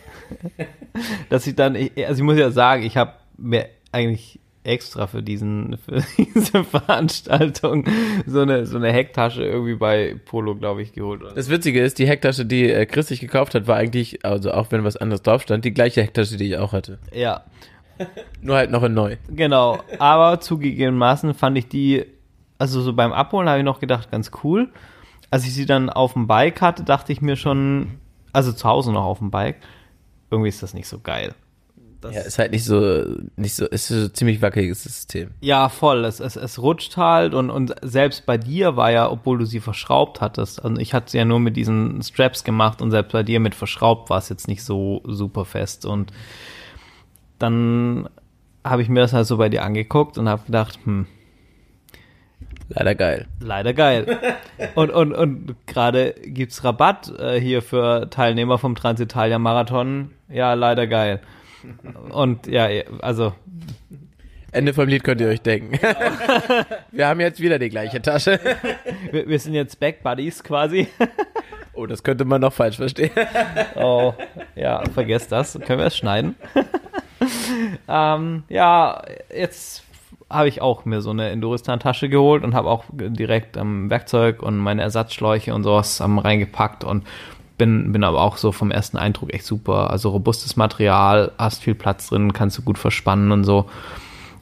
[laughs] dass ich dann, also ich muss ja sagen, ich habe mir eigentlich extra für diesen für [laughs] diese Veranstaltung so eine so eine Hecktasche irgendwie bei Polo, glaube ich, geholt. Das Witzige ist, die Hecktasche, die äh, Chris sich gekauft hat, war eigentlich, also auch wenn was anderes drauf stand, die gleiche Hecktasche, die ich auch hatte. Ja, [laughs] Nur halt noch in neu. genau. Aber zugegebenermaßen fand ich die, also so beim Abholen habe ich noch gedacht, ganz cool. Als ich sie dann auf dem Bike hatte, dachte ich mir schon, also zu Hause noch auf dem Bike, irgendwie ist das nicht so geil. Das Ja, ist halt nicht so, nicht so, ist so ein ziemlich wackeliges System. Ja, voll. Es, es, es rutscht halt und, und selbst bei dir war ja, obwohl du sie verschraubt hattest, also ich hatte sie ja nur mit diesen Straps gemacht und selbst bei dir mit verschraubt war es jetzt nicht so super fest und dann habe ich mir das halt so bei dir angeguckt und habe gedacht, hm, Leider geil. leider geil. [laughs] und und, und gerade gibt's Rabatt äh, hier für Teilnehmer vom Transitalia Marathon. Ja, leider geil. Und ja, also Ende vom Lied könnt ihr euch denken. Wir haben jetzt wieder die gleiche Tasche. wir, wir sind jetzt Back Buddies quasi. Oh, das könnte man noch falsch verstehen. Oh, ja, vergesst das. Können wir es schneiden? ähm, ja, jetzt habe ich auch mir so eine Enduristan-Tasche geholt und habe auch direkt ähm, Werkzeug und meine Ersatzschläuche und sowas ähm, reingepackt und bin, bin aber auch so vom ersten Eindruck echt super. Also robustes Material, hast viel Platz drin, kannst du gut verspannen und so.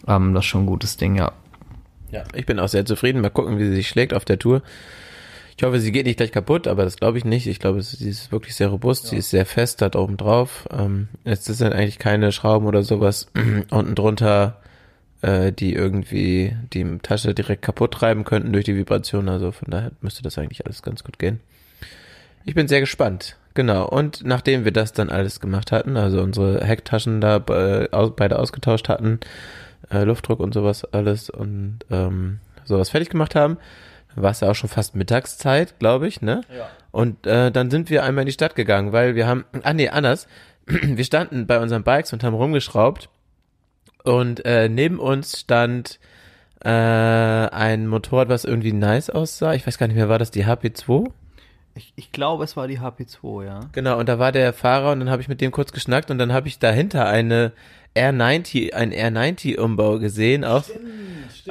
Ähm, das ist schon ein gutes Ding, ja. Ja, ich bin auch sehr zufrieden. Mal gucken, wie sie sich schlägt auf der Tour. Ich hoffe, sie geht nicht gleich kaputt, aber das glaube ich nicht. Ich glaube, sie ist wirklich sehr robust. Sie ist sehr fest, hat oben drauf. Ähm, es sind eigentlich keine Schrauben oder sowas [clears throat] unten drunter, äh, die irgendwie die Tasche direkt kaputt treiben könnten durch die Vibration. Also von daher müsste das eigentlich alles ganz gut gehen. Ich bin sehr gespannt. Genau. Und nachdem wir das dann alles gemacht hatten, also unsere Hecktaschen da äh, aus, beide ausgetauscht hatten, äh, Luftdruck und sowas alles und ähm, sowas fertig gemacht haben, war es ja auch schon fast Mittagszeit, glaube ich, ne? Ja. Und äh, dann sind wir einmal in die Stadt gegangen, weil wir haben, ah nee, anders, [clears throat] wir standen bei unseren Bikes und haben rumgeschraubt und äh, neben uns stand äh, ein Motorrad, was irgendwie nice aussah. Ich weiß gar nicht mehr, war das die HP2? Ich, ich glaube, es war die HP2, ja. Genau, und da war der Fahrer und dann habe ich mit dem kurz geschnackt und dann habe ich dahinter eine R90, ein R90-Umbau gesehen, auch,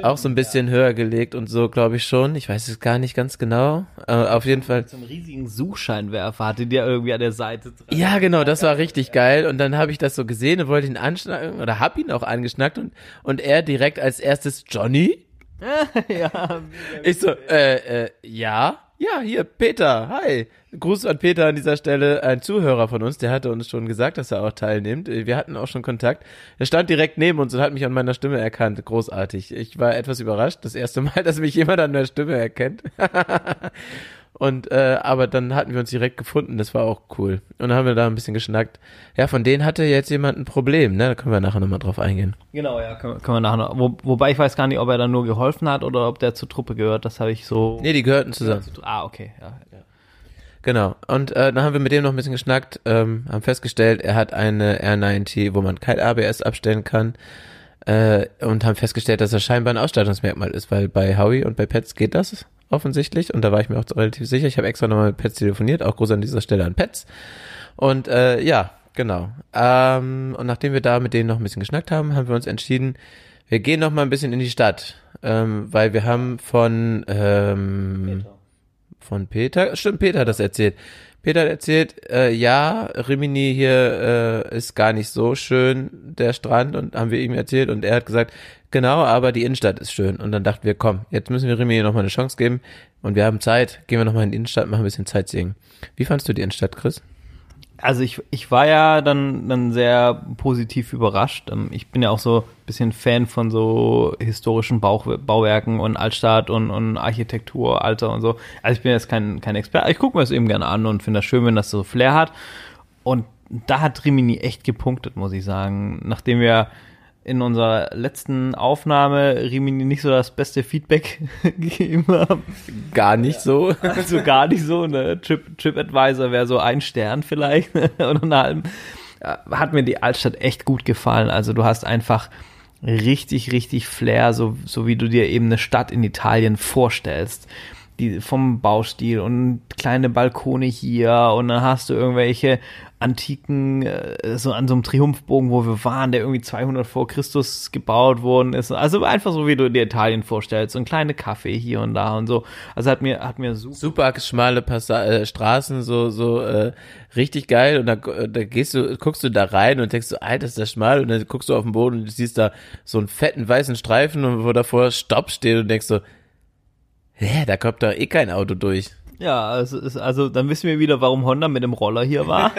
auch so ein bisschen höher gelegt und so, glaube ich schon. Ich weiß es gar nicht ganz genau. Äh, auf jeden Fall. So einen riesigen Suchscheinwerfer hatte der irgendwie an der Seite dran. Ja, genau, das war richtig geil. Und dann habe ich das so gesehen und wollte ihn anschnacken oder hab ihn auch angeschnackt und, und er direkt als erstes Johnny. [laughs] ja, Ich so, äh, äh, ja. Ja, hier, Peter, hi. Gruß an Peter an dieser Stelle, ein Zuhörer von uns, der hatte uns schon gesagt, dass er auch teilnimmt. Wir hatten auch schon Kontakt. Er stand direkt neben uns und hat mich an meiner Stimme erkannt. Großartig. Ich war etwas überrascht, das erste Mal, [laughs] dass mich jemand an der Stimme erkennt. [laughs] und, äh, aber dann hatten wir uns direkt gefunden, das war auch cool. Und dann haben wir da ein bisschen geschnackt. Ja, von denen hatte jetzt jemand ein Problem, ne? Da können wir nachher nochmal drauf eingehen. Genau, ja, können, können wir nachher noch. Wo, wobei ich weiß gar nicht, ob er dann nur geholfen hat oder ob der zur Truppe gehört. Das habe ich so. Nee, die gehörten zusammen. Ah, okay, ja. Genau. Und äh, dann haben wir mit dem noch ein bisschen geschnackt, ähm, haben festgestellt, er hat eine R90, wo man kein ABS abstellen kann. Äh, und haben festgestellt, dass er scheinbar ein Ausstattungsmerkmal ist, weil bei Howie und bei Pets geht das offensichtlich. Und da war ich mir auch relativ sicher. Ich habe extra nochmal mit Pets telefoniert, auch groß an dieser Stelle an Pets. Und äh, ja, genau. Ähm, und nachdem wir da mit denen noch ein bisschen geschnackt haben, haben wir uns entschieden, wir gehen noch mal ein bisschen in die Stadt, ähm, weil wir haben von ähm, von Peter, stimmt, Peter hat das erzählt. Peter hat erzählt, äh, ja, Rimini hier äh, ist gar nicht so schön, der Strand, und haben wir ihm erzählt, und er hat gesagt, genau, aber die Innenstadt ist schön. Und dann dachten wir, komm, jetzt müssen wir Rimini nochmal eine Chance geben, und wir haben Zeit, gehen wir nochmal in die Innenstadt, machen ein bisschen Sightseeing. Wie fandst du die Innenstadt, Chris? Also ich, ich war ja dann, dann sehr positiv überrascht. Ähm, Ich bin ja auch so ein bisschen Fan von so historischen Bauch, Bauwerken und Altstadt und, und Architektur, Alter und so. Also ich bin jetzt kein, kein Experte. Ich gucke mir das eben gerne an und finde das schön, wenn das so Flair hat. Und da hat Rimini echt gepunktet, muss ich sagen. Nachdem wir in unserer letzten Aufnahme Rimini nicht so das beste Feedback [laughs] gegeben haben. Gar nicht so. [laughs] Also gar nicht so. Ne? Trip, TripAdvisor wäre so ein Stern vielleicht [laughs] oder einen halben. Hat mir die Altstadt echt gut gefallen. Also du hast einfach richtig, richtig Flair, so, so wie du dir eben eine Stadt in Italien vorstellst. die, vom Baustil und kleine Balkone hier und dann hast du irgendwelche antiken, äh, so an so einem Triumphbogen, wo wir waren, der irgendwie 200 vor Christus gebaut worden ist. Also einfach so, wie du dir Italien vorstellst, so ein kleine Kaffee hier und da und so. Also hat mir, hat mir super. Super schmale Passa äh, Straßen, so, so, äh, richtig geil. Und da, da gehst du, guckst du da rein und denkst so, Alter, ist das schmal. Und dann guckst du auf den Boden und siehst da so einen fetten weißen Streifen wo davor Stopp steht und denkst so, hä, da kommt doch eh kein Auto durch. Ja, also, also dann wissen wir wieder, warum Honda mit dem Roller hier war.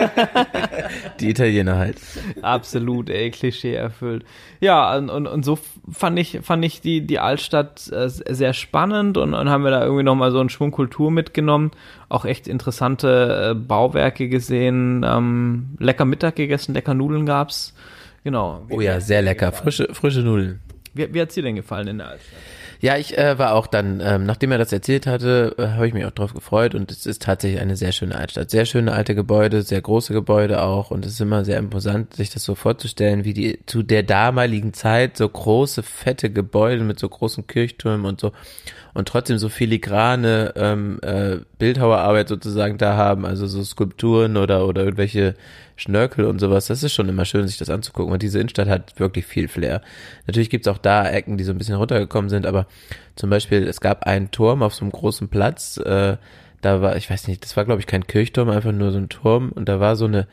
[laughs] Die Italiener halt. Absolut, ey, Klischee erfüllt. Ja, und, und, und so fand ich, fand ich die, die Altstadt äh, sehr spannend und, und haben wir da irgendwie nochmal so einen Schwung Kultur mitgenommen. Auch echt interessante äh, Bauwerke gesehen, ähm, lecker Mittag gegessen, lecker Nudeln gab's. Genau. Oh ja, sehr lecker. Frische, frische Nudeln. Wie, wie hat's dir denn gefallen in der Altstadt? Ja, ich äh, war auch dann, ähm, nachdem er das erzählt hatte, äh, habe ich mich auch drauf gefreut und es ist tatsächlich eine sehr schöne Altstadt. Sehr schöne alte Gebäude, sehr große Gebäude auch und es ist immer sehr imposant, sich das so vorzustellen, wie die zu der damaligen Zeit so große, fette Gebäude mit so großen Kirchtürmen und so und trotzdem so filigrane ähm, äh, Bildhauerarbeit sozusagen da haben, also so Skulpturen oder oder irgendwelche Schnörkel und sowas. Das ist schon immer schön, sich das anzugucken. Und diese Innenstadt hat wirklich viel Flair. Natürlich gibt's auch da Ecken, die so ein bisschen runtergekommen sind, aber zum Beispiel, es gab einen Turm auf so einem großen Platz, äh, da war, ich weiß nicht, das war glaube ich kein Kirchturm, einfach nur so ein Turm und da war so eine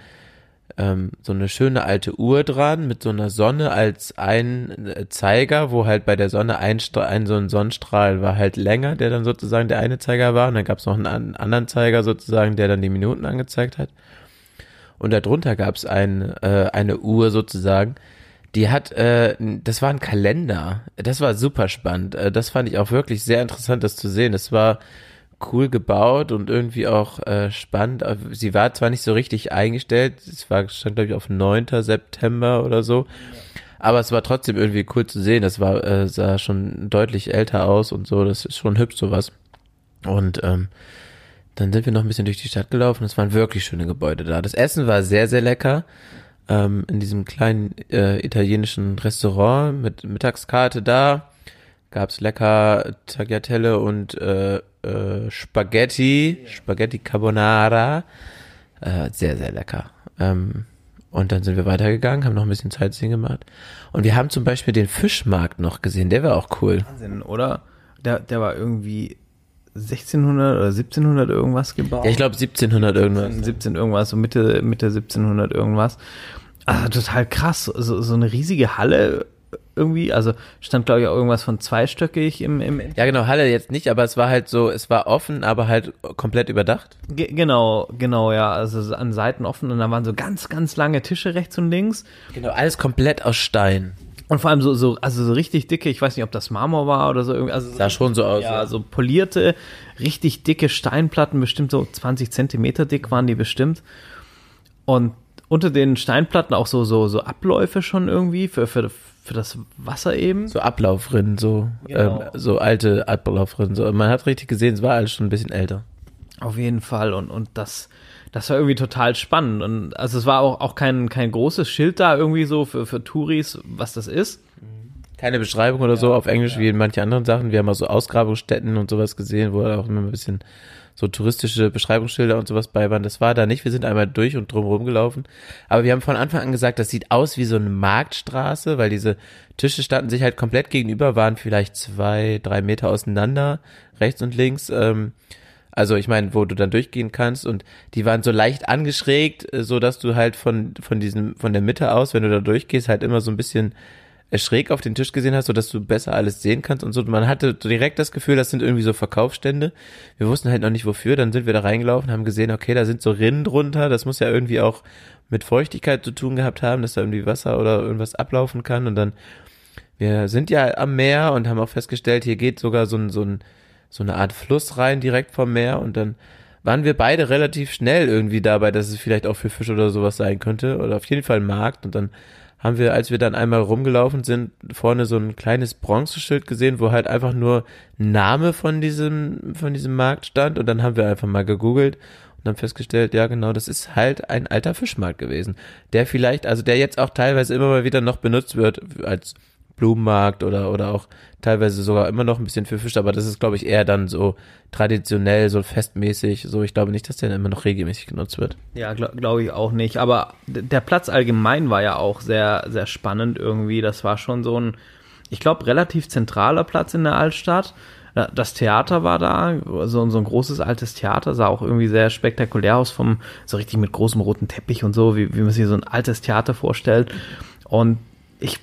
ähm, so eine schöne alte Uhr dran mit so einer Sonne als ein äh, Zeiger, wo halt bei der Sonne ein, ein so ein Sonnenstrahl war halt länger, der dann sozusagen der eine Zeiger war und dann gab es noch einen an anderen Zeiger sozusagen, der dann die Minuten angezeigt hat. Und darunter gab es ein, äh, eine Uhr sozusagen, die hat, äh, das war ein Kalender. Das war super spannend. Äh, das fand ich auch wirklich sehr interessant, das zu sehen. Das war cool gebaut und irgendwie auch äh, spannend. Sie war zwar nicht so richtig eingestellt, es war stand glaube ich auf 9. September oder so, aber es war trotzdem irgendwie cool zu sehen. Das war äh, sah schon deutlich älter aus und so. Das ist schon hübsch sowas. Und ähm, dann sind wir noch ein bisschen durch die Stadt gelaufen. Es waren wirklich schöne Gebäude da. Das Essen war sehr sehr lecker. Ähm, in diesem kleinen äh, italienischen Restaurant mit Mittagskarte da gab's lecker Tagliatelle und äh, äh, Spaghetti, Spaghetti Carbonara. Äh, sehr, sehr lecker. Ähm, und dann sind wir weitergegangen, haben noch ein bisschen Sightseeing gemacht. Und wir haben zum Beispiel den Fischmarkt noch gesehen, der war auch cool. Wahnsinn, oder? Der, der war irgendwie 1600 oder 1700 irgendwas gebaut. Ja, ich glaube 1700 irgendwas. 17 irgendwas, so Mitte, Mitte 1700 irgendwas. Also total krass, so, so eine riesige Halle irgendwie, also stand glaube ich auch irgendwas von zweistöckig im, im Ja, genau, Halle jetzt nicht, aber es war halt so, es war offen, aber halt komplett überdacht. Ge genau, genau, ja, also an Seiten offen und da waren so ganz, ganz lange Tische rechts und links. Genau, alles komplett aus Stein. Und vor allem so, so, also so richtig dicke, ich weiß nicht, ob das Marmor war oder so irgendwie. Also Sah schon so aus. Ja, so polierte, richtig dicke Steinplatten, bestimmt so 20 Zentimeter dick waren die bestimmt. Und unter den Steinplatten auch so, so, so Abläufe schon irgendwie für, für, für das Wasser eben. So Ablaufrinnen, so, Genau. ähm, so alte Ablaufrinnen. So. Man hat richtig gesehen, es war alles schon ein bisschen älter. Auf jeden Fall. Und, und das, das war irgendwie total spannend. Und also es war auch, auch kein, kein großes Schild da irgendwie so für, für Touris, was das ist. Keine Beschreibung oder so auf Englisch wie in manchen anderen Sachen. Wir haben auch so Ausgrabungsstätten und sowas gesehen, wo auch immer ein bisschen so touristische Beschreibungsschilder und sowas bei waren. Das war da nicht. Wir sind einmal durch und drumherum gelaufen. Aber wir haben von Anfang an gesagt, das sieht aus wie so eine Marktstraße, weil diese Tische standen sich halt komplett gegenüber, waren vielleicht zwei, drei Meter auseinander, rechts und links. Ähm, also ich meine, wo du dann durchgehen kannst und die waren so leicht angeschrägt, äh, so dass du halt von von diesem von der Mitte aus, wenn du da durchgehst, halt immer so ein bisschen schräg auf den Tisch gesehen hast, so dass du besser alles sehen kannst und so. Man hatte direkt das Gefühl, das sind irgendwie so Verkaufsstände. Wir wussten halt noch nicht wofür. Dann sind wir da reingelaufen, haben gesehen, okay, da sind so Rinnen drunter. Das muss ja irgendwie auch mit Feuchtigkeit zu tun gehabt haben, dass da irgendwie Wasser oder irgendwas ablaufen kann. Und dann wir sind ja am Meer und haben auch festgestellt, hier geht sogar so ein so ein so eine Art Fluss rein direkt vom Meer und dann waren wir beide relativ schnell irgendwie dabei, dass es vielleicht auch für Fisch oder sowas sein könnte oder auf jeden Fall Markt und dann haben wir, als wir dann einmal rumgelaufen sind, vorne so ein kleines Bronzeschild gesehen, wo halt einfach nur Name von diesem, von diesem Markt stand. Und dann haben wir einfach mal gegoogelt und dann festgestellt, ja genau, das ist halt ein alter Fischmarkt gewesen, der vielleicht, also der jetzt auch teilweise immer mal wieder noch benutzt wird als Blumenmarkt oder, oder auch teilweise sogar immer noch ein bisschen für Fisch, aber das ist, glaube ich, eher dann so traditionell, so festmäßig. So, ich glaube nicht, dass der immer noch regelmäßig genutzt wird. Ja, glaube glaub ich auch nicht. Aber der Platz allgemein war ja auch sehr, sehr spannend irgendwie. Das war schon so ein, ich glaube, relativ zentraler Platz in der Altstadt. Das Theater war da, so, so ein großes altes Theater, sah auch irgendwie sehr spektakulär aus, vom, so richtig mit großem roten Teppich und so, wie, wie man sich so ein altes Theater vorstellt. Und ich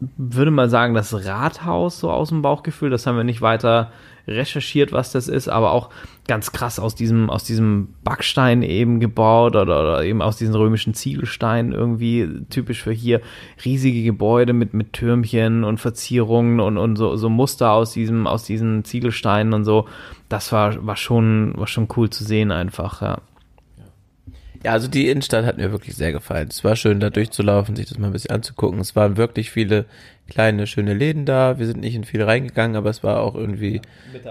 würde mal sagen, das Rathaus so aus dem Bauchgefühl, das haben wir nicht weiter recherchiert, was das ist, aber auch ganz krass aus diesem, aus diesem Backstein eben gebaut oder, oder eben aus diesen römischen Ziegelsteinen irgendwie typisch für hier riesige Gebäude mit, mit Türmchen und Verzierungen und, und so, so Muster aus diesem, aus diesen Ziegelsteinen und so. Das war, war schon, war schon cool zu sehen einfach, ja. Ja, also die Innenstadt hat mir wirklich sehr gefallen. Es war schön, da durchzulaufen, sich das mal ein bisschen anzugucken. Es waren wirklich viele kleine, schöne Läden da. Wir sind nicht in viele reingegangen, aber es war auch irgendwie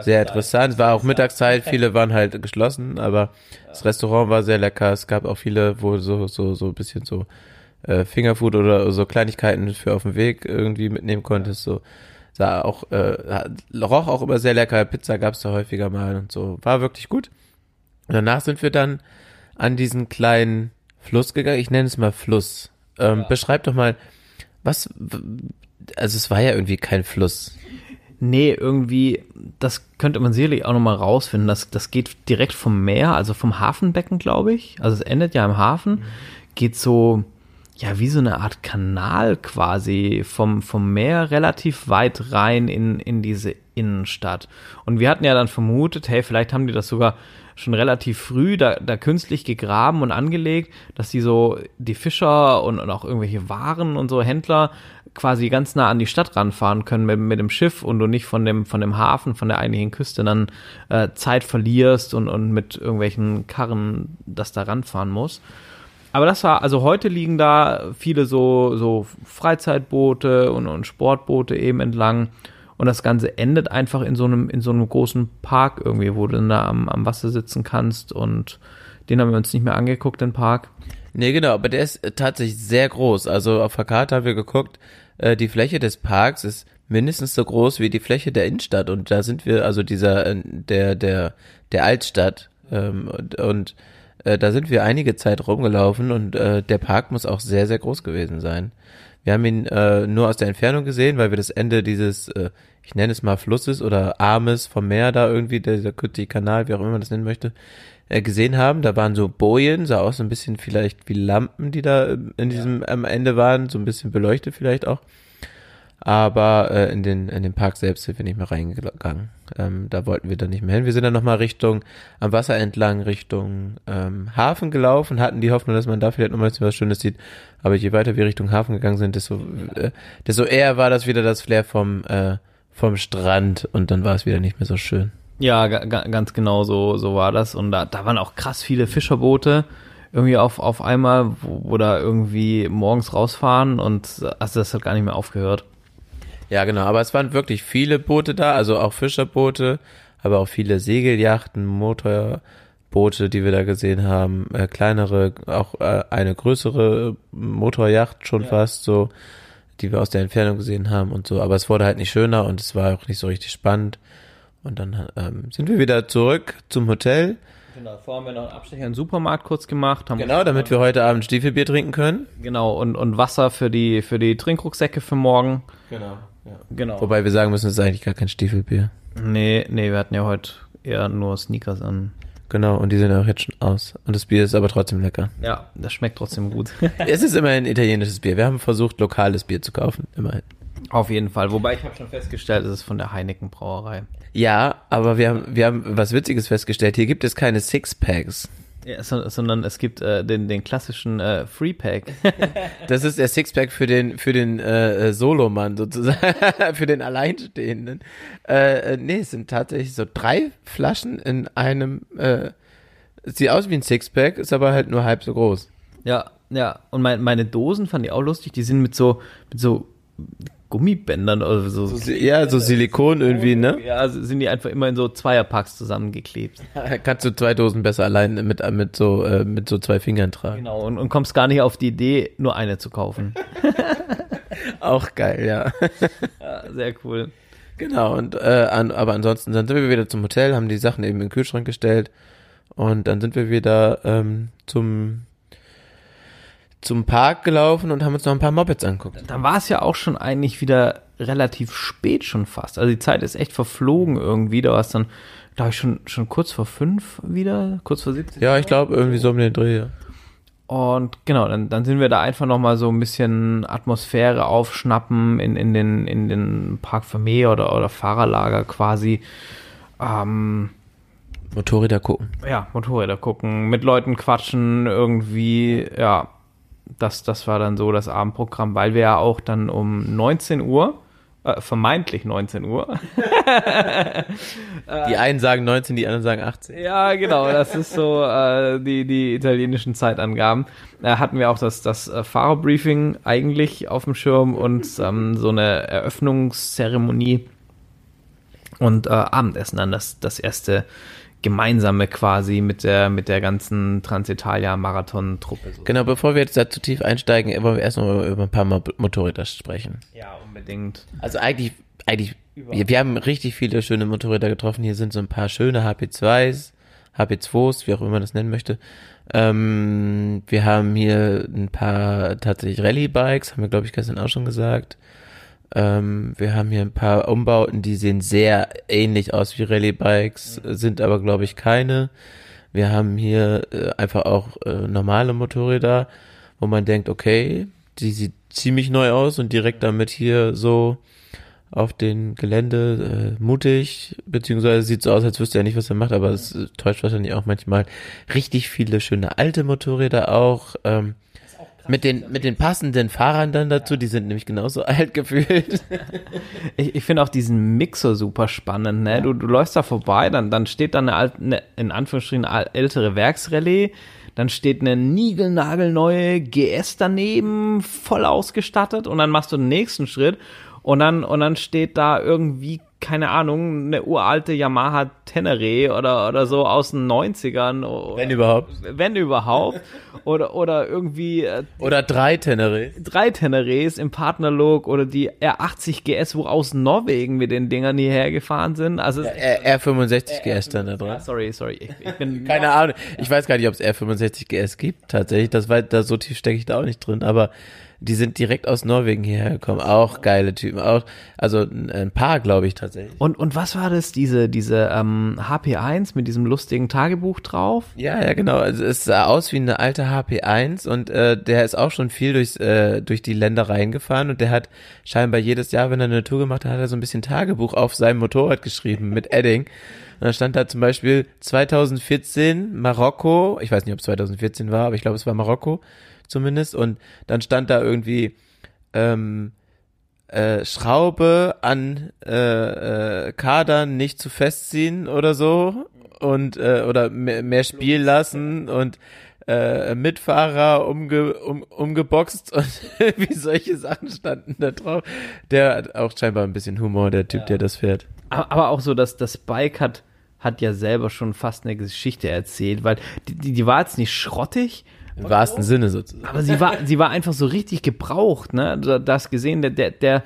sehr interessant. Es war auch Mittagszeit, [laughs] viele waren halt geschlossen, aber das Restaurant war sehr lecker. Es gab auch viele, wo so, so, so ein bisschen so äh, Fingerfood oder so Kleinigkeiten für auf dem Weg irgendwie mitnehmen konntest. So sah auch, äh, roch auch immer sehr lecker. Pizza gab's da häufiger mal und so. War wirklich gut. Und danach sind wir dann an diesen kleinen Fluss gegangen. Ich nenne es mal Fluss. Ähm, Beschreib doch mal, was, also es war ja irgendwie kein Fluss. Nee, irgendwie, das könnte man sicherlich auch nochmal rausfinden. Das, das geht direkt vom Meer, also vom Hafenbecken, glaube ich. Also es endet ja im Hafen. Geht so, ja, wie so eine Art Kanal quasi vom, vom Meer relativ weit rein in, in diese Innenstadt. Und wir hatten ja dann vermutet, hey, vielleicht haben die das sogar schon relativ früh da, da künstlich gegraben und angelegt, dass die so die Fischer und, und auch irgendwelche Waren und so Händler quasi ganz nah an die Stadt ranfahren können mit, mit dem Schiff und du nicht von dem, von dem Hafen, von der eigentlichen Küste dann äh, Zeit verlierst und, und mit irgendwelchen Karren das da ranfahren muss. Aber das war, also heute liegen da viele so, so Freizeitboote und, und Sportboote eben entlang. Und das Ganze endet einfach in so einem, in so einem großen Park irgendwie, wo du dann da am, am Wasser sitzen kannst. Und den haben wir uns nicht mehr angeguckt, den Park. Nee, genau, aber der ist äh, tatsächlich sehr groß. Also auf der Karte haben wir geguckt, äh, die Fläche des Parks ist mindestens so groß wie die Fläche der Innenstadt. Und da sind wir, also dieser, äh, der, der, der Altstadt. Ähm, und, und äh, da sind wir einige Zeit rumgelaufen und äh, der Park muss auch sehr, sehr groß gewesen sein. Wir haben ihn äh, nur aus der Entfernung gesehen, weil wir das Ende dieses, äh, ich nenne es mal Flusses oder Armes vom Meer da irgendwie, der, der künstliche Kanal, wie auch immer man das nennen möchte, äh, gesehen haben. Da waren so Bojen, sah aus so ein bisschen vielleicht wie Lampen, die da ähm, in diesem am Ende waren, so ein bisschen beleuchtet vielleicht auch. Aber äh, in den in den Park selbst sind wir nicht mehr reingegangen. Ähm, da wollten wir dann nicht mehr hin. Wir sind dann nochmal Richtung am Wasser entlang Richtung ähm, Hafen gelaufen, hatten die Hoffnung, dass man da vielleicht nochmal was Schönes sieht. Aber je weiter wir Richtung Hafen gegangen sind, desto äh, desto eher war das wieder das Flair vom äh, vom Strand und dann war es wieder nicht mehr so schön. Ja, ga, ga, ganz genau so, so war das. Und da, da waren auch krass viele Fischerboote irgendwie auf, auf einmal, wo, wo da irgendwie morgens rausfahren und also das hat gar nicht mehr aufgehört. Ja, genau, aber es waren wirklich viele Boote da, also auch Fischerboote, aber auch viele Segeljachten, Motorboote, die wir da gesehen haben, äh, kleinere, auch äh, eine größere Motorjacht schon fast so, die wir aus der Entfernung gesehen haben und so, aber es wurde halt nicht schöner und es war auch nicht so richtig spannend. Und dann ähm, sind wir wieder zurück zum Hotel. Genau, vorher haben wir noch einen Abstecher in den Supermarkt kurz gemacht. Haben Genau, damit wir heute Abend Stiefelbier trinken können. Genau, und, und Wasser für die, für die Trinkrucksäcke für morgen. Genau. Genau. Wobei wir sagen müssen, es ist eigentlich gar kein Stiefelbier. Nee, nee, wir hatten ja heute eher nur Sneakers an. Genau, und die sind auch jetzt schon aus. Und das Bier ist aber trotzdem lecker. Ja, das schmeckt trotzdem gut. [laughs] Es ist immerhin italienisches Bier. Wir haben versucht, lokales Bier zu kaufen. Immerhin. Auf jeden Fall. Wobei ich habe schon festgestellt, es ist von der Heineken Brauerei. Ja, aber wir haben, wir haben was Witziges festgestellt. Hier gibt es keine Sixpacks. Ja, so, sondern es gibt äh, den, den klassischen äh, Free Pack. [laughs] Das ist der Sixpack für den, für den äh, äh, Solomann sozusagen, [laughs] für den Alleinstehenden. Äh, äh, nee, es sind tatsächlich so drei Flaschen in einem, äh, sieht aus wie ein Sixpack, ist aber halt nur halb so groß. ja, ja. Und mein, meine Dosen fand ich auch lustig. Die sind mit so, mit so Gummibändern oder so. Ja, so Silikon irgendwie, ne? Ja, sind die einfach immer in so Zweierpacks zusammengeklebt. Kannst du zwei Dosen besser allein mit, mit so, äh, mit so zwei Fingern tragen. Genau, und, und kommst gar nicht auf die Idee, nur eine zu kaufen. [laughs] Auch geil, ja. [laughs] Ja, sehr cool. Genau, und äh, an, aber ansonsten dann sind wir wieder zum Hotel, haben die Sachen eben in den Kühlschrank gestellt und dann sind wir wieder ähm, zum zum Park gelaufen und haben uns noch ein paar Mopeds angeguckt. Dann war es ja auch schon eigentlich wieder relativ spät schon fast. Also die Zeit ist echt verflogen irgendwie. Da war es dann, glaube ich, schon, schon kurz vor fünf wieder, kurz vor 17. Ja, ich glaube irgendwie so um den Dreh. ja. Und genau, dann, dann sind wir da einfach nochmal so ein bisschen Atmosphäre aufschnappen in, in den, in den Park Vermeer oder, oder Fahrerlager quasi. Ähm, Motorräder gucken. ja, Motorräder gucken, mit Leuten quatschen, irgendwie, ja, das, das war dann so das Abendprogramm, weil wir ja auch dann um 19 Uhr, äh, vermeintlich 19 Uhr, [laughs] Die einen sagen 19, die anderen sagen 18. ja, genau, das ist so äh, die, die italienischen Zeitangaben, äh, hatten wir auch das, das äh, Fahrerbriefing eigentlich auf dem Schirm und ähm, so eine Eröffnungszeremonie und äh, Abendessen dann, das, das erste gemeinsame quasi mit der, mit der ganzen Transitalia-Marathon-Truppe. So. Genau, bevor wir jetzt da zu tief einsteigen, wollen wir erstmal über ein paar Mo Motorräder sprechen. Ja, unbedingt. Also eigentlich, eigentlich, wir, wir haben richtig viele schöne Motorräder getroffen. Hier sind so ein paar schöne HP2s, HP2s, wie auch immer man das nennen möchte. Ähm, wir haben hier ein paar tatsächlich Rallye-Bikes, haben wir glaube ich gestern auch schon gesagt. Ähm, wir haben hier ein paar Umbauten, die sehen sehr ähnlich aus wie Rallye-Bikes, sind aber glaube ich keine. Wir haben hier äh, einfach auch äh, normale Motorräder, wo man denkt, okay, die sieht ziemlich neu aus und direkt damit hier so auf den Gelände äh, mutig, beziehungsweise sieht so aus, als wüsste er nicht, was er macht, aber es täuscht wahrscheinlich auch manchmal richtig viele schöne alte Motorräder auch. Ähm, mit den, mit den passenden Fahrern dann dazu, die sind nämlich genauso [laughs] alt gefühlt. [laughs] Ich, ich finde auch diesen Mixer super spannend, ne? Du, du läufst da vorbei, dann, dann steht da eine, alte, eine in Anführungsstrichen ältere Werksrallye, dann steht eine niegelnagelneue GS daneben, voll ausgestattet und dann machst du den nächsten Schritt und dann, und dann steht da irgendwie, keine Ahnung, eine uralte Yamaha Tenere oder, oder so aus den 90ern. Oder, Wenn überhaupt. wenn überhaupt. Oder, oder irgendwie äh, Oder drei Tenere. drei Teneres im Partnerlook oder die R80 GS, wo aus Norwegen mit den Dingern hierher gefahren sind. Also, R, R65 GS dann da dran. sorry, sorry, ich, ich bin [laughs] Keine Ahnung. Ich weiß gar nicht, ob es R65 GS gibt, tatsächlich. Das war, da so tief stecke ich da auch nicht drin, aber die sind direkt aus Norwegen hierher gekommen. Auch geile Typen. Auch, also ein, paar, glaube ich, tatsächlich. Und, und was war das, diese, diese ähm, HP1 mit diesem lustigen Tagebuch drauf? Ja, ja, genau. Also es sah aus wie eine alte HP1 und äh, der ist auch schon viel durchs, äh, durch die Länder reingefahren und der hat scheinbar jedes Jahr, wenn er eine Tour gemacht hat, hat er so ein bisschen Tagebuch auf seinem Motorrad geschrieben mit Edding. Und da stand da zum Beispiel 2014 Marokko, ich weiß nicht, ob es 2014 war, aber ich glaube, es war Marokko zumindest. Und dann stand da irgendwie ähm, äh, Schraube an äh, äh, Kadern nicht zu festziehen oder so und äh, oder mehr, mehr Spiel lassen und äh, Mitfahrer umge, um, umgeboxt und [laughs] wie solche Sachen standen da drauf. Der hat auch scheinbar ein bisschen Humor, der Typ, der das fährt. Aber, aber auch so, dass das Bike hat, hat ja selber schon fast eine Geschichte erzählt, weil die, die, die war jetzt nicht schrottig, Im wahrsten Sinne sozusagen. aber sie war, sie war einfach so richtig gebraucht, ne? Du hast gesehen, der, der, der,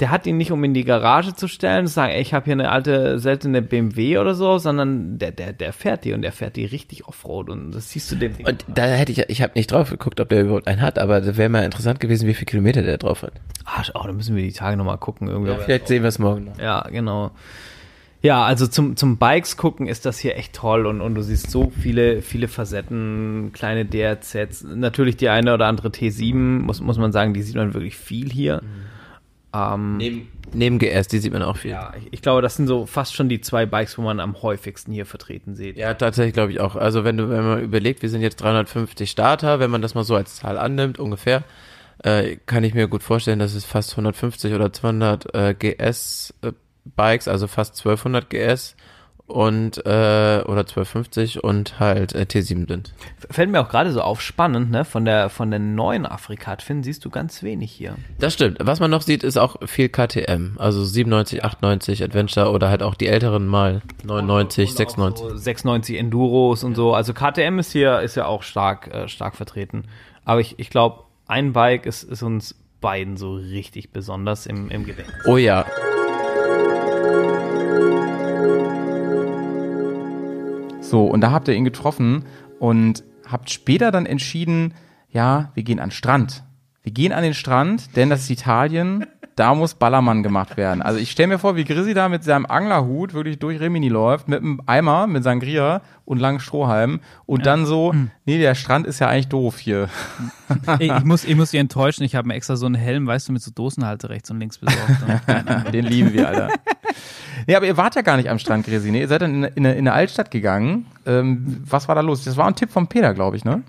der hat ihn nicht, um in die Garage zu stellen, zu sagen, ey, ich habe hier eine alte, seltene BMW oder so, sondern der, der, der fährt die und der fährt die richtig Offroad und das siehst du dem Ding. Und da hätte ich, ich habe nicht drauf geguckt, ob der überhaupt einen hat, aber das wäre mal interessant gewesen, wie viele Kilometer der drauf hat. Ah, oh, da müssen wir die Tage nochmal gucken. Irgendwie. Vielleicht sehen wir es morgen noch. Ja, genau. Ja, also zum, zum Bikes gucken ist das hier echt toll und, und du siehst so viele, viele Facetten, kleine DRZs. Natürlich die eine oder andere T7, muss, muss man sagen, die sieht man wirklich viel hier. Ähm, Neben, neben GS, die sieht man auch viel. ja, ich, ich glaube, das sind so fast schon die zwei Bikes, wo man am häufigsten hier vertreten sieht. Ja, tatsächlich glaube ich auch. Also wenn du, wenn man überlegt, wir sind jetzt 350 Starter, wenn man das mal so als Zahl annimmt, ungefähr, äh, kann ich mir gut vorstellen, dass es fast 150 oder 200 äh, GS äh, Bikes, also fast 1200 GS und äh, oder 1250 und halt äh, T7 sind. Fällt mir auch gerade so auf, spannend, ne? Von der, von den neuen Afrikat-Finnen siehst du ganz wenig hier. Das stimmt. Was man noch sieht, ist auch viel KTM, also 97, 98 Adventure oder halt auch die älteren mal 99, 96. So 96 Enduros und so. Also KTM ist hier, ist ja auch stark, äh, stark vertreten. Aber ich, ich glaube, ein Bike ist, ist uns beiden so richtig besonders im, im Gedächtnis. Oh ja. So, und da habt ihr ihn getroffen und habt später dann entschieden, ja, wir gehen an den Strand. Wir gehen an den Strand, denn das ist Italien, da muss Ballermann gemacht werden. Also ich stelle mir vor, wie Grisi da mit seinem Anglerhut wirklich durch Rimini läuft, mit einem Eimer, mit Sangria und langen Strohhalmen und dann so, nee, der Strand ist ja eigentlich doof hier. [laughs] Ich, ich, muss, ich muss dich enttäuschen, ich habe mir extra so einen Helm, weißt du, mit so Dosenhalte rechts und links besorgt. [laughs] Den lieben wir, Alter. [laughs] Nee, aber ihr wart ja gar nicht am Strand, Grisi. Nee, ihr seid dann in, in, in eine Altstadt gegangen. Ähm, was war da los? Das war ein Tipp von Peter, glaube ich, ne?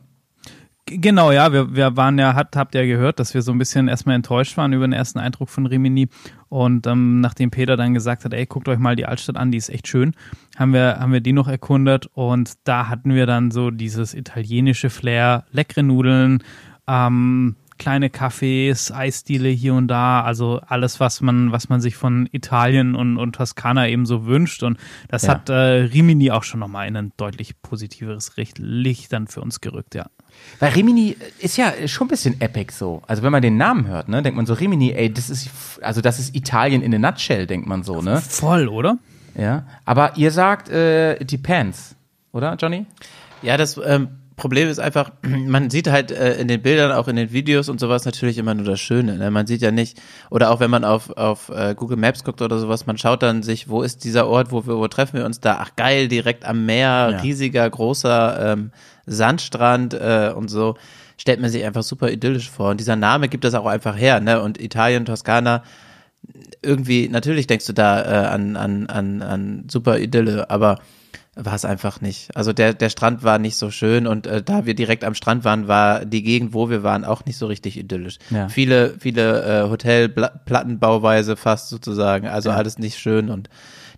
Genau, ja, wir, wir waren ja, hat, habt ihr gehört, dass wir so ein bisschen erstmal enttäuscht waren über den ersten Eindruck von Rimini. Und ähm, nachdem Peter dann gesagt hat, ey, guckt euch mal die Altstadt an, die ist echt schön, haben wir, haben wir die noch erkundet und da hatten wir dann so dieses italienische Flair, leckere Nudeln, ähm, kleine Cafés, Eisdiele hier und da, also alles, was man, was man sich von Italien und, und Toskana eben so wünscht. Und das Ja. hat äh, Rimini auch schon nochmal in ein deutlich positiveres Licht dann für uns gerückt, ja. Weil Rimini ist ja schon ein bisschen epic so. Also wenn man den Namen hört, ne, denkt man so, Rimini, ey, das ist, also das ist Italien in a nutshell, denkt man so, ne? Voll, oder? Ja. Aber ihr sagt, äh, it depends, oder, Johnny? Ja, das ähm, Problem ist einfach, [clears throat] man sieht halt äh, in den Bildern, auch in den Videos und sowas natürlich immer nur das Schöne. Ne? Man sieht ja nicht, oder auch wenn man auf, auf äh, Google Maps guckt oder sowas, man schaut dann sich, wo ist dieser Ort, wo, wir, wo treffen wir uns da? Ach geil, direkt am Meer, Ja. riesiger, großer ähm, Sandstrand äh, und so. Stellt man sich einfach super idyllisch vor. Und dieser Name gibt das auch einfach her. Ne? Und Italien, Toskana, irgendwie, natürlich denkst du da äh, an, an, an, an super Idylle, aber war es einfach nicht. Also der, der Strand war nicht so schön und äh, da wir direkt am Strand waren, war die Gegend, wo wir waren, auch nicht so richtig idyllisch. Ja. Viele, viele äh, Hotelplattenbauweise fast sozusagen, also alles nicht schön und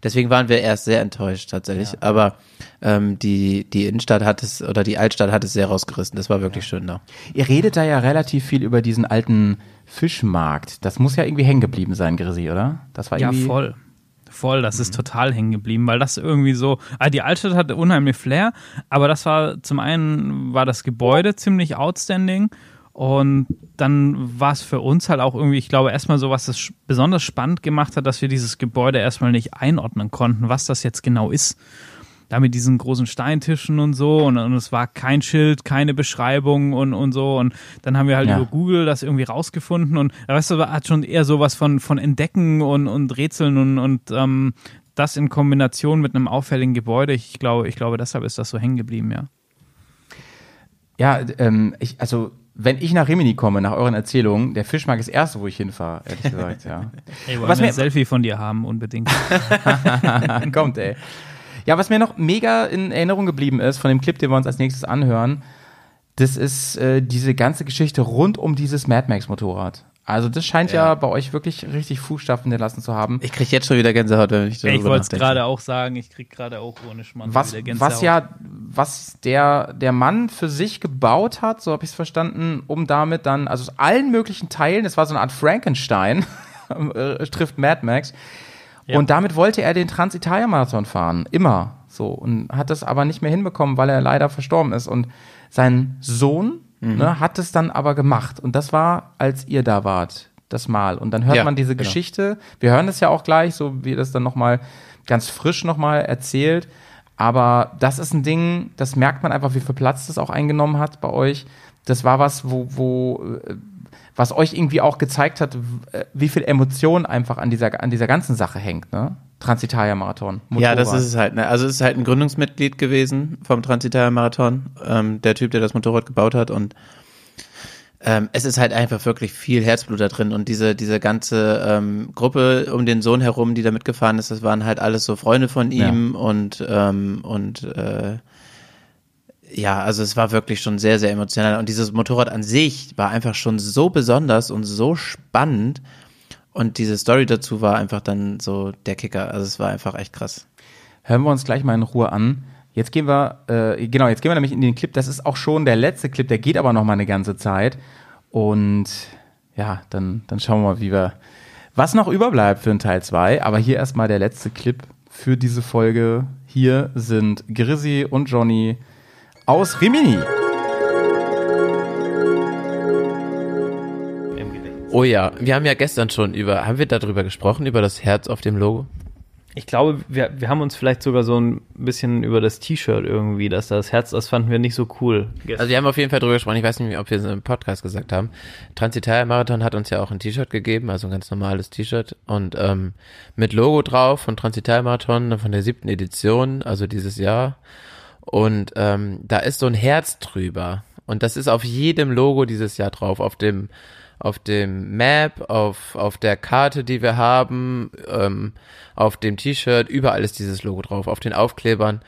deswegen waren wir erst sehr enttäuscht tatsächlich. Aber ähm, die, die Innenstadt hat es oder die Altstadt hat es sehr rausgerissen. Das war wirklich schön da. Ihr redet da ja relativ viel über diesen alten Fischmarkt. Das muss ja irgendwie hängen geblieben sein, Grisi, oder? Das war Ja, irgendwie. voll. Voll, das ist total hängen geblieben, weil das irgendwie so, ah, die Altstadt hatte unheimlich Flair, aber das war zum einen war das Gebäude ziemlich outstanding und dann war es für uns halt auch irgendwie, ich glaube erstmal so, was das sch- besonders spannend gemacht hat, dass wir dieses Gebäude erstmal nicht einordnen konnten, was das jetzt genau ist. Da mit diesen großen Steintischen und so und, und es war kein Schild, keine Beschreibung und, und so und dann haben wir halt Ja. über Google das irgendwie rausgefunden und weißt du, hat schon eher sowas von, von Entdecken und, und Rätseln und, und ähm, das in Kombination mit einem auffälligen Gebäude, ich glaube, ich glaube, deshalb ist das so hängen geblieben, ja. Ja, ähm, ich, also, wenn ich nach Rimini komme, nach euren Erzählungen, der Fischmarkt ist das erste, wo ich hinfahre, ehrlich gesagt, ja. [laughs] Ey, wollen Was wir ein Selfie von dir haben, unbedingt. [laughs] Kommt, ey. Ja, was mir noch mega in Erinnerung geblieben ist, von dem Clip, den wir uns als nächstes anhören, das ist äh, diese ganze Geschichte rund um dieses Mad Max Motorrad. Also das scheint ja, Ja. bei euch wirklich richtig Fußstapfen hinterlassen zu haben. Ich krieg jetzt schon wieder Gänsehaut, wenn ich darüber ich wollte es gerade auch sagen, ich krieg gerade auch ohne Schmarrn Was, wieder Gänsehaut. was ja, was der, der Mann für sich gebaut hat, so habe ich es verstanden, um damit dann, also aus allen möglichen Teilen, das war so eine Art Frankenstein, [laughs] äh, trifft Mad Max. Ja. Und damit wollte er den Trans-Italia-Marathon fahren, immer so. Und hat das aber nicht mehr hinbekommen, weil er leider verstorben ist. Und sein Sohn ne, hat es dann aber gemacht. Und das war, als ihr da wart, das Mal. Und dann hört Ja, man diese genau. Geschichte. Wir hören es ja auch gleich, so wie ihr das dann nochmal ganz frisch nochmal erzählt. Aber das ist ein Ding, das merkt man einfach, wie viel Platz das auch eingenommen hat bei euch. Das war was, wo, wo, äh, was euch irgendwie auch gezeigt hat, äh, wie viel Emotion einfach an dieser, an dieser ganzen Sache hängt, ne? Transitalia-Marathon. Ja, das ist es halt. Ne? Also es ist halt ein Gründungsmitglied gewesen vom Transitalia Marathon, ähm, der Typ, der das Motorrad gebaut hat und ähm, es ist halt einfach wirklich viel Herzblut da drin und diese diese ganze ähm, Gruppe um den Sohn herum, die da mitgefahren ist, das waren halt alles so Freunde von ihm und ähm, und äh, ja, also es war wirklich schon sehr sehr emotional und dieses Motorrad an sich war einfach schon so besonders und so spannend und diese Story dazu war einfach dann so der Kicker. Also es war einfach echt krass. Hören wir uns gleich mal in Ruhe an. Jetzt gehen wir, äh, genau, jetzt gehen wir nämlich in den Clip. Das ist auch schon der letzte Clip, der geht aber noch mal eine ganze Zeit. Und ja, dann, dann schauen wir mal, wie wir, was noch überbleibt für den Teil 2. Aber hier erstmal der letzte Clip für diese Folge. Hier sind Grizzy und Johnny aus Rimini. Oh ja, wir haben ja gestern schon über, haben wir darüber gesprochen, über das Herz auf dem Logo? Ich glaube, wir, wir haben uns vielleicht sogar so ein bisschen über das T-Shirt irgendwie, dass das Herz, das fanden wir nicht so cool. Also wir haben auf jeden Fall drüber gesprochen, ich weiß nicht, ob wir es im Podcast gesagt haben. Transitalia Marathon hat uns ja auch ein T-Shirt gegeben, also ein ganz normales T-Shirt und ähm, mit Logo drauf von Transitalia Marathon von der siebten Edition, also dieses Jahr. Und ähm, da ist so ein Herz drüber. Und das ist auf jedem Logo dieses Jahr drauf, auf dem auf dem Map, auf, auf der Karte, die wir haben, ähm, auf dem T-Shirt, überall ist dieses Logo drauf, auf den Aufklebern,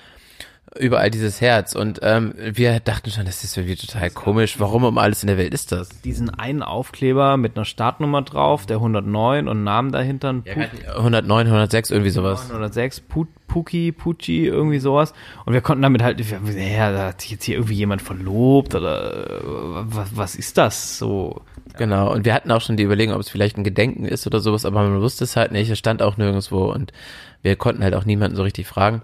überall dieses Herz. Und ähm, wir dachten schon, das ist irgendwie total komisch. Warum um alles in der Welt ist das? Diesen einen Aufkleber mit einer Startnummer drauf, der 109 und Namen dahinter. Pu- 109, 106, irgendwie sowas. 906, Pu Puki, Pucci, irgendwie sowas. Und wir konnten damit halt, wir haben gesagt, ja, da hat sich jetzt hier irgendwie jemand verlobt oder äh, was, was ist das so? Genau, und wir hatten auch schon die Überlegung, ob es vielleicht ein Gedenken ist oder sowas, aber man wusste es halt nicht, es stand auch nirgendwo und wir konnten halt auch niemanden so richtig fragen.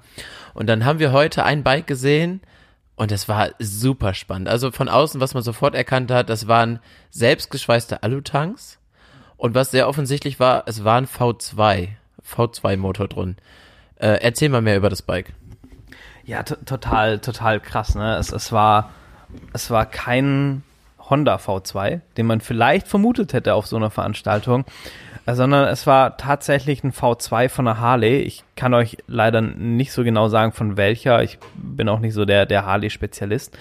Und dann haben wir heute ein Bike gesehen und es war super spannend. Also von außen, was man sofort erkannt hat, das waren selbstgeschweißte Alutanks und was sehr offensichtlich war, es war ein V2, V2-Motor drin. Äh, erzähl mal mehr über das Bike. Ja, to- total, total krass, ne? Es, es war, es war kein Honda V2, den man vielleicht vermutet hätte auf so einer Veranstaltung, sondern es war tatsächlich ein V2 von der Harley. Ich kann euch leider nicht so genau sagen, von welcher. Ich bin auch nicht so der, der Harley-Spezialist.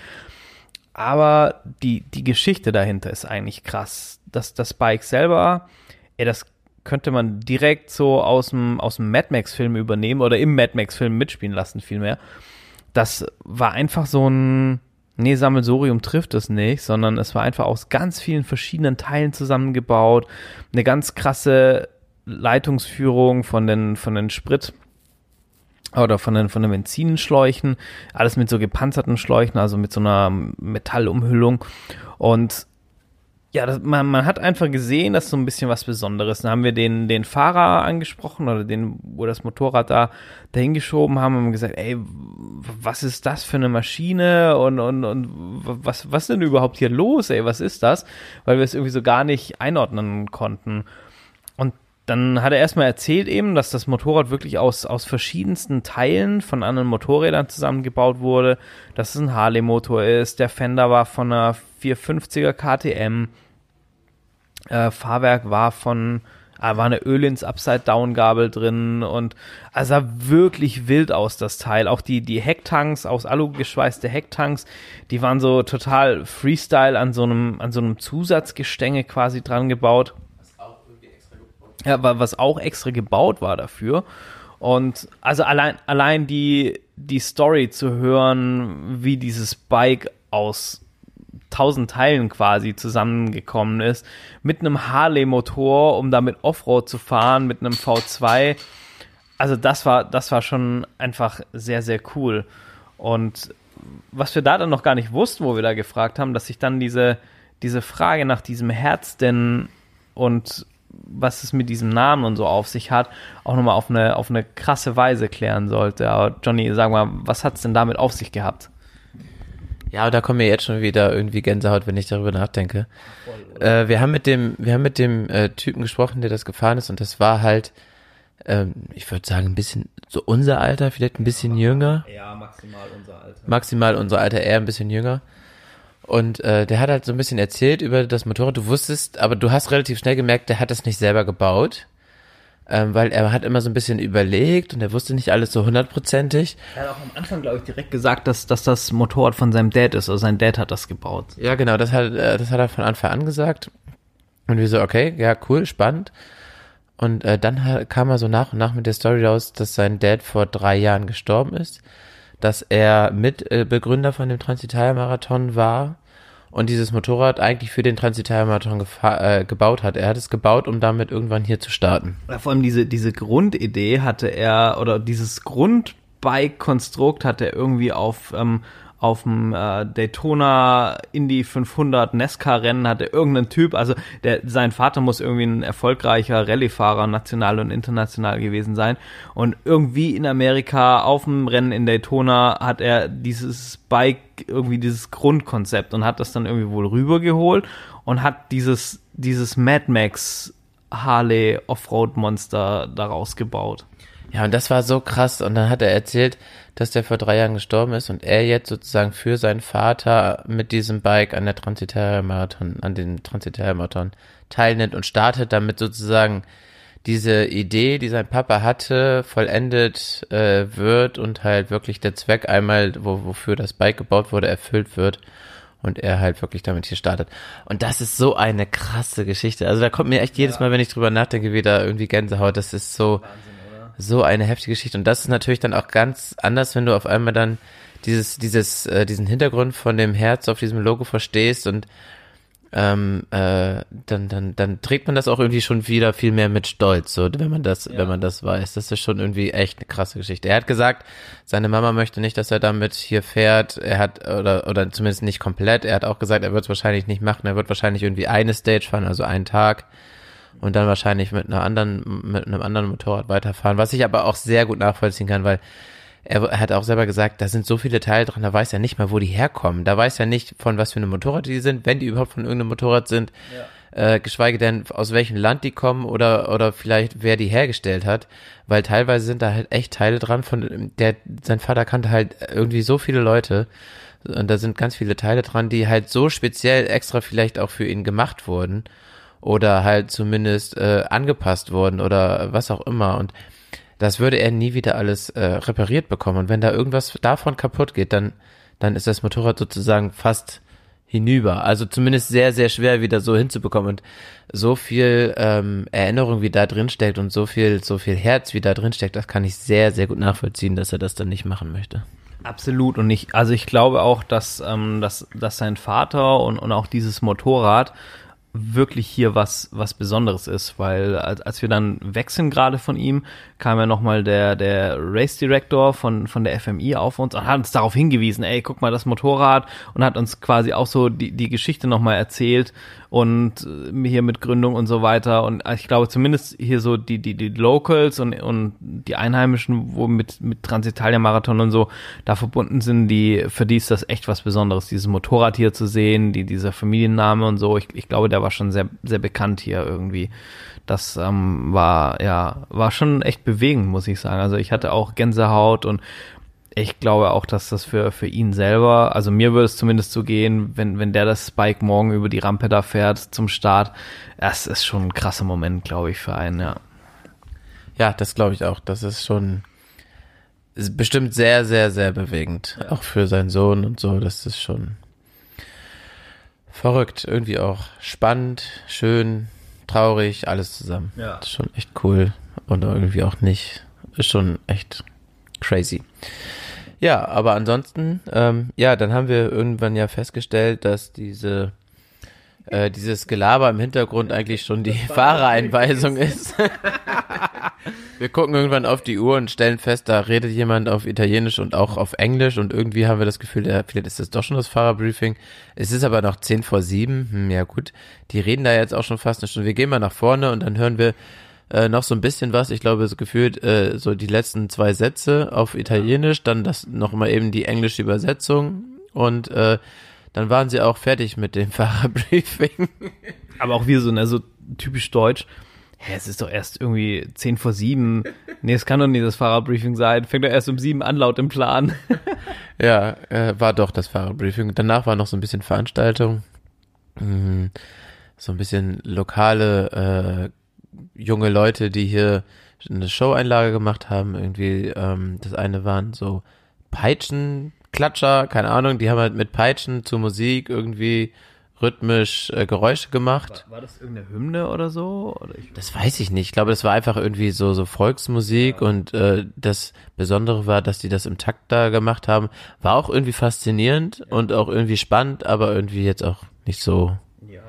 Aber die, die Geschichte dahinter ist eigentlich krass. Das, das Bike selber, ey, das könnte man direkt so aus dem, aus dem Mad Max-Film übernehmen oder im Mad Max-Film mitspielen lassen, vielmehr. Das war einfach so ein, nee, Sammelsurium trifft es nicht, sondern es war einfach aus ganz vielen verschiedenen Teilen zusammengebaut. Eine ganz krasse Leitungsführung von den, von den Sprit, oder von den, von den Benzinschläuchen, alles mit so gepanzerten Schläuchen, also mit so einer Metallumhüllung. Und ja, das, man, man hat einfach gesehen, das ist so ein bisschen was Besonderes. Dann haben wir den, den Fahrer angesprochen oder den, wo das Motorrad da dahin geschoben haben und gesagt, ey, was ist das für eine Maschine und, und, und was, was denn überhaupt hier los, ey, was ist das? Weil wir es irgendwie so gar nicht einordnen konnten. Und dann hat er erstmal erzählt eben, dass das Motorrad wirklich aus, aus verschiedensten Teilen von anderen Motorrädern zusammengebaut wurde, dass es ein Harley-Motor ist, der Fender war von einer 450er KTM, äh, Fahrwerk war von, ah, war eine Ölins Upside-Down-Gabel drin und also sah wirklich wild aus, das Teil. Auch die, die Hecktanks, aus Alu geschweißte Hecktanks, die waren so total Freestyle an so einem, an so einem Zusatzgestänge quasi dran gebaut. Ja, wa- was auch extra gebaut war dafür. Und also allein, allein die, die Story zu hören, wie dieses Bike aus tausend Teilen quasi zusammengekommen ist, mit einem Harley-Motor, um damit Offroad zu fahren, mit einem V2. Also das war, das war schon einfach sehr, sehr cool. Und was wir da dann noch gar nicht wussten, wo wir da gefragt haben, dass sich dann diese, diese Frage nach diesem Herz denn und was es mit diesem Namen und so auf sich hat, auch nochmal auf eine, auf eine krasse Weise klären sollte. Aber Johnny, sag mal, was hat's denn damit auf sich gehabt? Ja, da kommt mir jetzt schon wieder irgendwie Gänsehaut, wenn ich darüber nachdenke. Äh, wir haben mit dem, wir haben mit dem äh, Typen gesprochen, der das gefahren ist, und das war halt, ähm, ich würde sagen, ein bisschen so unser Alter, vielleicht ein bisschen jünger. Ja, maximal unser Alter. Maximal unser Alter, eher ein bisschen jünger. Und äh, der hat halt so ein bisschen erzählt über das Motorrad. Du wusstest, aber du hast relativ schnell gemerkt, der hat das nicht selber gebaut. Ähm, weil er hat immer so ein bisschen überlegt und er wusste nicht alles so hundertprozentig. Er hat auch am Anfang, glaube ich, direkt gesagt, dass, dass das Motorrad von seinem Dad ist. Also sein Dad hat das gebaut. Ja, genau, das hat, äh, das hat er von Anfang an gesagt. Und wir so, okay, ja, cool, spannend. Und äh, dann kam er so nach und nach mit der Story raus, dass sein Dad vor drei Jahren gestorben ist, dass er Mitbegründer äh, von dem Transitalia-Marathon war und dieses Motorrad eigentlich für den Transitalia-Marathon gefa- äh, gebaut hat. Er hat es gebaut, um damit irgendwann hier zu starten. Vor allem diese, diese Grundidee hatte er, oder dieses Grundbike-Konstrukt hatte er irgendwie auf, ähm, auf dem äh, Daytona Indy 500 Nesca-Rennen hatte irgendein Typ, also der, sein Vater muss irgendwie ein erfolgreicher Rallye-Fahrer, national und international gewesen sein. Und irgendwie in Amerika auf dem Rennen in Daytona hat er dieses Bike, irgendwie dieses Grundkonzept und hat das dann irgendwie wohl rübergeholt und hat dieses, dieses Mad Max Harley Offroad Monster daraus gebaut. Ja, und das war so krass. Und dann hat er erzählt, dass der vor drei Jahren gestorben ist und er jetzt sozusagen für seinen Vater mit diesem Bike an der Transitalia Marathon, an den Transitalia Marathon teilnimmt und startet, damit sozusagen diese Idee, die sein Papa hatte, vollendet äh, wird und halt wirklich der Zweck einmal, wo, wofür das Bike gebaut wurde, erfüllt wird und er halt wirklich damit hier startet. Und das ist so eine krasse Geschichte. Also da kommt mir echt jedes Mal, wenn ich drüber nachdenke, wieder irgendwie Gänsehaut. Das ist so, so eine heftige Geschichte. Und das ist natürlich dann auch ganz anders, wenn du auf einmal dann dieses, dieses, äh, diesen Hintergrund von dem Herz auf diesem Logo verstehst und ähm, äh, dann, dann, dann trägt man das auch irgendwie schon wieder viel mehr mit Stolz, so, wenn man das, wenn man das weiß. Das ist schon irgendwie echt eine krasse Geschichte. Er hat gesagt, seine Mama möchte nicht, dass er damit hier fährt. Er hat, oder, oder zumindest nicht komplett. Er hat auch gesagt, er wird es wahrscheinlich nicht machen. Er wird wahrscheinlich irgendwie eine Stage fahren, also einen Tag. Und dann wahrscheinlich mit einer anderen, mit einem anderen Motorrad weiterfahren. Was ich aber auch sehr gut nachvollziehen kann, weil er hat auch selber gesagt, da sind so viele Teile dran, da weiß er nicht mal, wo die herkommen. Da weiß er nicht, von was für einem Motorrad die sind, wenn die überhaupt von irgendeinem Motorrad sind. Äh, geschweige denn, aus welchem Land die kommen oder, oder vielleicht wer die hergestellt hat. Weil teilweise sind da halt echt Teile dran, von der, sein Vater kannte halt irgendwie so viele Leute. Und da sind ganz viele Teile dran, die halt so speziell extra vielleicht auch für ihn gemacht wurden. Oder halt zumindest äh, angepasst wurden oder was auch immer. Und das würde er nie wieder alles äh, repariert bekommen. Und wenn da irgendwas davon kaputt geht, dann, dann ist das Motorrad sozusagen fast hinüber. Also zumindest sehr, sehr schwer wieder so hinzubekommen. Und so viel ähm, Erinnerung, wie da drin steckt und so viel, so viel Herz, wie da drin steckt, das kann ich sehr, sehr gut nachvollziehen, dass er das dann nicht machen möchte. Absolut. Und ich, also ich glaube auch, dass, ähm, dass, dass sein Vater und, und auch dieses Motorrad wirklich hier was was Besonderes ist, weil als, als wir dann wechseln gerade von ihm, kam ja nochmal der der Race Director von von der FMI auf uns und hat uns darauf hingewiesen, ey, guck mal das Motorrad und hat uns quasi auch so die die Geschichte nochmal erzählt und äh, hier mit Gründung und so weiter und ich glaube zumindest hier so die die die Locals und und die Einheimischen, wo mit mit Transitalia Marathon und so da verbunden sind, die für die ist das echt was Besonderes, dieses Motorrad hier zu sehen, die dieser Familienname und so. Ich, ich glaube, der war schon sehr sehr bekannt hier irgendwie. Das ähm, war ja war schon echt bewegend, muss ich sagen. Also ich hatte auch Gänsehaut und ich glaube auch, dass das für, für ihn selber, also mir würde es zumindest so gehen, wenn, wenn der das Spike morgen über die Rampe da fährt zum Start, das ist schon ein krasser Moment, glaube ich, für einen, ja. Ja, das glaube ich auch. Das ist schon ist bestimmt sehr, sehr, sehr bewegend. Ja. Auch für seinen Sohn und so. Das ist schon verrückt. Irgendwie auch spannend, schön, traurig, alles zusammen. Ja. Das ist schon echt cool. Und irgendwie auch nicht. Ist schon echt crazy. Ja, aber ansonsten, ähm, ja, dann haben wir irgendwann ja festgestellt, dass diese äh, dieses Gelaber im Hintergrund eigentlich schon die Fahrereinweisung ist. [laughs] wir gucken irgendwann auf die Uhr und stellen fest, da redet jemand auf Italienisch und auch auf Englisch und irgendwie haben wir das Gefühl, ja, vielleicht ist das doch schon das Fahrerbriefing. Es ist aber noch zehn vor sieben. Hm, ja gut, die reden da jetzt auch schon fast eine Stunde. Wir gehen mal nach vorne und dann hören wir äh, noch so ein bisschen was. Ich glaube, so gefühlt äh, so die letzten zwei Sätze auf Italienisch, dann das noch mal eben die englische Übersetzung und äh, dann waren sie auch fertig mit dem [laughs] Fahrerbriefing. Aber auch wir so, ne, so typisch deutsch. Hä, es ist doch erst irgendwie 10 vor 7. Nee, es kann doch nicht das Fahrerbriefing sein. Fängt doch erst um 7 an, laut im Plan. [laughs] Ja, äh, war doch das Fahrerbriefing. Danach war noch so ein bisschen Veranstaltung. Mhm. So ein bisschen lokale äh, junge Leute, die hier eine Show-Einlage gemacht haben. Irgendwie, ähm, das eine waren so Peitschenklatscher, keine Ahnung, die haben halt mit Peitschen zur Musik irgendwie rhythmisch äh, Geräusche gemacht. War das irgendeine Hymne oder so? Oder Das weiß ich nicht. Ich glaube, das war einfach irgendwie so, so Volksmusik und äh, das Besondere war, dass die das im Takt da gemacht haben. War auch irgendwie faszinierend und auch irgendwie spannend, aber irgendwie jetzt auch nicht so ja.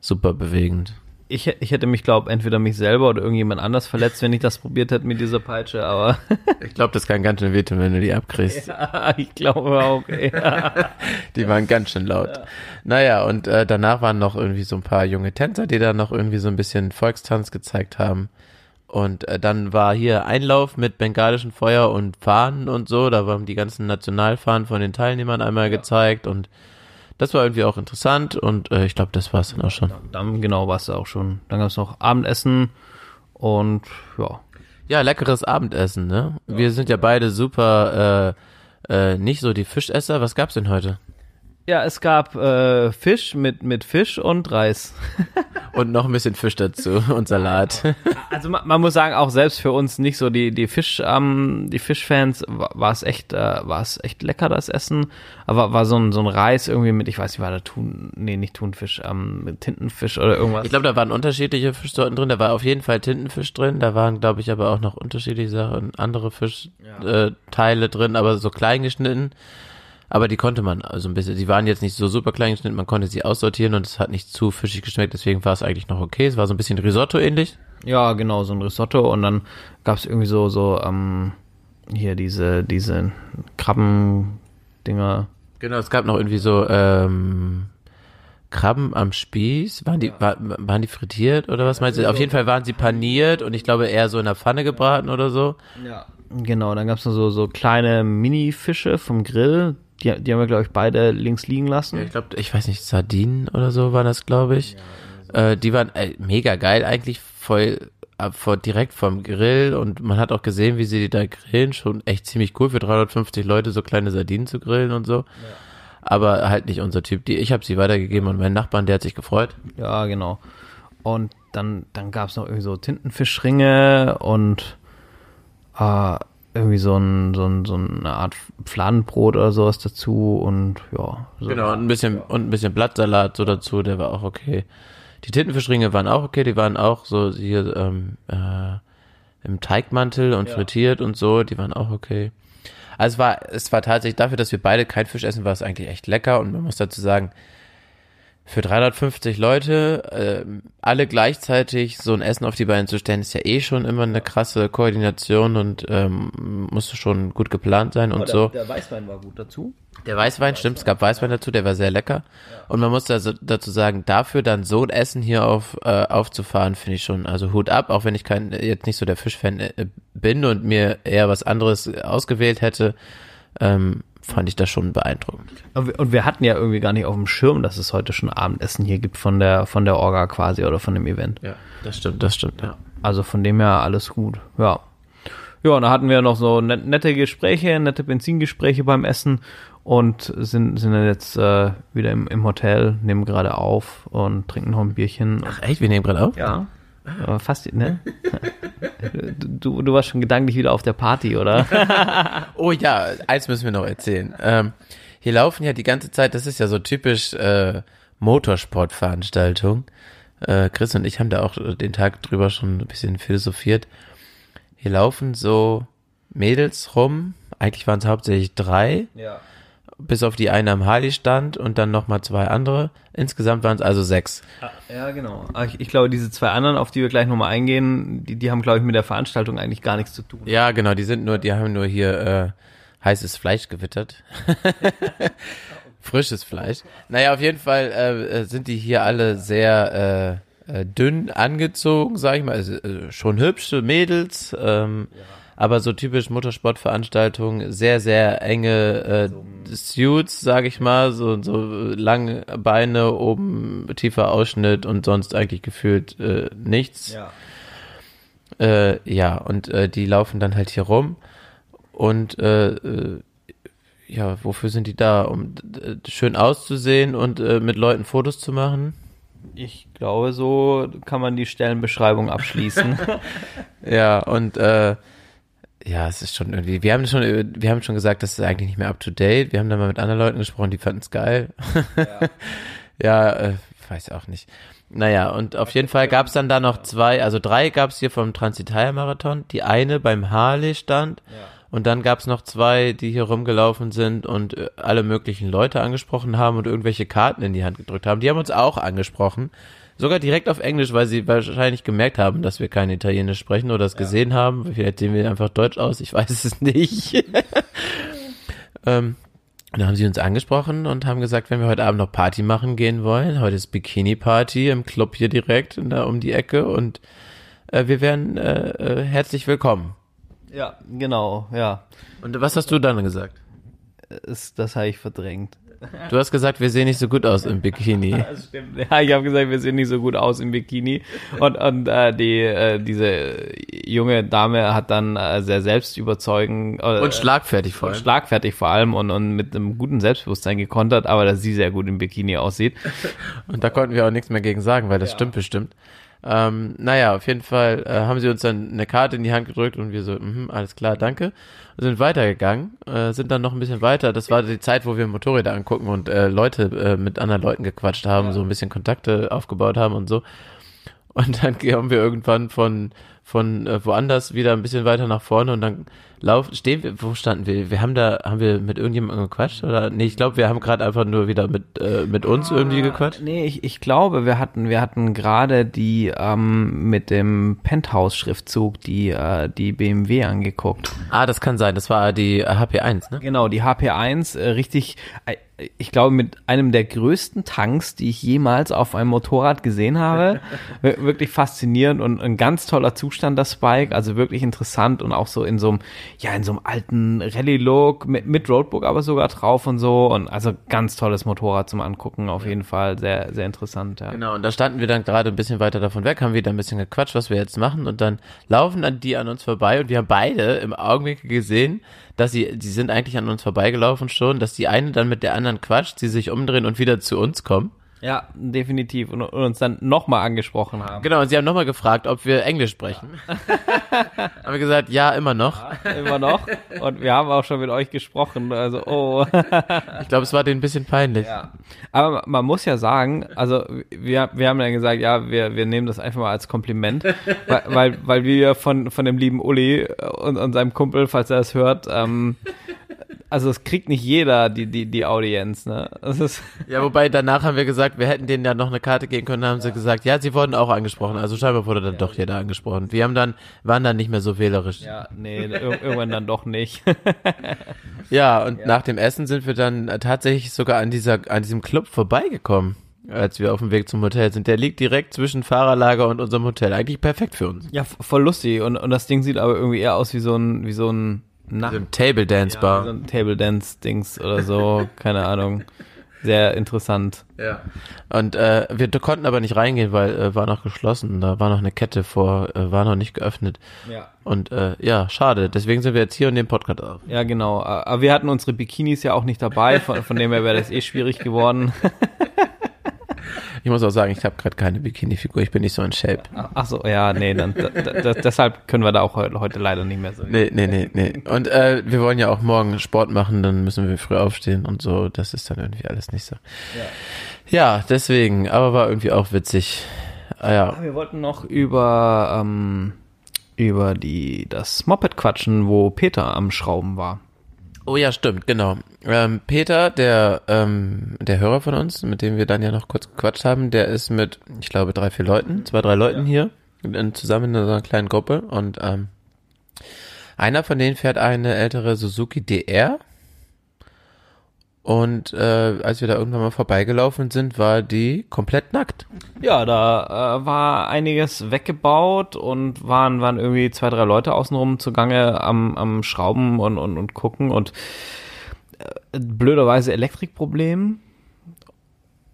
super bewegend. Ich, ich hätte mich, glaube entweder mich selber oder irgendjemand anders verletzt, wenn ich das probiert hätte mit dieser Peitsche, aber [laughs] Ich glaube, das kann ganz schön wehtun, wenn du die abkriegst. ja, ich glaube auch. Ja. [laughs] Die waren ganz schön laut. Naja, und äh, danach waren noch irgendwie so ein paar junge Tänzer, die da noch irgendwie so ein bisschen Volkstanz gezeigt haben. Und äh, dann war hier Einlauf mit bengalischen Feuer und Fahnen und so. Da waren die ganzen Nationalfahnen von den Teilnehmern einmal gezeigt und das war irgendwie auch interessant und äh, ich glaube, das war's dann auch schon. Dann genau war es auch schon. Dann gab es noch Abendessen und ja. Ja, leckeres Abendessen, ne? Wir sind ja beide super äh, äh, nicht so die Fischesser. Was gab's denn heute? Ja, es gab äh, Fisch mit, mit Fisch und Reis. [laughs] Und noch ein bisschen Fisch dazu und Salat. Also man, man muss sagen, auch selbst für uns nicht so die die Fisch ähm, die Fischfans wa- war es echt äh, war es echt lecker das Essen, aber war so ein so ein Reis irgendwie mit ich weiß nicht war da Thun nee nicht Thunfisch ähm, mit Tintenfisch oder irgendwas. Ich glaube, da waren unterschiedliche Fischsorten drin. Da war auf jeden Fall Tintenfisch drin. Da waren, glaube ich, aber auch noch unterschiedliche Sachen, andere Fischteile äh, Teile drin, aber so klein geschnitten. Aber die konnte man also ein bisschen, die waren jetzt nicht so super klein geschnitten, man konnte sie aussortieren und es hat nicht zu fischig geschmeckt, deswegen war es eigentlich noch okay. Es war so ein bisschen Risotto ähnlich. Ja, genau, so ein Risotto und dann gab es irgendwie so, so, ähm, hier diese, diese Krabben-Dinger. Genau, es gab noch irgendwie so ähm, Krabben am Spieß. Waren die, war, waren die frittiert oder was meinst du? Auf jeden Fall waren sie paniert und ich glaube eher so in der Pfanne gebraten oder so. Ja. Genau, dann gab es noch so, so kleine Mini-Fische vom Grill. Die, die haben wir, glaube ich, beide links liegen lassen. Ja, ich glaube, ich weiß nicht, Sardinen oder so waren das, glaube ich. äh, die waren äh, mega geil eigentlich, voll äh, vor, direkt vom Grill und man hat auch gesehen, wie sie die da grillen. Schon echt ziemlich cool für 350 Leute so kleine Sardinen zu grillen und so. Aber halt nicht unser Typ. Die, ich habe sie weitergegeben und mein Nachbarn, der hat sich gefreut. Ja, genau. Und dann, dann gab es noch irgendwie so Tintenfischringe und äh, irgendwie so, ein, so, ein, so eine Art Fladenbrot oder sowas dazu und ja. So. Genau, und ein bisschen, und ein bisschen Blattsalat so dazu, der war auch okay. Die Tintenfischringe waren auch okay, die waren auch so hier ähm, äh, im Teigmantel und frittiert und so, die waren auch okay. Also es war, es war tatsächlich dafür, dass wir beide kein Fisch essen, war es eigentlich echt lecker und man muss dazu sagen, für 350 Leute ähm, alle gleichzeitig so ein Essen auf die Beine zu stellen, ist ja eh schon immer eine krasse Koordination und ähm, musste schon gut geplant sein und so. Der Weißwein war gut dazu. Der Weißwein, stimmt, es gab Weißwein dazu, der war sehr lecker. Und man muss also dazu sagen, dafür dann so ein Essen hier auf, äh, aufzufahren, finde ich schon, also Hut ab, auch wenn ich kein, jetzt nicht so der Fischfan äh, bin und mir eher was anderes ausgewählt hätte, ähm, fand ich das schon beeindruckend. Und wir, hatten ja irgendwie gar nicht auf dem Schirm, dass es heute schon Abendessen hier gibt von der, von der Orga quasi oder von dem Event. Ja, das stimmt, das stimmt, ja. Also von dem her alles gut. Ja. Ja, und da hatten wir noch so net, nette Gespräche, nette Benzingespräche beim Essen und sind, sind dann jetzt äh, wieder im, im Hotel, nehmen gerade auf und trinken noch ein Bierchen. Ach echt, wir nehmen gerade auf? Ja. Aber fast, ne? Du, du warst schon gedanklich wieder auf der Party, oder? [laughs] Oh ja, eins müssen wir noch erzählen. Ähm, hier laufen ja die ganze Zeit, das ist ja so typisch äh, Motorsportveranstaltung. Äh, Chris und ich haben da auch den Tag drüber schon ein bisschen philosophiert. Hier laufen so Mädels rum. Eigentlich waren es hauptsächlich drei, Ja. Bis auf die eine am Harley stand und dann nochmal zwei andere. Insgesamt waren es also sechs. Ja, genau. Aber ich, ich glaube, diese zwei anderen, auf die wir gleich nochmal eingehen, die, die haben, glaube ich, mit der Veranstaltung eigentlich gar nichts zu tun. Ja, genau, die sind nur, die haben nur hier äh, heißes Fleisch gewittert. [laughs] Frisches Fleisch. Naja, auf jeden Fall äh, äh, sind die hier alle sehr äh, äh, dünn angezogen, sag ich mal. Also, äh, schon hübsche Mädels, ähm, aber so typisch Motorsportveranstaltungen, sehr, sehr enge äh, Suits, sag ich mal, so, so lange Beine, oben tiefer Ausschnitt und sonst eigentlich gefühlt äh, nichts. Ja. Äh, ja, und äh, die laufen dann halt hier rum und äh, äh, ja, wofür sind die da? Um schön auszusehen und äh, mit Leuten Fotos zu machen? Ich glaube, so kann man die Stellenbeschreibung abschließen. [laughs] Ja, und äh, ja, es ist schon irgendwie, wir haben schon, wir haben schon gesagt, das ist eigentlich nicht mehr up to date. Wir haben dann mal mit anderen Leuten gesprochen, die fanden es geil. Ja, [laughs] äh, weiß auch nicht. Naja, und auf jeden Fall gab es dann da noch zwei, also drei gab es hier vom Transitalia-Marathon, die eine beim Harley stand und dann gab es noch zwei, die hier rumgelaufen sind und äh, alle möglichen Leute angesprochen haben und irgendwelche Karten in die Hand gedrückt haben. Die haben uns auch angesprochen, sogar direkt auf Englisch, weil sie wahrscheinlich gemerkt haben, dass wir kein Italienisch sprechen oder es gesehen haben. Vielleicht sehen wir einfach Deutsch aus, ich weiß es nicht. [laughs] ähm, und dann haben sie uns angesprochen und haben gesagt, wenn wir heute Abend noch Party machen gehen wollen, heute ist Bikini-Party im Club hier direkt da um die Ecke und äh, wir wären äh, äh, herzlich willkommen. ja, genau, ja. Und was hast du dann gesagt? Ist, das habe ich verdrängt. Du hast gesagt, wir sehen nicht so gut aus im Bikini. [laughs] Das stimmt. Ja, ich habe gesagt, wir sehen nicht so gut aus im Bikini. Und, und äh, die, äh, diese junge Dame hat dann äh, sehr selbstüberzeugend äh, Und schlagfertig vor und allem. schlagfertig vor allem und, und mit einem guten Selbstbewusstsein gekontert, aber dass sie sehr gut im Bikini aussieht. [laughs] Und da konnten wir auch nichts mehr gegen sagen, weil das stimmt bestimmt. Ähm, naja, auf jeden Fall äh, haben sie uns dann eine Karte in die Hand gedrückt und wir so, mhm, alles klar, danke. Und sind weitergegangen, äh, sind dann noch ein bisschen weiter. Das war die Zeit, wo wir Motorräder angucken und äh, Leute äh, mit anderen Leuten gequatscht haben, so ein bisschen Kontakte aufgebaut haben und so. Und dann kommen wir irgendwann von, von äh, woanders wieder ein bisschen weiter nach vorne und dann laufen, stehen wir, wo standen wir? Wir haben da, haben wir mit irgendjemandem gequatscht oder? Nee, ich glaube, wir haben gerade einfach nur wieder mit, äh, mit uns irgendwie gequatscht. Nee, ich, ich glaube, wir hatten, wir hatten gerade die ähm, mit dem Penthouse-Schriftzug die, äh, die BMW angeguckt. Ah, das kann sein, das war die äh, HP1, ne? Genau, die HP1, äh, richtig, äh, ich glaube, mit einem der größten Tanks, die ich jemals auf einem Motorrad gesehen habe. [laughs] Wir- wirklich faszinierend und ein ganz toller Zustand, das Bike. Also wirklich interessant und auch so in so einem, ja, in so einem alten Rallye-Look mit, mit Roadbook aber sogar drauf und so. Und also ganz tolles Motorrad zum Angucken, auf jeden Fall. Sehr, sehr interessant, ja. Genau, und da standen wir dann gerade ein bisschen weiter davon weg, haben wieder ein bisschen gequatscht, was wir jetzt machen und dann laufen dann die an uns vorbei und wir haben beide im Augenblick gesehen, dass sie, die sind eigentlich an uns vorbeigelaufen schon, dass die eine dann mit der anderen quatscht, sie sich umdrehen und wieder zu uns kommen. Ja, definitiv. Und, und uns dann nochmal angesprochen haben. Genau, und sie haben nochmal gefragt, ob wir Englisch sprechen. [laughs] haben wir gesagt, ja, immer noch. Immer noch. Und wir haben auch schon mit euch gesprochen. Also, oh. [laughs] Ich glaube, es war denen ein bisschen peinlich. Ja. Aber man muss ja sagen, also wir, wir haben dann gesagt, ja, wir, wir nehmen das einfach mal als Kompliment, weil, weil, weil wir von, von dem lieben Uli und, und seinem Kumpel, falls er es hört, ähm, also es kriegt nicht jeder die, die, die Audienz, ne? Das ist, Ja, wobei danach haben wir gesagt, wir hätten denen ja noch eine Karte geben können, haben sie gesagt, ja, sie wurden auch angesprochen. Also scheinbar wurde dann doch jeder angesprochen. Wir haben dann, waren dann nicht mehr so wählerisch. ja, nee, ir- irgendwann dann doch nicht. [laughs] Ja, und nach dem Essen sind wir dann äh, tatsächlich sogar an dieser, an diesem Club vorbeigekommen, als wir auf dem Weg zum Hotel sind. Der liegt direkt zwischen Fahrerlager und unserem Hotel. Eigentlich perfekt für uns. Ja, voll lustig. Und, und das Ding sieht aber irgendwie eher aus wie so ein, wie so ein Nacht So Table Dance Ja, Bar. so ein Table Dance Dings oder so, [laughs] keine Ahnung. Sehr interessant. Ja. Und äh, wir konnten aber nicht reingehen, weil äh, war noch geschlossen. Da war noch eine Kette vor, äh, war noch nicht geöffnet. Ja. Und äh, ja, schade. Deswegen sind wir jetzt hier und nehmen Podcast auf. Ja, genau. Aber wir hatten unsere Bikinis ja auch nicht dabei, von, von dem her wäre das eh schwierig geworden. [laughs] Ich muss auch sagen, ich habe gerade keine Bikini-Figur. Ich bin nicht so in Shape. Ach so, ja, nee, dann, da, da, deshalb können wir da auch heute, leider nicht mehr so. Nee, nee, nee, nee. Und äh, wir wollen ja auch morgen Sport machen, dann müssen wir früh aufstehen und so. Das ist dann irgendwie alles nicht so. Ja, deswegen, aber war irgendwie auch witzig. Ah, ja. Wir wollten noch über, ähm, über die, das Moped quatschen, wo Peter am Schrauben war. Oh ja, stimmt, genau. Ähm, Peter, der, ähm, der Hörer von uns, mit dem wir dann ja noch kurz gequatscht haben, der ist mit, ich glaube, drei, vier Leuten, zwei, drei Leuten hier, in, zusammen in so einer kleinen Gruppe. Und ähm, einer von denen fährt eine ältere Suzuki DR. Und äh, als wir da irgendwann mal vorbeigelaufen sind, war die komplett nackt. Ja, da äh, war einiges weggebaut und waren, waren irgendwie zwei, drei Leute außenrum zugange am, am Schrauben und, und, und gucken und äh, blöderweise Elektrikproblem.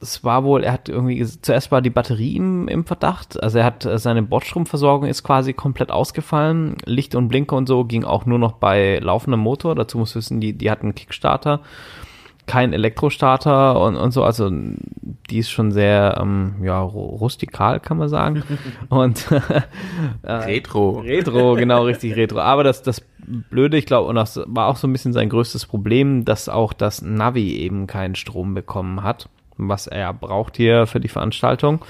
Es war wohl, er hat irgendwie, zuerst war die Batterie im, im Verdacht, also er hat, äh, seine Bordstromversorgung ist quasi komplett ausgefallen, Licht und Blinker und so ging auch nur noch bei laufendem Motor, dazu muss wissen, die, die hatten Kickstarter, kein Elektrostarter und, und so, also die ist schon sehr, ähm, ja, ru- rustikal, kann man sagen. [laughs] und [laughs] Retro. Retro, genau, richtig Retro. Aber das, das Blöde, ich glaube, und das war auch so ein bisschen sein größtes Problem, dass auch das Navi eben keinen Strom bekommen hat, was er braucht hier für die Veranstaltung.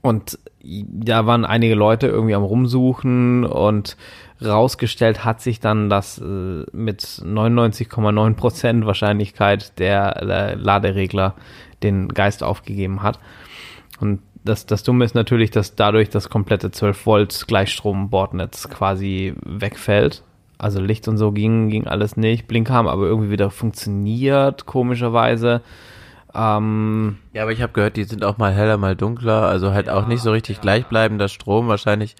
Und da waren einige Leute irgendwie am Rumsuchen und rausgestellt hat sich dann, dass äh, mit 99,9 Prozent Wahrscheinlichkeit der äh, Laderegler den Geist aufgegeben hat. Und das, das Dumme ist natürlich, dass dadurch das komplette 12 Volt Gleichstrom-Bordnetz quasi wegfällt. Also Licht und so ging, ging alles nicht. Blinker haben aber irgendwie wieder funktioniert, komischerweise. Ähm, Ja, aber ich habe gehört, die sind auch mal heller, mal dunkler, also halt auch nicht so richtig gleichbleibender Strom. Wahrscheinlich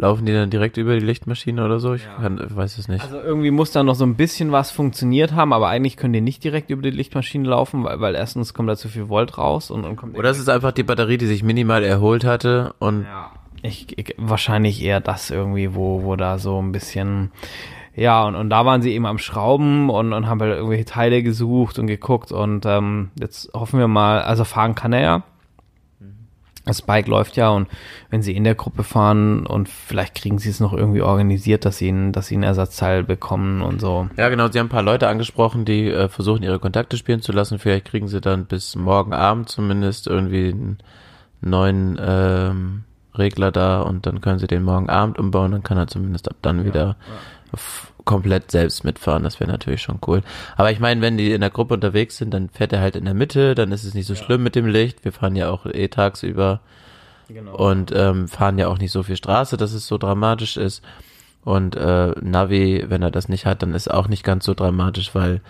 laufen die dann direkt über die Lichtmaschine oder so. Ich kann, weiß es nicht. also irgendwie muss da noch so ein bisschen was funktioniert haben, aber eigentlich können die nicht direkt über die Lichtmaschine laufen, weil, weil erstens kommt da zu viel Volt raus und, und kommt Oder es ist einfach die Batterie, die sich minimal erholt hatte und Ja. Ich, ich, wahrscheinlich eher das irgendwie, wo, wo da so ein bisschen, ja, und, und da waren sie eben am Schrauben und, und haben halt irgendwelche Teile gesucht und geguckt und ähm, jetzt hoffen wir mal, also fahren kann er ja. Das Bike läuft ja und wenn sie in der Gruppe fahren und vielleicht kriegen sie es noch irgendwie organisiert, dass sie, einen, dass sie ein Ersatzteil bekommen und so. Ja, genau. Sie haben ein paar Leute angesprochen, die äh, versuchen, ihre Kontakte spielen zu lassen. Vielleicht kriegen sie dann bis morgen Abend zumindest irgendwie einen neuen ähm, Regler da und dann können sie den morgen Abend umbauen. Dann kann er zumindest ab dann wieder f- komplett selbst mitfahren. Das wäre natürlich schon cool. Aber ich meine, wenn die in der Gruppe unterwegs sind, dann fährt er halt in der Mitte. Dann ist es nicht so schlimm mit dem Licht. Wir fahren ja auch eh tagsüber und ähm, fahren ja auch nicht so viel Straße, dass es so dramatisch ist. Und äh, Navi, wenn er das nicht hat, dann ist auch nicht ganz so dramatisch, weil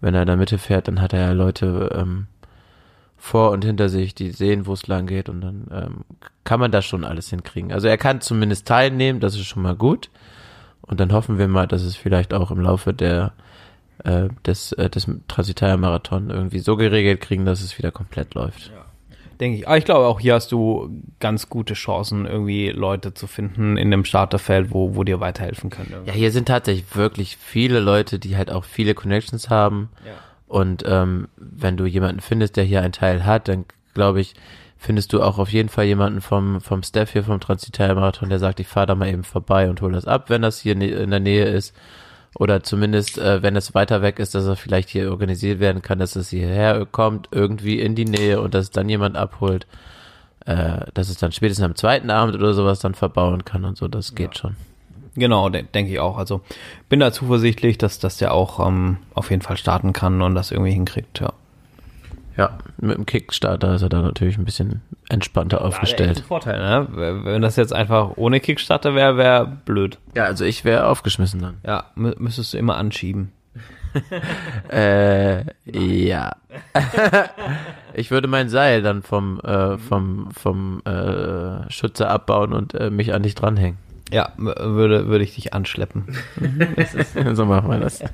wenn er in der Mitte fährt, dann hat er ja Leute ähm, vor und hinter sich, die sehen, wo es lang geht und dann ähm, kann man das schon alles hinkriegen. Also er kann zumindest teilnehmen, das ist schon mal gut. Und dann hoffen wir mal, dass es vielleicht auch im Laufe der äh, des, äh, des Transitalia-Marathon irgendwie so geregelt kriegen, dass es wieder komplett läuft. Denke ich. Aber ich glaube, auch hier hast du ganz gute Chancen, irgendwie Leute zu finden in dem Starterfeld, wo, wo dir weiterhelfen können. Ja, hier sind tatsächlich wirklich viele Leute, die halt auch viele Connections haben. Und ähm, wenn du jemanden findest, der hier einen Teil hat, dann glaube ich, findest du auch auf jeden Fall jemanden vom, vom Staff hier vom Transitalia Marathon, der sagt, ich fahre da mal eben vorbei und hol das ab, wenn das hier in der Nähe ist. Oder zumindest, äh, wenn es weiter weg ist, dass er vielleicht hier organisiert werden kann, dass es hierher kommt, irgendwie in die Nähe und dass es dann jemand abholt. Äh, dass es dann spätestens am zweiten Abend oder sowas dann verbauen kann und so, das geht schon. Genau, de denke ich auch. Also bin da zuversichtlich, dass, dass der auch ähm, auf jeden Fall starten kann und das irgendwie hinkriegt, ja. Ja, mit dem Kickstarter ist er da natürlich ein bisschen entspannter aufgestellt. Vorteil, ne? Wenn das jetzt einfach ohne Kickstarter wäre, wäre blöd. Ja, also ich wäre aufgeschmissen dann. Ja, mü müsstest du immer anschieben. [laughs] Äh, ja. [laughs] ich würde mein Seil dann vom, äh, vom, vom äh, Schütze abbauen und äh, mich an dich dranhängen. Ja, würde, würde ich dich anschleppen. [laughs] so machen wir das.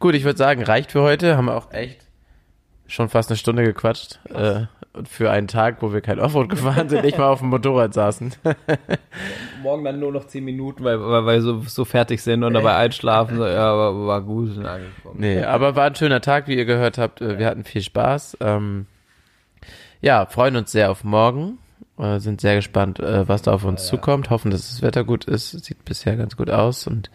Gut, ich würde sagen, reicht für heute. Haben wir auch echt schon fast eine Stunde gequatscht. Äh, für einen Tag, wo wir kein Offroad gefahren sind, nicht mal auf dem Motorrad saßen. [laughs] Morgen dann nur noch 10 Minuten, weil, weil wir so, so fertig sind und dabei einschlafen. So, ja, war, war gut. sind angekommen. Nee, aber war ein schöner Tag, wie ihr gehört habt. Äh, Wir hatten viel Spaß. Ähm, ja, freuen uns sehr auf morgen. Äh, sind sehr gespannt, äh, was da auf uns zukommt. Hoffen, dass das Wetter gut ist. Sieht bisher ganz gut aus. Und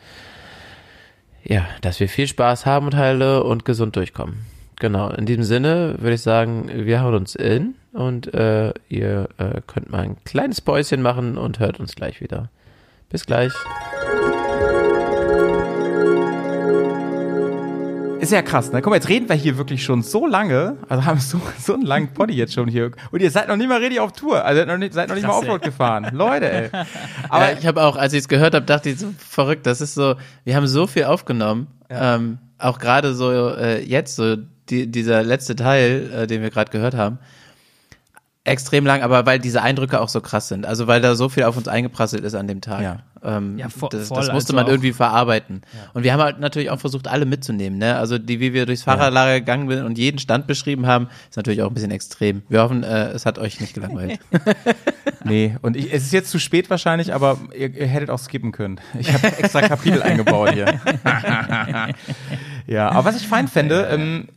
ja, dass wir viel Spaß haben und heile und gesund durchkommen. Genau, in diesem Sinne würde ich sagen, wir hauen uns in und äh, ihr äh, könnt mal ein kleines Päuschen machen und hört uns gleich wieder. Bis gleich. Ist ja krass, ne? Guck mal, jetzt reden wir hier wirklich schon so lange, also haben so, so einen langen Poddy jetzt schon hier. Und ihr seid noch nicht mal richtig auf Tour. Also seid noch nicht, seid noch nicht mal Offroad gefahren. Leute, ey. [laughs] Aber ja, ich habe auch, als ich es gehört habe, dachte ich so verrückt. Das ist so, wir haben so viel aufgenommen. Ähm, auch gerade so äh, jetzt so die, dieser letzte Teil, äh, den wir gerade gehört haben, extrem lang, aber weil diese Eindrücke auch so krass sind. Also weil da so viel auf uns eingeprasselt ist an dem Tag. Ja. Ähm, Ja, vo- das, voll, das musste also man auch- irgendwie verarbeiten. Und wir haben halt natürlich auch versucht, alle mitzunehmen. Ne? Also die, wie wir durchs Fahrradlager gegangen sind und jeden Stand beschrieben haben, ist natürlich auch ein bisschen extrem. Wir hoffen, äh, es hat euch nicht gelangweilt. [laughs] Nee, und ich, es ist jetzt zu spät wahrscheinlich, aber ihr, ihr hättet auch skippen können. Ich habe extra Kapitel eingebaut hier. [laughs] ja, aber was ich fein fände, ähm,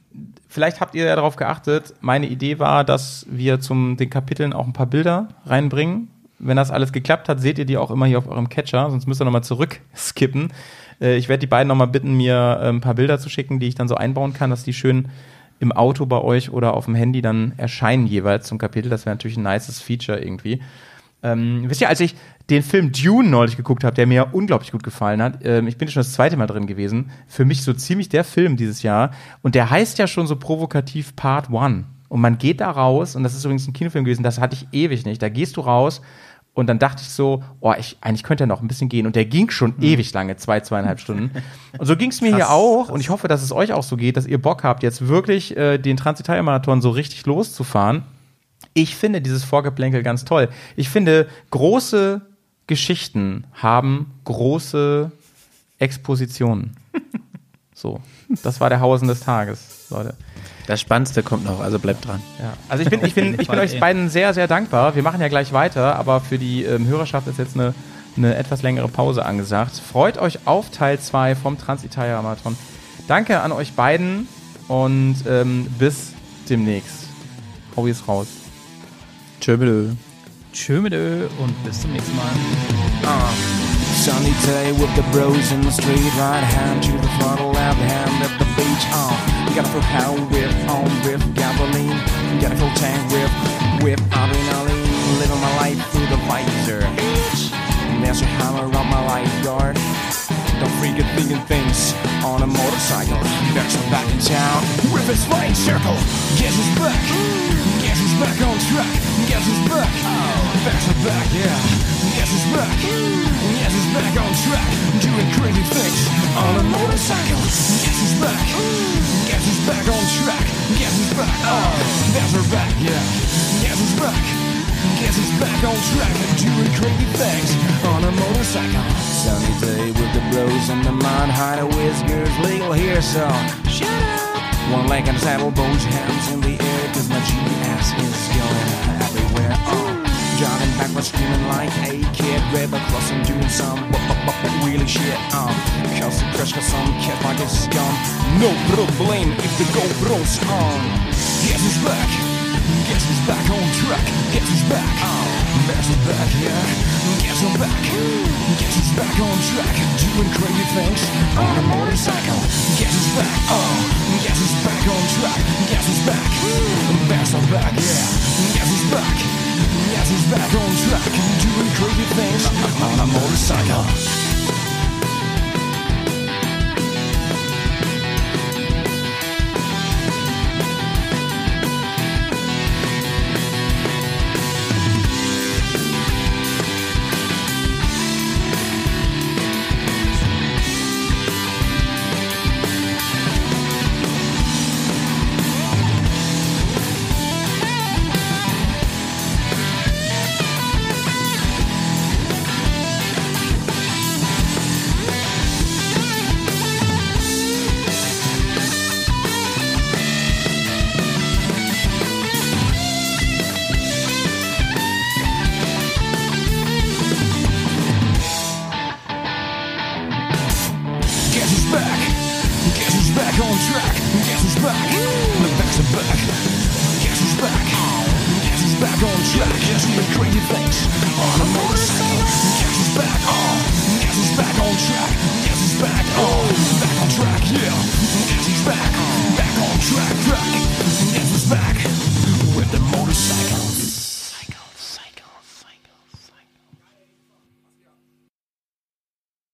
vielleicht habt ihr ja darauf geachtet, meine Idee war, dass wir zum den Kapiteln auch ein paar Bilder reinbringen. Wenn das alles geklappt hat, seht ihr die auch immer hier auf eurem Catcher, sonst müsst ihr nochmal zurück skippen. Äh, ich werde die beiden nochmal bitten, mir äh, ein paar Bilder zu schicken, die ich dann so einbauen kann, dass die schön im Auto bei euch oder auf dem Handy dann erscheinen jeweils zum Kapitel. Das wäre natürlich ein nices Feature irgendwie. Ähm, wisst ihr, als ich den Film Dune neulich geguckt habe, der mir unglaublich gut gefallen hat, ähm, ich bin schon das zweite Mal drin gewesen, für mich so ziemlich der Film dieses Jahr. Und der heißt ja schon so provokativ Part One. Und man geht da raus, und das ist übrigens ein Kinofilm gewesen, das hatte ich ewig nicht. Da gehst du raus Und dann dachte ich so, oh, ich, eigentlich könnte er noch ein bisschen gehen. Und der ging schon ewig lange, zwei, zweieinhalb Stunden. Und so ging es mir [laughs] hier auch. Und ich hoffe, dass es euch auch so geht, dass ihr Bock habt, jetzt wirklich äh, den Transitalia-Marathon so richtig loszufahren. Ich finde dieses Vorgeplänkel ganz toll. Ich finde, große Geschichten haben große Expositionen. [laughs] So, das war der Hausen des Tages, Leute. Das Spannendste kommt noch, also bleibt dran. Ja. Also ich bin, ich bin, ich bin euch beiden sehr, sehr dankbar. Wir machen ja gleich weiter, aber für die ähm, Hörerschaft ist jetzt eine, eine etwas längere Pause angesagt. Freut euch auf Teil 2 vom Transitalia Marathon. Danke an euch beiden und ähm, bis demnächst. Hau ist raus. Tschö, bitte. Tschö mit Ö und bis zum nächsten Mal. Sunny day with the bros in the street, right hand to the throttle, left hand at the beach. Uh, got a full hell with on with gasoline. Got a full tank with with adrenaline. Living my life through the visor. Bitch. There's a hammer on my lifeguard. Don't freak at thinking things on a motorcycle. There's a back in town with his flying circle. Guess who's back? Guess who's back on track? Guess who's back? There's a back, yeah. Guess who's back? Guess who's back on track? Doing crazy things on a motorcycle. Guess who's back? Guess who's back on track? Guess who's back? Oh, there's her back, yeah. Guess who's back? Guess who's back on track and doing crazy things on a motorcycle. Sunny day with the bros and the mind a whiskers legal here, so shut up. One leg on saddle, both hands in the air, cause my GPS is going everywhere. Uh, driving backwards, screaming like a kid, river crossing, doing some bu- bu- bu- bu- really shit. Um, cause the crush got some cat like a scum. No problem if the GoPro's on. Guess who's back? Guess who's back on track? Guess who's back? Oh, there's a back, yeah. Guess I'm back. Guess who's back on track? Doing crazy things on a motorcycle. Guess who's back? Oh, who's back on track? Guess who's back? There's a back, yeah. Guess who's back? Guess who's back on track? Doing crazy things on a motorcycle.